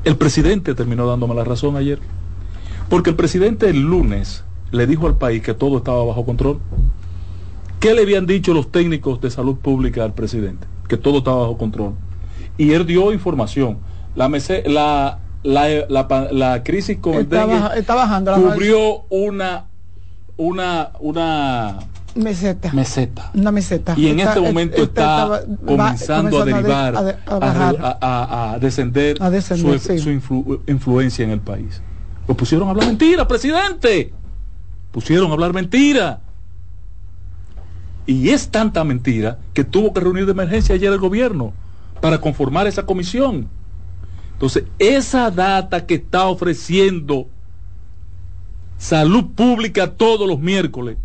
El presidente terminó dándome la razón ayer. Porque el presidente el lunes le dijo al país que todo estaba bajo control. ¿Qué le habían dicho los técnicos de salud pública al presidente? Que todo estaba bajo control. Y él dio información. La, la, la, la, crisis con el está bajando cubrió una, una, una meseta. meseta. Una meseta. Y en este momento está, comenzando a derivar, a, descender, su, influencia en el país. Lo pusieron a hablar mentira, presidente pusieron a hablar mentira. Y es tanta mentira que tuvo que reunir de emergencia ayer el gobierno para conformar esa comisión. Entonces, esa data que está ofreciendo salud pública todos los miércoles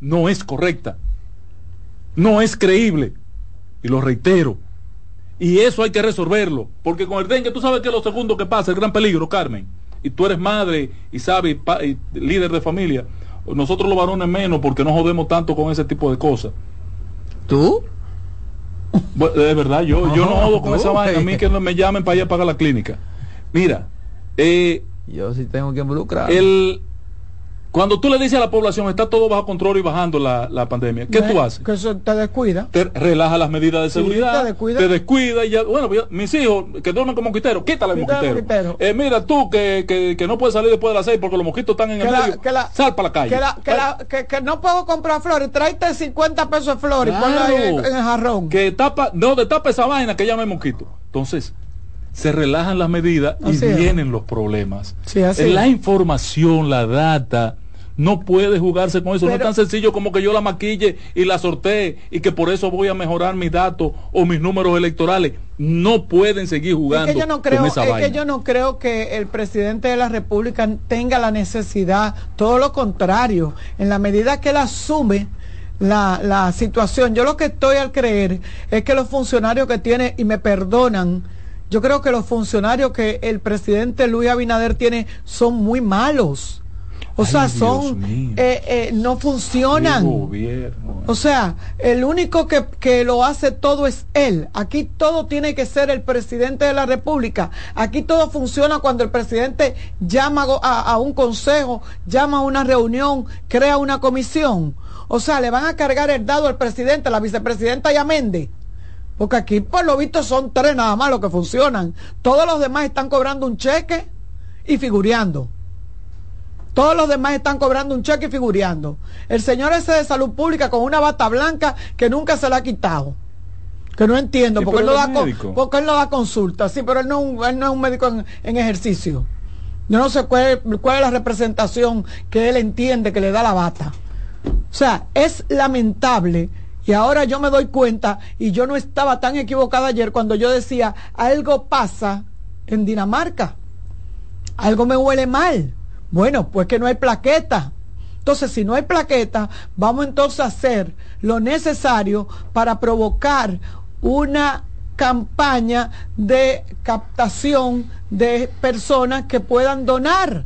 no es correcta. No es creíble. Y lo reitero. Y eso hay que resolverlo. Porque con el dengue, tú sabes que es lo segundo que pasa, el gran peligro, Carmen. Y tú eres madre y sabes, y líder de familia nosotros los varones menos porque no jodemos tanto con ese tipo de cosas. ¿Tú? de verdad, yo, yo no jodo con esa vaina. A mí que no me llamen para ir a pagar la clínica. Mira, eh, yo sí tengo que involucrar. El, cuando tú le dices a la población, está todo bajo control y bajando la, pandemia, ¿qué tú haces? Que eso te descuida. Te relaja las medidas de seguridad. te descuida. Te descuida y ya, bueno, pues mis hijos que duermen como mosquiteros, quítale el mosquitero. Eh, mira tú que, que, que, no puedes salir después de las seis porque los mosquitos están en el medio. sal para la calle. Que, que, no puedo comprar flores, tráete 50 pesos de flores y ponlo ahí en, el jarrón. Que tapa, no, de tapa esa vaina que ya no hay mosquito. Entonces, se relajan las medidas y vienen los problemas. La información, la data no puede jugarse con eso. no es tan sencillo como que yo la maquille y la sortee y que por eso voy a mejorar mis datos o mis números electorales. No pueden seguir jugando. Es que yo no creo, es que yo no creo que el presidente de la República tenga la necesidad, todo lo contrario, en la medida que él asume la, la situación. Yo lo que estoy al creer es que los funcionarios que tiene, y me perdonan, yo creo que los funcionarios que el presidente Luis Abinader tiene son muy malos o sea, son, eh, eh, no funcionan. O sea, el único que, que, lo hace todo es él. Aquí todo tiene que ser el presidente de la República. Aquí todo funciona cuando el presidente llama a, a un consejo, llama a una reunión, crea una comisión. O sea, le van a cargar el dado al presidente, a la vicepresidenta y a Méndez. Porque aquí, por lo visto, son tres nada más los que funcionan. Todos los demás están cobrando un cheque y figureando. Todos los demás están cobrando un cheque y figureando. El señor ese de salud pública con una bata blanca que nunca se la ha quitado. Que no entiendo, porque, él no, da, porque él no da consulta. Sí, pero él no, él no es un médico en, ejercicio. Yo no sé cuál, cuál es la representación que él entiende que le da la bata. O sea, es lamentable. Y ahora yo me doy cuenta, y yo no estaba tan equivocada ayer cuando yo decía, algo pasa en Dinamarca. Algo me huele mal. Bueno, pues que no hay plaqueta. Entonces, si no hay plaqueta, vamos entonces a hacer lo necesario para provocar una campaña de captación de personas que puedan donar.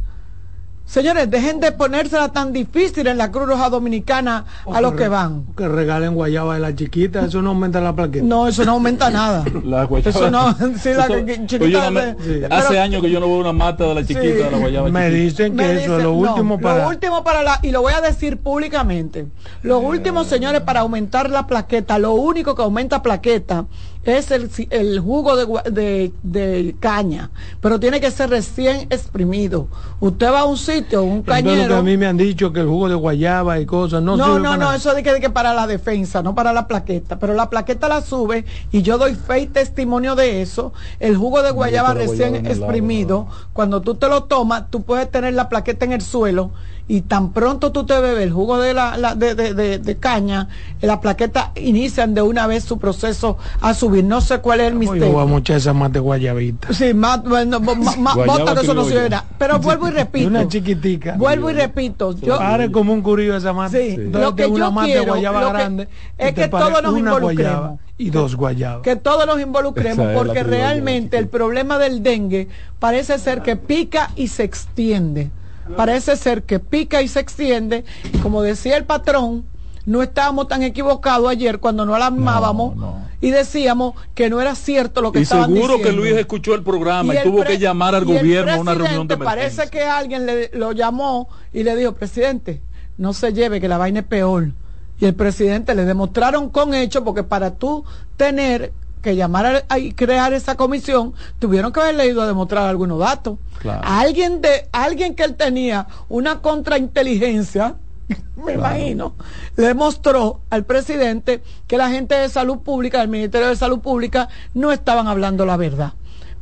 Señores, dejen de ponérsela tan difícil en la Cruz Roja Dominicana a los que van. Que regalen guayaba de la chiquita, eso no aumenta la plaqueta. No, eso no aumenta nada. [laughs] La guayaba. Eso no, sí, la Eso- pues no me- pero- Hace años que yo no veo una mata de la chiquita Sí. de la guayaba Me chiquita. dicen que Me eso es lo no, último para... Lo último para la, y lo voy a decir públicamente. Lo último, señores, para aumentar la plaqueta, lo único que aumenta plaqueta es el, el jugo de, de, de caña, pero tiene que ser recién exprimido. Usted va a un sitio, un Entonces, lo que cañero. a mí me han dicho que el jugo de guayaba y cosas no No, sirve no, para no, eso de que, de que para la defensa, no para la plaqueta. Pero la plaqueta la sube y yo doy fe y testimonio de eso. El jugo de guayaba recién guayaba exprimido, cuando tú te lo tomas, tú puedes tener la plaqueta en el suelo y tan pronto tú te bebes el jugo de, la, la- de, de- de- de caña, la plaqueta inician de una vez su proceso a subir. No sé cuál es el misterio. voy a muchar esa mate guayabita. Sí, más, bueno, Guayaba bótalo, eso no criolla. sirve de nada. Pero [laughs] vuelvo y repito. Una chiquitica. Vuelvo y repito. Yo, Pare como un curillo esa mate. Sí, Entonces, lo que de una yo mate quiero, guayaba lo que- grande es que todos nos una involucremos. guayaba y dos guayabas. que todos nos involucremos es porque realmente el problema del dengue parece ser que pica y se extiende. Parece ser que pica y se extiende. Y como decía el patrón, no estábamos tan equivocados ayer cuando no alarmábamos y decíamos que no era cierto lo que Y estaban seguro que diciendo. Luis escuchó el programa y, el tuvo que llamar al y gobierno a una reunión de emergencia. Parece que alguien le, lo llamó y le dijo, presidente, no se lleve, que la vaina es peor. Y el presidente le demostraron con hechos, porque para tú tener que llamar a, crear esa comisión, tuvieron que haber leído a demostrar algunos datos. Claro. Alguien de alguien que él tenía una contrainteligencia, [laughs] me imagino, le mostró al presidente que la gente de salud pública, del Ministerio de Salud Pública, no estaban hablando la verdad.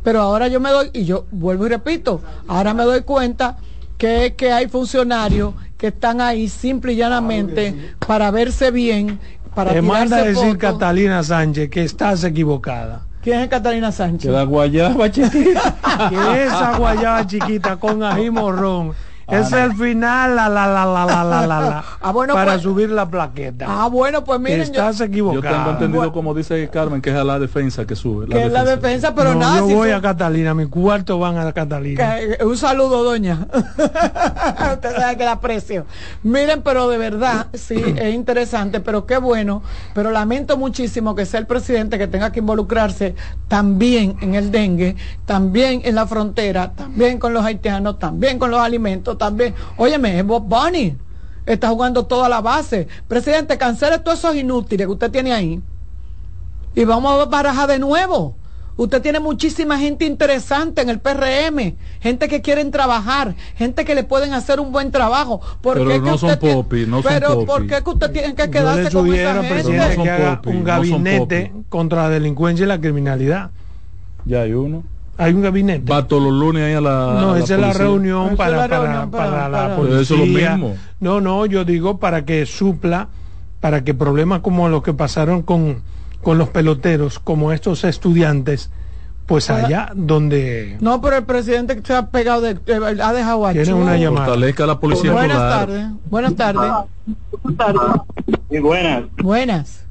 Pero ahora yo me doy, y yo vuelvo y repito, ahora me doy cuenta que, que hay funcionarios que están ahí simple y llanamente para verse bien, para Te manda a decir. Catalina Sánchez que estás equivocada. ¿Quién es Catalina Sánchez? Que la guayaba chiquita. [laughs] que esa guayaba chiquita con ají morrón es el final la la la la la la la, la, [laughs] Ah, bueno, para pues- subir la plaqueta. Ah, bueno, pues miren, yo- Estás Yo equivocado. tengo entendido, como dice Carmen, que es a la defensa que sube. que es la defensa, pero No, nada. yo si voy fue- a Catalina, mi cuarto van a Catalina. Que- un saludo, doña. [laughs] Usted sabe que la aprecio. Miren, pero de verdad, sí, [clears throat] es interesante, pero qué bueno. Pero lamento muchísimo que sea el presidente que tenga que involucrarse también en el dengue, también en la frontera, también con los haitianos, también con los alimentos, también. Óyeme, es Bob Bunny. Está jugando toda la base. Presidente, cancele todos esos inútiles que usted tiene ahí. Y vamos a barajar de nuevo. Usted tiene muchísima gente interesante en el PRM, gente que quieren trabajar, gente que le pueden hacer un buen trabajo. ¿Por Pero qué no que son usted tiene- popi, no son Pero popi. ¿por qué que usted tiene que quedarse con esa gente? presidente No que son haga popi, un no son gabinete contra la delincuencia y la criminalidad. Ya hay uno. Hay un gabinete. Va todos los lunes ahí a la. No, a esa es la reunión es para, la para, reunión para- para la policía. Eso es lo mismo. No, no, yo digo para que supla, para que problemas como los que pasaron con, con los peloteros, como estos estudiantes, pues Para- allá donde No, pero el presidente que se ha pegado, de, eh, ha dejado a Tiene una llamada. Fortalezca la policía Buenas tardes. Buenas tardes. Y buenas. Buenas.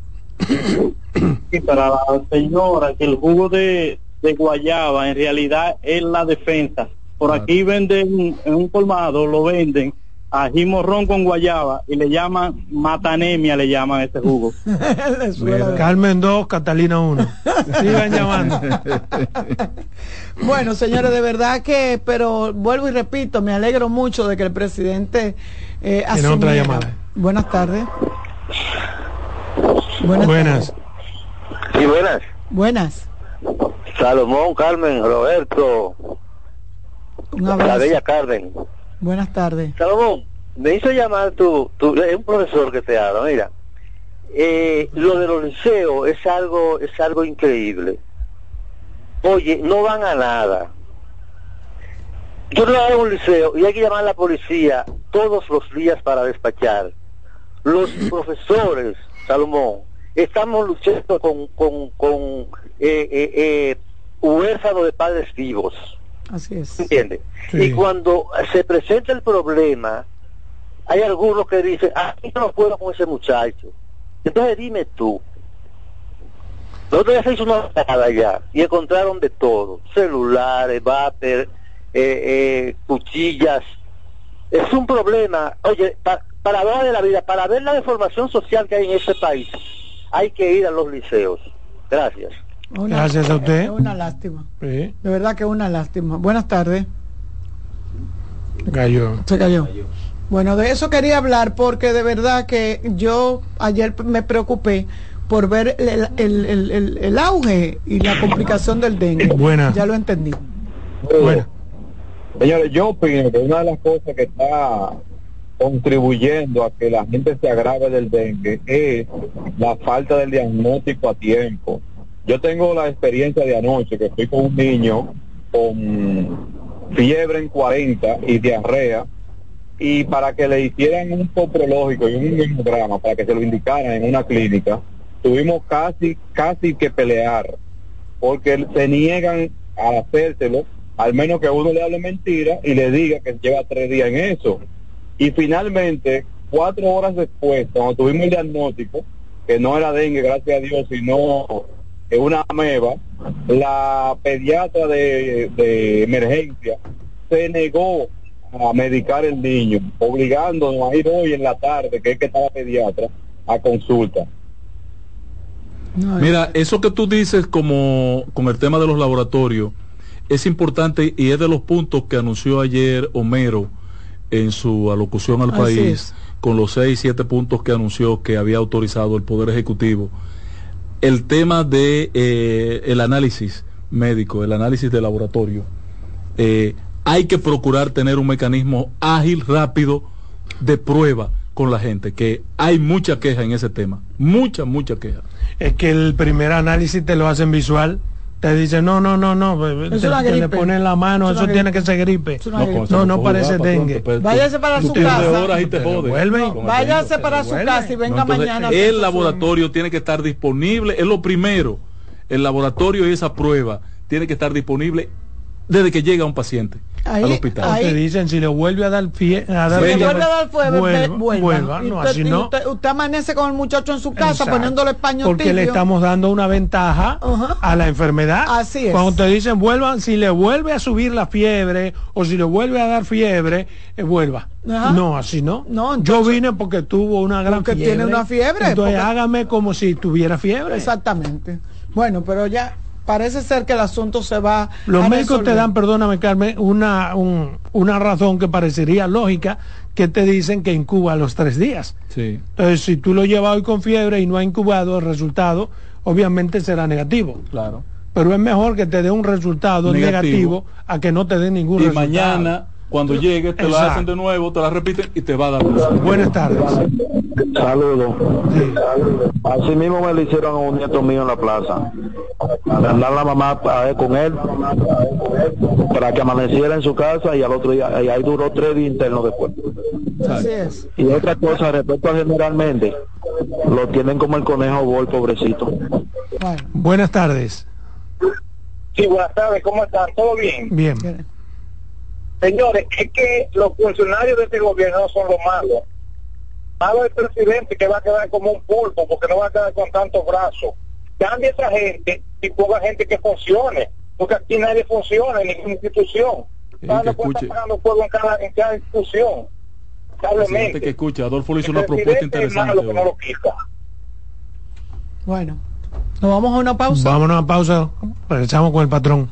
Y para la señora, que el jugo de, de guayaba en realidad es la defensa. Por aquí venden, en un colmado lo venden ají morrón con guayaba y le llaman matanemia, le llaman ese jugo. [laughs] Carmen 2, Catalina 1. [laughs] Sigan llamando. [laughs] Bueno, señores, de verdad que, pero vuelvo y repito, me alegro mucho de que el presidente eh, Tiene otra asumiera- llamada. Buenas tardes. Buenas. Buenas. Sí, buenas. Buenas. Salomón, Carmen, Roberto, Un la bella Carmen. Buenas tardes. Salomón, me hizo llamar tu, tu es un profesor que te habla, mira. Eh, lo de los liceos es algo, es algo increíble. Oye, no van a nada. Yo trabajo en un liceo y hay que llamar a la policía todos los días para despachar. Los [clears throat] profesores, Salomón, estamos luchando con, con, con eh, eh, eh, huérfanos de padres vivos. Así es. ¿Entiendes? Sí. Y cuando se presenta el problema, hay algunos que dicen, ah, yo no puedo con ese muchacho. Entonces dime tú, nosotros ya se hizo una parada ya y encontraron de todo, celulares, váter, eh, eh, cuchillas, Es un problema, oye, para hablar de la vida, para ver la deformación social que hay en este país, hay que ir a los liceos. Gracias. Gracias a usted. Es una lástima. De verdad que es una lástima. Buenas tardes. Se cayó. Se cayó. Bueno, de eso quería hablar porque de verdad que yo ayer me preocupé por ver el, auge y la complicación del dengue. Buena. Ya lo entendí. Bueno. Señores, yo opino que una de las cosas que está contribuyendo a que la gente se agrave del dengue es la falta del diagnóstico a tiempo. Yo tengo la experiencia de anoche que estoy con un niño con fiebre en 40 y diarrea y para que le hicieran un poprológico y un hemograma para que se lo indicaran en una clínica, tuvimos casi, casi que pelear, porque se niegan a hacérselo, al menos que uno le hable mentira y le diga que lleva tres días en eso. Y finalmente, cuatro horas después, cuando tuvimos el diagnóstico, que no era dengue, gracias a Dios, sino una ameba, la pediatra de, de emergencia se negó a medicar el niño, obligándonos a ir hoy en la tarde, que es que estaba pediatra, a consulta. Mira, eso que tú dices como con el tema de los laboratorios es importante y es de los puntos que anunció ayer Homero en su alocución al país con los seis, siete puntos que anunció que había autorizado el Poder Ejecutivo. El tema de eh, el análisis médico, el análisis de laboratorio. Eh, hay que procurar tener un mecanismo ágil, rápido, de prueba con la gente, que hay mucha queja en ese tema, mucha, mucha queja. Es que el primer análisis te lo hacen visual, te dicen, no, no, no, no, te, le ponen la mano, eso tiene que ser gripe. No, no, parece dengue. Váyase para su casa. váyase para su casa y venga mañana. El laboratorio tiene que estar disponible, es lo primero. El laboratorio y esa prueba tiene que estar disponible desde que llega un paciente al hospital. Te dicen si le vuelve a dar fiebre, a dar si le vuelve a dar fiebre, vuelva. No, usted, así no. Usted, amanece con el muchacho en su casa poniéndole español Porque le estamos dando una ventaja a la enfermedad. Así es. Cuando te dicen vuelvan, si le vuelve a subir la fiebre o si le vuelve a dar fiebre, eh, vuelva. No, así no. no Yo vine porque tuvo una gran porque tiene una fiebre. Entonces hágame como si tuviera fiebre. Exactamente. Bueno, pero ya parece ser que el asunto se va los médicos te dan perdóname Carmen una una razón que parecería lógica que te dicen que incuba los tres días. Sí. entonces si tú lo llevas hoy con fiebre y no ha incubado el resultado obviamente será negativo. Claro. Pero es mejor que te dé un resultado negativo, a que no te dé ningún y mañana cuando llegue te la hacen de nuevo, te la repiten y te va a dar. Buenas tardes. Saludos. Así mismo me lo hicieron a un nieto mío en la plaza. Andar la mamá con él para que amaneciera en su casa y al otro día, y ahí duró tres días internos después. Así es. Y otra cosa, respecto a generalmente, lo tienen como el conejo gol, pobrecito. Buenas tardes. Sí, buenas tardes, ¿cómo están? ¿Todo bien? Bien. Señores, es que los funcionarios de este gobierno no son los malos. Malo el presidente que va a quedar como un pulpo porque no va a quedar con tantos brazos. Cambia esa gente y ponga gente que funcione. Porque aquí nadie funciona en ninguna institución. Cada escuche. pagando fuego en cada, en cada institución. que escucha, Adolfo le hizo una propuesta interesante. Bueno, nos vamos a una pausa. Vámonos a una pausa. Regresamos con el patrón.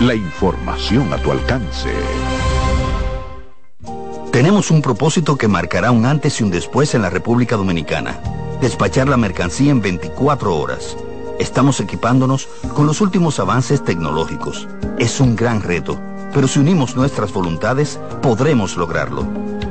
la información a tu alcance. Tenemos un propósito que marcará un antes y un después en la República Dominicana. Despachar la mercancía en 24 horas. Estamos equipándonos con los últimos avances tecnológicos. Es un gran reto, pero si unimos nuestras voluntades, podremos lograrlo.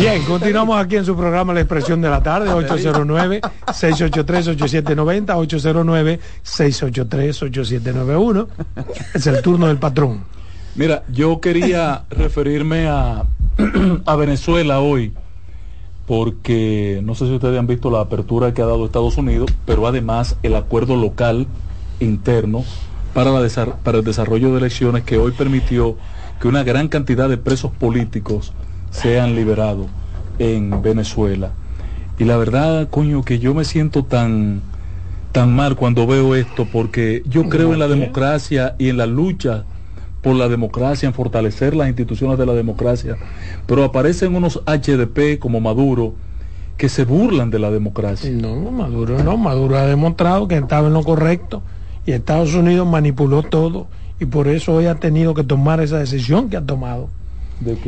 Bien, continuamos aquí en su programa La Expresión de la Tarde, 809-683-8790, 809-683-8791. Es el turno del patrón. Mira, yo quería referirme a, [clears throat] a Venezuela hoy, porque no sé si ustedes han visto la apertura que ha dado Estados Unidos, pero además el acuerdo local interno para, la para el desarrollo de elecciones que hoy permitió que una gran cantidad de presos políticos sean liberados en Venezuela. Y la verdad, coño, que yo me siento tan, tan mal cuando veo esto, porque yo creo en la democracia y en la lucha por la democracia, en fortalecer las instituciones de la democracia, pero aparecen unos HDP como Maduro que se burlan de la democracia. No, Maduro no, Maduro ha demostrado que estaba en lo correcto y Estados Unidos manipuló todo y por eso hoy ha tenido que tomar esa decisión que ha tomado.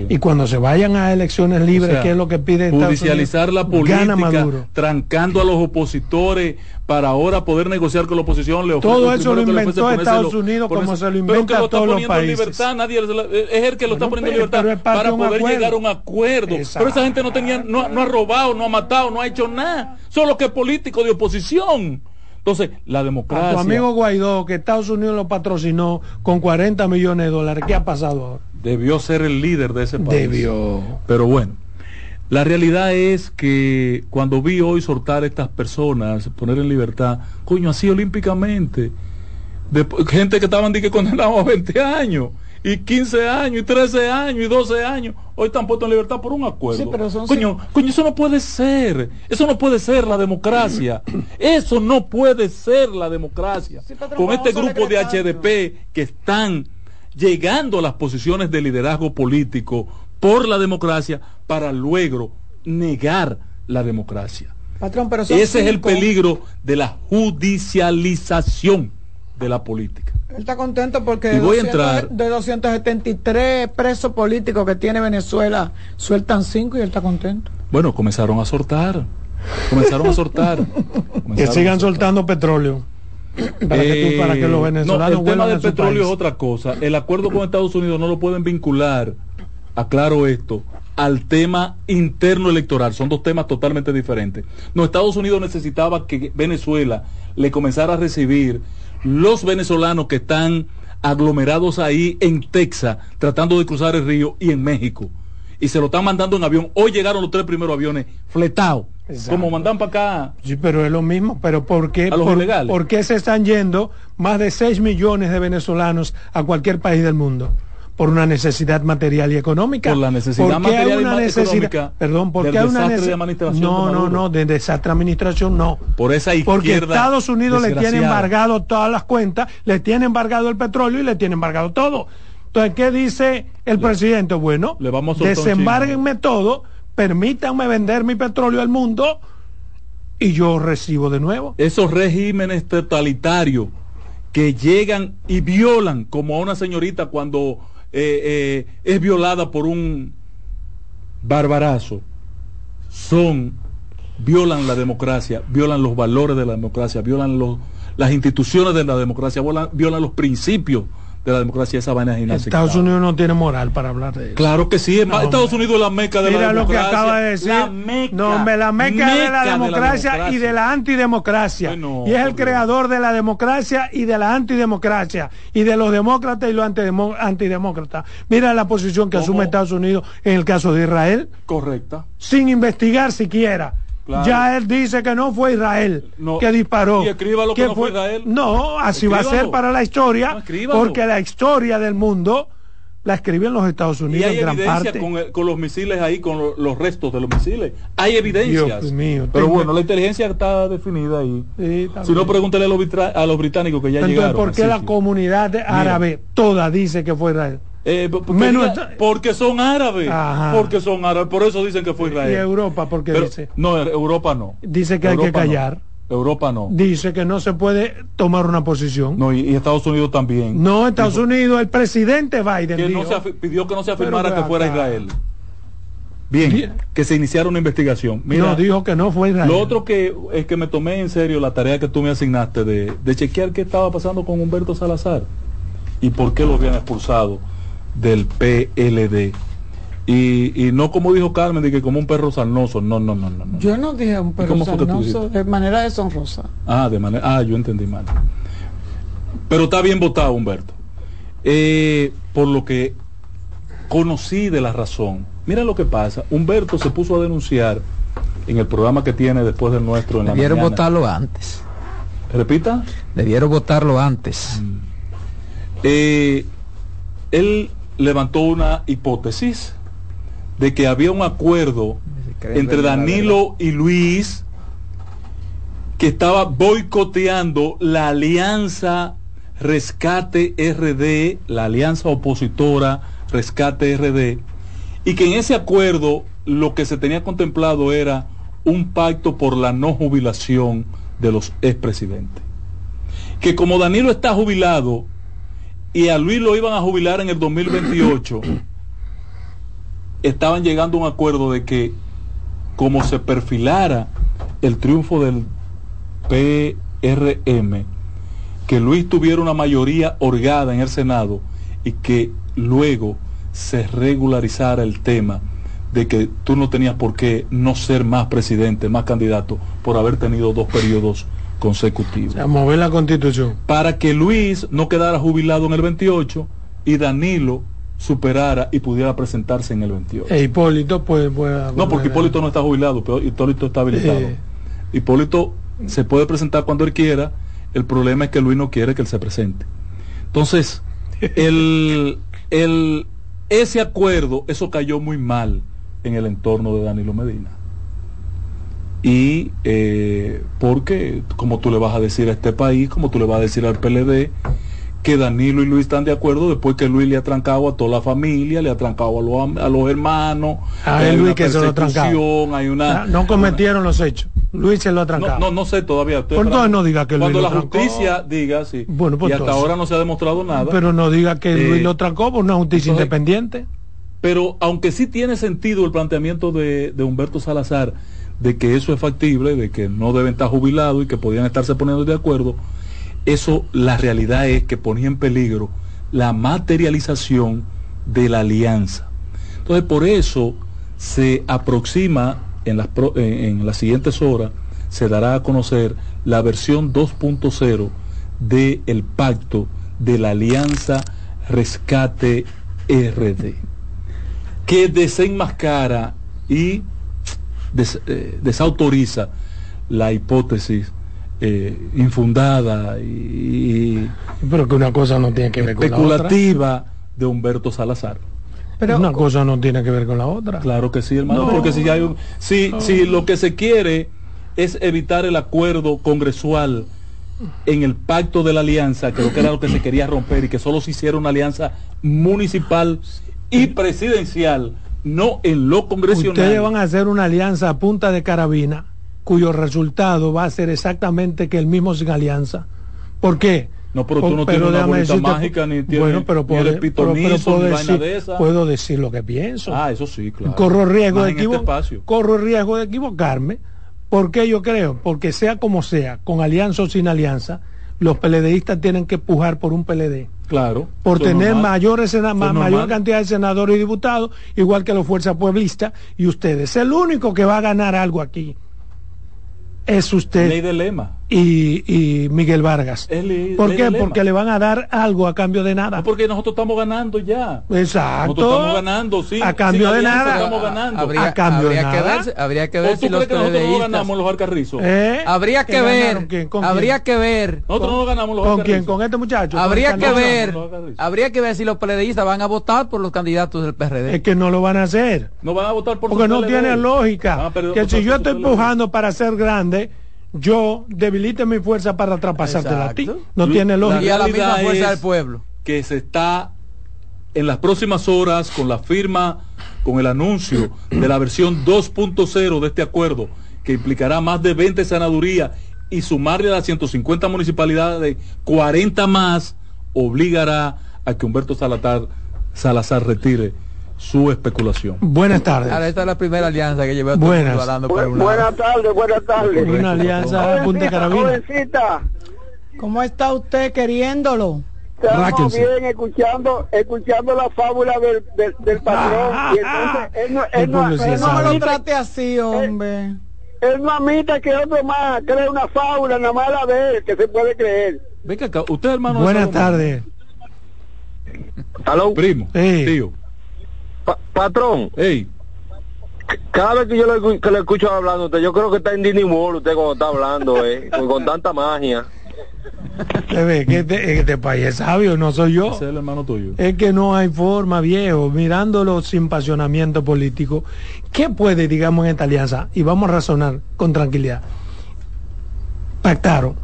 Y cuando se vayan a elecciones libres, ¿qué es lo que pide Estados Judicializar la política, trancando a los opositores para ahora poder negociar con la oposición. Le Todo eso lo inventó Estados Unidos como se lo inventa a todos los países. libertad, nadie, es el que lo está poniendo en libertad para poder llegar a un acuerdo. Pero esa gente no tenía, no, no ha robado, no ha matado, no ha hecho nada. Solo que es político de oposición. Entonces, la democracia. A tu amigo Guaidó, que Estados Unidos lo patrocinó con 40 millones de dólares, ¿qué ha pasado ahora? Debió ser el líder de ese país. Debió. Pero bueno, la realidad es que cuando vi hoy soltar a estas personas, poner en libertad, coño, así olímpicamente, de, gente que estaban que condenados a 20 años y 15 años, y 13 años, y 12 años, hoy están puestos en libertad por un acuerdo. coño, coño, eso no puede ser. Eso no puede ser la democracia. [clears throat] eso no puede ser la democracia. Con este grupo de HDP que están llegando a las posiciones de liderazgo político por la democracia para luego negar la democracia. Ese es el peligro de la judicialización de la política. Él está contento porque voy a entrar, de 273 presos políticos que tiene Venezuela, sueltan 5 y él está contento. Bueno, comenzaron a soltar. Comenzaron a soltar. [laughs] que sigan soltando petróleo. [clears throat] Para, que, para que los eh, venezolanos el tema del petróleo es otra cosa. El acuerdo con Estados Unidos no lo pueden vincular, aclaro esto, al tema interno electoral. Son dos temas totalmente diferentes. No, Estados Unidos necesitaba que Venezuela le comenzara a recibir los venezolanos que están aglomerados ahí en Texas, tratando de cruzar el río y en México. Y se lo están mandando en avión. Hoy llegaron los tres primeros aviones fletados. Como mandan para acá. Sí, pero es lo mismo. Pero ¿por qué, a los por, ¿por qué se están yendo más de 6 millones de venezolanos a cualquier país del mundo? por una necesidad material y económica. Por la necesidad material y económica. Perdón, porque hay una necesidad. No, no, no, de desastre administración no. Por esa izquierda. Porque Estados Unidos le tiene embargado todas las cuentas, le tiene embargado el petróleo y le tiene embargado todo. Entonces, ¿qué dice el presidente? Bueno, le vamos desembárguenme todo, permítanme vender mi petróleo al mundo y yo recibo de nuevo. Esos regímenes totalitarios que llegan y violan, como a una señorita cuando eh, eh, es violada por un barbarazo, son, violan la democracia, violan los valores de la democracia, violan los, las instituciones de la democracia, violan, violan los principios de la democracia, esa vaina es inaceptable. Estados Unidos no tiene moral para hablar de eso. Claro que sí, no, Estados Unidos es la meca de mira la lo democracia. que acaba de decir. La meca, no, me la meca, meca de, la democracia de la y de la antidemocracia. Y es el creador de la democracia y de la antidemocracia. Y de los demócratas y los antidemócratas. Mira la posición que asume Estados Unidos en el caso de Israel. Correcta. Sin investigar siquiera. Claro. Ya él dice que no fue Israel no. que disparó. Y escriba lo que, que no fue Israel. No, así escríbalo. va a ser para la historia, no, porque la historia del mundo la escriben los Estados Unidos y hay en gran evidencia parte. Con, el, con, los misiles ahí, con lo, los restos de los misiles. Hay evidencias. Dios mío, pero bueno, la inteligencia está definida ahí. Sí, si no, pregúntale a los, a los, británicos que ya Entonces, llegaron. ¿por qué la comunidad árabe Mira. toda dice que fue Israel? Eh, porque, Menos porque, son árabes. Ajá. Porque son árabes. Por eso dicen que fue Israel. ¿Y Europa por qué Pero, dice? No, Europa no. Dice que Europa hay que callar. No. Europa no. Dice que no se puede tomar una posición. No, y, y Estados Unidos también. No, Estados dijo, Unidos, el presidente Biden que dijo, no se, pidió que no se afirmara que fuera Israel. Bien, Bien, que se iniciara una investigación. Mira, no, dijo que no fue Israel. Lo otro que es que me tomé en serio la tarea que tú me asignaste de, de chequear qué estaba pasando con Humberto Salazar y por qué lo habían expulsado del PLD. Y, y, no como dijo Carmen, de que como un perro sarnoso. No, no, no, no. no. Yo no dije un perro sarnoso, de manera deshonrosa. Ah, de manera. Ah, yo entendí mal. Pero está bien votado, Humberto. Eh, por lo que conocí de la razón. Mira lo que pasa. Humberto se puso a denunciar en el programa que tiene después del nuestro en la Debieron mañana. votarlo antes. Repita. Debieron votarlo antes. Mm. Eh, él levantó una hipótesis de que había un acuerdo entre Danilo y Luis que estaba boicoteando la alianza Rescate RD, la alianza opositora Rescate RD, y que en ese acuerdo lo que se tenía contemplado era un pacto por la no jubilación de los expresidentes. Que como Danilo está jubilado y a Luis lo iban a jubilar en el 2028, [clears throat] estaban llegando a un acuerdo de que como se perfilara el triunfo del PRM, que Luis tuviera una mayoría orgada en el Senado y que luego se regularizara el tema de que tú no tenías por qué no ser más presidente, más candidato, por haber tenido dos periodos consecutivos. O sea, mover la constitución. Para que Luis no quedara jubilado en el 28 y Danilo superara y pudiera presentarse en el 28. E Hipólito puede, puede No, porque Hipólito no está jubilado, pero Hipólito está habilitado. Eh. Hipólito se puede presentar cuando él quiera, el problema es que Luis no quiere que él se presente. Entonces, [laughs] el, el, ese acuerdo, eso cayó muy mal en el entorno de Danilo Medina. Y eh, porque, como tú le vas a decir a este país, como tú le vas a decir al PLD, que Danilo y Luis están de acuerdo después que Luis le ha trancado a toda la familia, le ha trancado a los, a los hermanos. A él, Luis que se lo trancado. Hay una, no cometieron una, los hechos. Luis se lo ha trancado. No, no, no sé todavía. Por entonces no diga que Cuando Luis la lo justicia trancó. diga, sí. Bueno, pues y hasta entonces, ahora no se ha demostrado nada. Pero no diga que Eh, Luis lo trancó por una justicia entonces, independiente. Pero aunque sí tiene sentido el planteamiento de, de Humberto Salazar de que eso es factible, de que no deben estar jubilados y que podían estarse poniendo de acuerdo, eso la realidad es que ponía en peligro la materialización de la alianza. Entonces por eso se aproxima en las, en, en las siguientes horas, se dará a conocer la versión 2.0 del pacto de la alianza Rescate RD, que desenmascara y des- eh, desautoriza la hipótesis eh, infundada y, Pero que una cosa no tiene que ver con la otra. especulativa de Humberto Salazar. Pero una cosa no tiene que ver con la otra. Claro que sí, hermano, No. porque si hay un, si, No. si lo que se quiere es evitar el acuerdo congresual en el pacto de la alianza, creo que era lo que se quería romper y que solo se hiciera una alianza municipal y presidencial, no en lo congresional. Ustedes van a hacer una alianza a punta de carabina, cuyo resultado va a ser exactamente que el mismo sin alianza. ¿Por qué? No, pero tú no tienes una bolita decirte- mágica, ni tienes- bueno, pero puedo, pero- puedo ni decir, de esa. puedo decir lo que pienso. Ah, eso sí, claro. corro riesgo Más de este corro el riesgo de equivocarme. ¿Por qué yo creo? Porque sea como sea, con alianza o sin alianza, los PLDistas tienen que pujar por un PLD. Claro. Por tener normal. mayores, sena- Eso ma- es mayor cantidad de senadores y diputados, igual que los fuerzas pueblistas y ustedes. El único que va a ganar algo aquí es usted Ley de lema. Y, y Miguel Vargas. Ley- ¿Por qué? de lema. Porque le van a dar algo a cambio de nada. Porque nosotros estamos ganando ya. Exacto. Nosotros estamos ganando, sí. A cambio de nada. Estamos ganando. Habría, A cambio de habría que nada. ver, habría que ¿O ver tú si los que nosotros no ganamos los alcarrizos? ¿Eh? Habría ¿Que ver, quién? ¿Con habría quién? que ver, Nosotros no ganamos los ¿Con quién? ¿Con este muchacho? habría ¿Con que el ver, habría que ver si los PLDistas van a votar por los candidatos del PRD. Es que no lo van a hacer. No van a votar por Porque no tiene lógica. Van a perder- que si yo estoy empujando para ser grande, yo debilite mi fuerza para traspasártela a ti. No Lu- tiene y lógica. a la misma fuerza del pueblo. que se está en las próximas horas con la firma, con el anuncio de la versión 2.0 de este acuerdo, que implicará más de 20 senadurías y sumarle a las 150 municipalidades 40 más, obligará a que Humberto Salazar, Salazar retire su especulación. Buenas tardes. Ahora esta es la primera alianza que llevé Buenas. hablando. Buenas tardes, buenas tardes. Una alianza a punta de Jovencita, carabina. jovencita, ¿Cómo está usted queriéndolo? estamos Ráquense. bien escuchando escuchando la fábula del, del, del patrón. Ah, y entonces, él no, él no, él No me lo trate así, hombre. él no admite que otro más cree una fábula, nada más la de él, que se puede creer. Venga acá, usted hermano. de Buenas tardes. Aló, Primo, Sí. tío. Pa- patrón, Ey, cada vez que yo lo, que lo escucho hablando, usted, yo creo que está en Disney World usted cuando está hablando, eh, [laughs] con, con tanta magia. Se ve que este, este país es sabio, no soy yo. ese es el hermano tuyo. Es que no hay forma, viejo, mirándolo sin pasionamiento político. ¿Qué puede, digamos, en esta alianza? Y vamos a razonar con tranquilidad. Pactaron.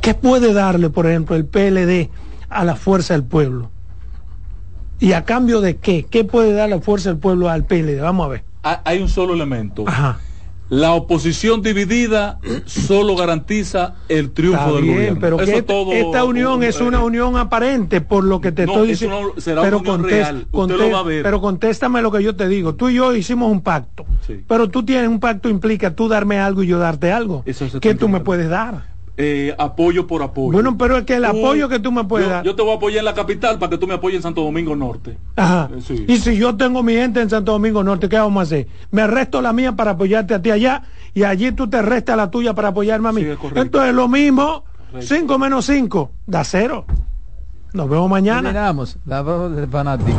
¿Qué puede darle, por ejemplo, el PLD a la fuerza del pueblo? ¿Y a cambio de qué? ¿Qué puede dar la fuerza del pueblo al PLD? Vamos a ver. Ha- Hay un solo elemento. Ajá. La oposición dividida solo garantiza el triunfo Está del bien, gobierno. pero Eso que todo- esta unión es una unión aparente por lo que te No, estoy diciendo. no será una unión real. Usted lo va a ver. Pero contéstame lo que yo te digo. Tú y yo hicimos un pacto. Sí. Pero tú tienes un pacto implica tú darme algo y yo darte algo. Eso ¿Qué tú me puedes dar? Eh, apoyo por apoyo. Bueno, pero es que el Tú- apoyo que tú me puedes yo, dar. yo te voy a apoyar en la capital para que tú me apoyes en Santo Domingo Norte. Ajá. Eh, sí. Y si yo tengo mi gente en Santo Domingo Norte, ¿qué vamos a hacer? Me resto la mía para apoyarte a ti allá y allí tú te restas la tuya para apoyarme a mí. Sí, es correcto. Esto es lo mismo. Correcto. 5 menos 5 da cero. Nos vemos mañana. Terminamos. La voz del fanático.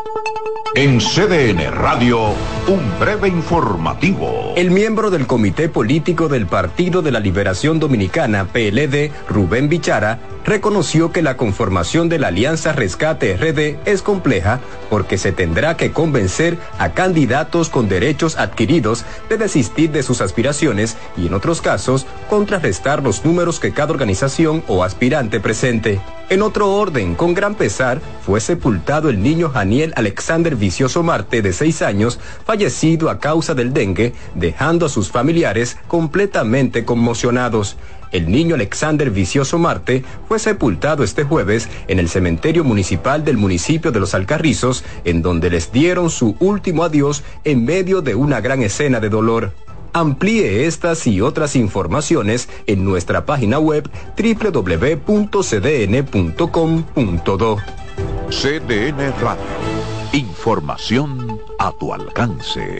En CDN Radio, un breve informativo. El miembro del Comité Político del Partido de la Liberación Dominicana, PLD, Rubén Bichara, reconoció que la conformación de la Alianza Rescate RD es compleja porque se tendrá que convencer a candidatos con derechos adquiridos de desistir de sus aspiraciones y en otros casos contrarrestar los números que cada organización o aspirante presente. En otro orden, con gran pesar, fue sepultado el niño Janiel Alexander Vicioso Marte, de 6 años, fallecido a causa del dengue, dejando a sus familiares completamente conmocionados. El niño Alexander Vicioso Marte fue sepultado este jueves en el cementerio municipal del municipio de Los Alcarrizos, en donde les dieron su último adiós en medio de una gran escena de dolor. Amplíe estas y otras informaciones en nuestra página web www.cdn.com.do. CDN Radio, información a tu alcance.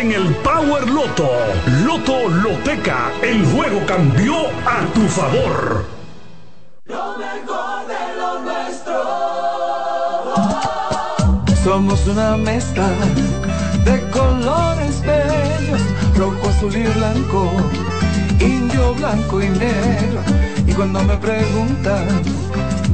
en el Power Loto. Loto Loteca, el juego cambió a tu favor. Lo mejor de lo nuestro. Somos una mezcla de colores bellos, rojo, azul y blanco, indio, blanco y negro. Y cuando me preguntan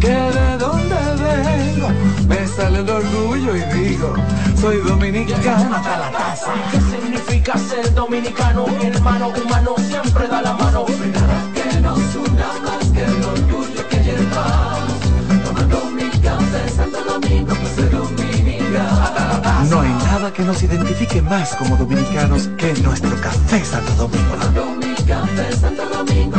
que de dónde vengo, me sale el orgullo y digo, soy dominicano hasta la taza. ¿Qué significa ser dominicano? Mi hermano humano siempre da la mano. Que nos una más que el orgullo que llevamos, tomando mi café Santo Domingo, pues soy dominicano hasta la taza. No hay nada que nos identifique más como dominicanos que nuestro café Santo Domingo. Tomando mi café Santo Domingo,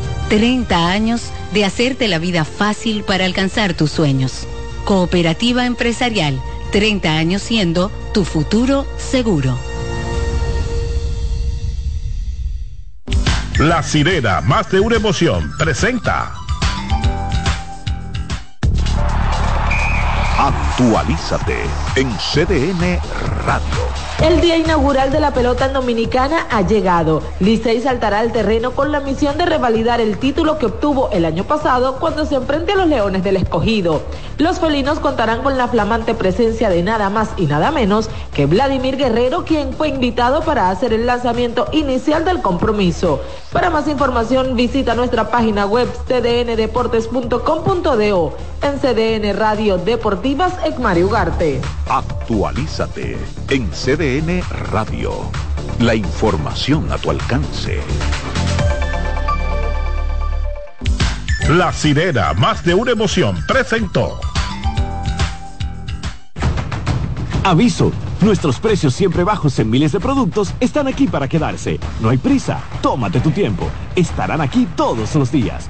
30 años de hacerte la vida fácil para alcanzar tus sueños. Cooperativa Empresarial, 30 años siendo tu futuro seguro. La sirena, más de una emoción, presenta. Actualízate en CDN Radio. El día inaugural de la pelota dominicana ha llegado. Licey saltará al terreno con la misión de revalidar el título que obtuvo el año pasado cuando se enfrente a los Leones del Escogido. Los felinos contarán con la flamante presencia de nada más y nada menos que Vladimir Guerrero, quien fue invitado para hacer el lanzamiento inicial del compromiso. Para más información visita nuestra página web cdndeportes.com.do en CDN Radio Deportivas Ecmario Ugarte. Actualízate en CDN Radio. La información a tu alcance. La sirena, más de una emoción, presentó. Aviso, nuestros precios siempre bajos en miles de productos están aquí para quedarse. No hay prisa, tómate tu tiempo. Estarán aquí todos los días.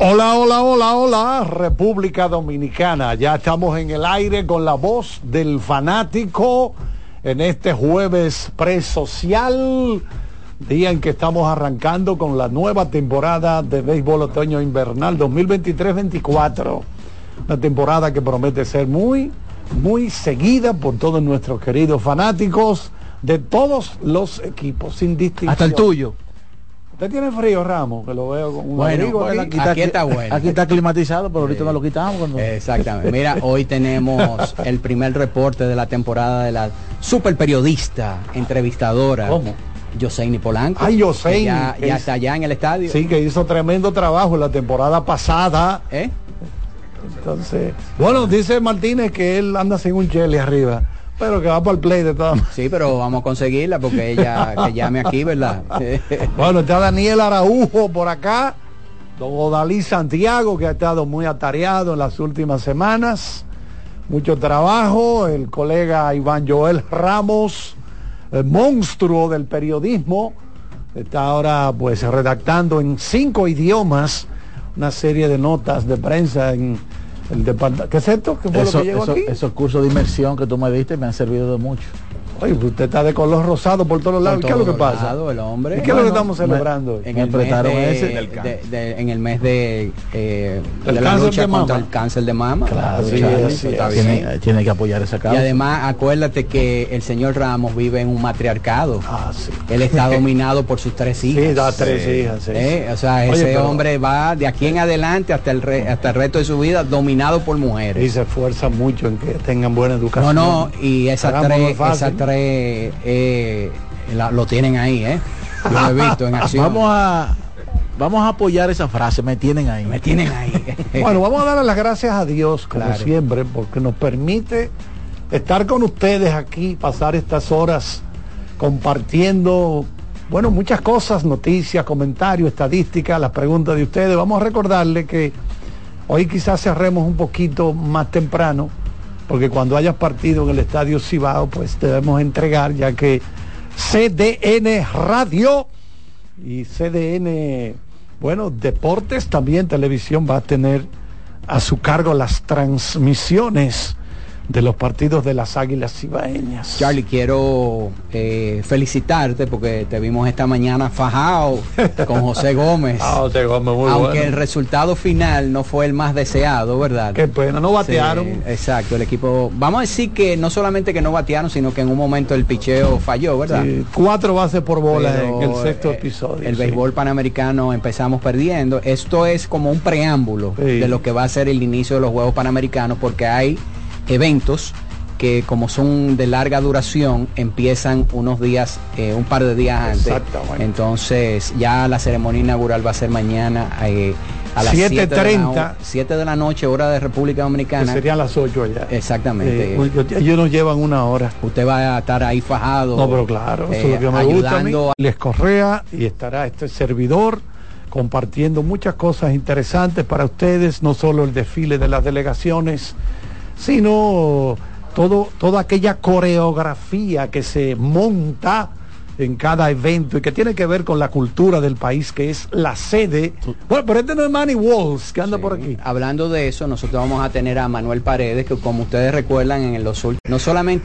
Hola, hola, hola, hola, República Dominicana. Ya estamos en el aire con la voz del fanático en este jueves presocial, día en que estamos arrancando con la nueva temporada de béisbol otoño invernal 2023-24. Una temporada que promete ser muy, muy seguida por todos nuestros queridos fanáticos de todos los equipos, sin distinción. Hasta el tuyo. ¿Usted tiene frío, Ramos? Que lo veo con un Bueno, abrigo pues, aquí. aquí está bueno. Aquí está climatizado, pero ahorita no lo quitamos. Cuando... Exactamente. Mira, hoy tenemos el primer reporte de la temporada de la super periodista, entrevistadora. ¿Cómo? Yoseini Polanco. Ay, Yoseini, Ya, ya es- está allá en el estadio. Sí, que hizo tremendo trabajo en la temporada pasada. ¿Eh? Entonces, bueno, dice Martínez que él anda sin un chele arriba, pero que va para el play de todas maneras. Sí, pero vamos a conseguirla porque ella que llame aquí, ¿verdad? [laughs] Bueno, está Daniel Araujo por acá. Don Odalí Santiago, que ha estado muy atareado en las últimas semanas. Mucho trabajo. El colega Iván Joel Ramos, el monstruo del periodismo, está ahora pues redactando en cinco idiomas una serie de notas de prensa en el departamento. ¿Qué es esto? ¿Qué fue Eso- lo que llegó eso- aquí? Esos cursos de inmersión que tú me diste me han servido de mucho. Oye, pues usted está de color rosado por todos lados. Por ¿Qué es lo que pasa? lados, el hombre. ¿Y qué es lo que estamos celebrando? hoy? En el, mes de, de- de- en el mes de, eh, El de la cáncer lucha de contra mama. el cáncer de mama. Claro, La sí, lucha, así eso está es. bien. Tiene, tiene que apoyar esa Y causa. además acuérdate que el señor Ramos vive en un matriarcado. Él está [laughs] dominado por sus tres hijas. Sí, da tres hijas, sí, Eh, sí. O sea, Oye, ese pero- hombre va de aquí en adelante hasta el, re- hasta el resto de su vida dominado por mujeres. Y se esfuerza mucho en que tengan buena No, educación. no, y esas no tres, esas tres eh, la- lo tienen ahí, ¿eh? Yo lo he visto en acción. Vamos a vamos a apoyar esa frase, me tienen ahí. Me tienen ahí. [laughs] Bueno, vamos a darle las gracias a Dios, como Claro. siempre, porque nos permite estar con ustedes aquí, pasar estas horas compartiendo, bueno, muchas cosas, noticias, comentarios, estadísticas, las preguntas de ustedes. Vamos a recordarle que hoy quizás cerremos un poquito más temprano, porque cuando hayas partido en el Estadio Cibao, pues debemos entregar, ya que CDN Radio y CDN, bueno, Deportes también, televisión va a tener a su cargo las transmisiones de los partidos de las Águilas Cibaeñas. Charlie, quiero eh, felicitarte porque te vimos esta mañana fajado con José Gómez. [laughs] Ah, José Gómez, muy Aunque bueno. el resultado final no fue el más deseado, ¿verdad? Qué pena, no batearon. Sí, exacto, el equipo. Vamos a decir que no solamente que no batearon, sino que en un momento el picheo falló, ¿verdad? Sí, cuatro bases por bola Pero, en el sexto eh, episodio. El sí. béisbol panamericano empezamos perdiendo. Esto es como un preámbulo de lo que va a ser el inicio de los Juegos Panamericanos porque hay eventos que como son de larga duración empiezan unos días, eh, un par de días antes. Exactamente. Entonces ya la ceremonia inaugural va a ser mañana eh, a las 7 de, la 7:30. no- 7 de la noche, hora de República Que Dominicana. serían las ocho allá. Exactamente. Eh, ellos nos llevan una hora. Usted va a estar ahí fajado. No, pero claro, eso eh, es lo que me gusta a mí. ayudando a- Les Correa y estará este servidor compartiendo muchas cosas interesantes para ustedes, no solo el desfile de las delegaciones, sino todo, toda aquella coreografía que se monta en cada evento y que tiene que ver con la cultura del país, que es la sede. Bueno, pero este no es Manny Walls, que anda por aquí. Hablando de eso, nosotros vamos a tener a Manuel Paredes, que como ustedes recuerdan, en los últimos, no solamente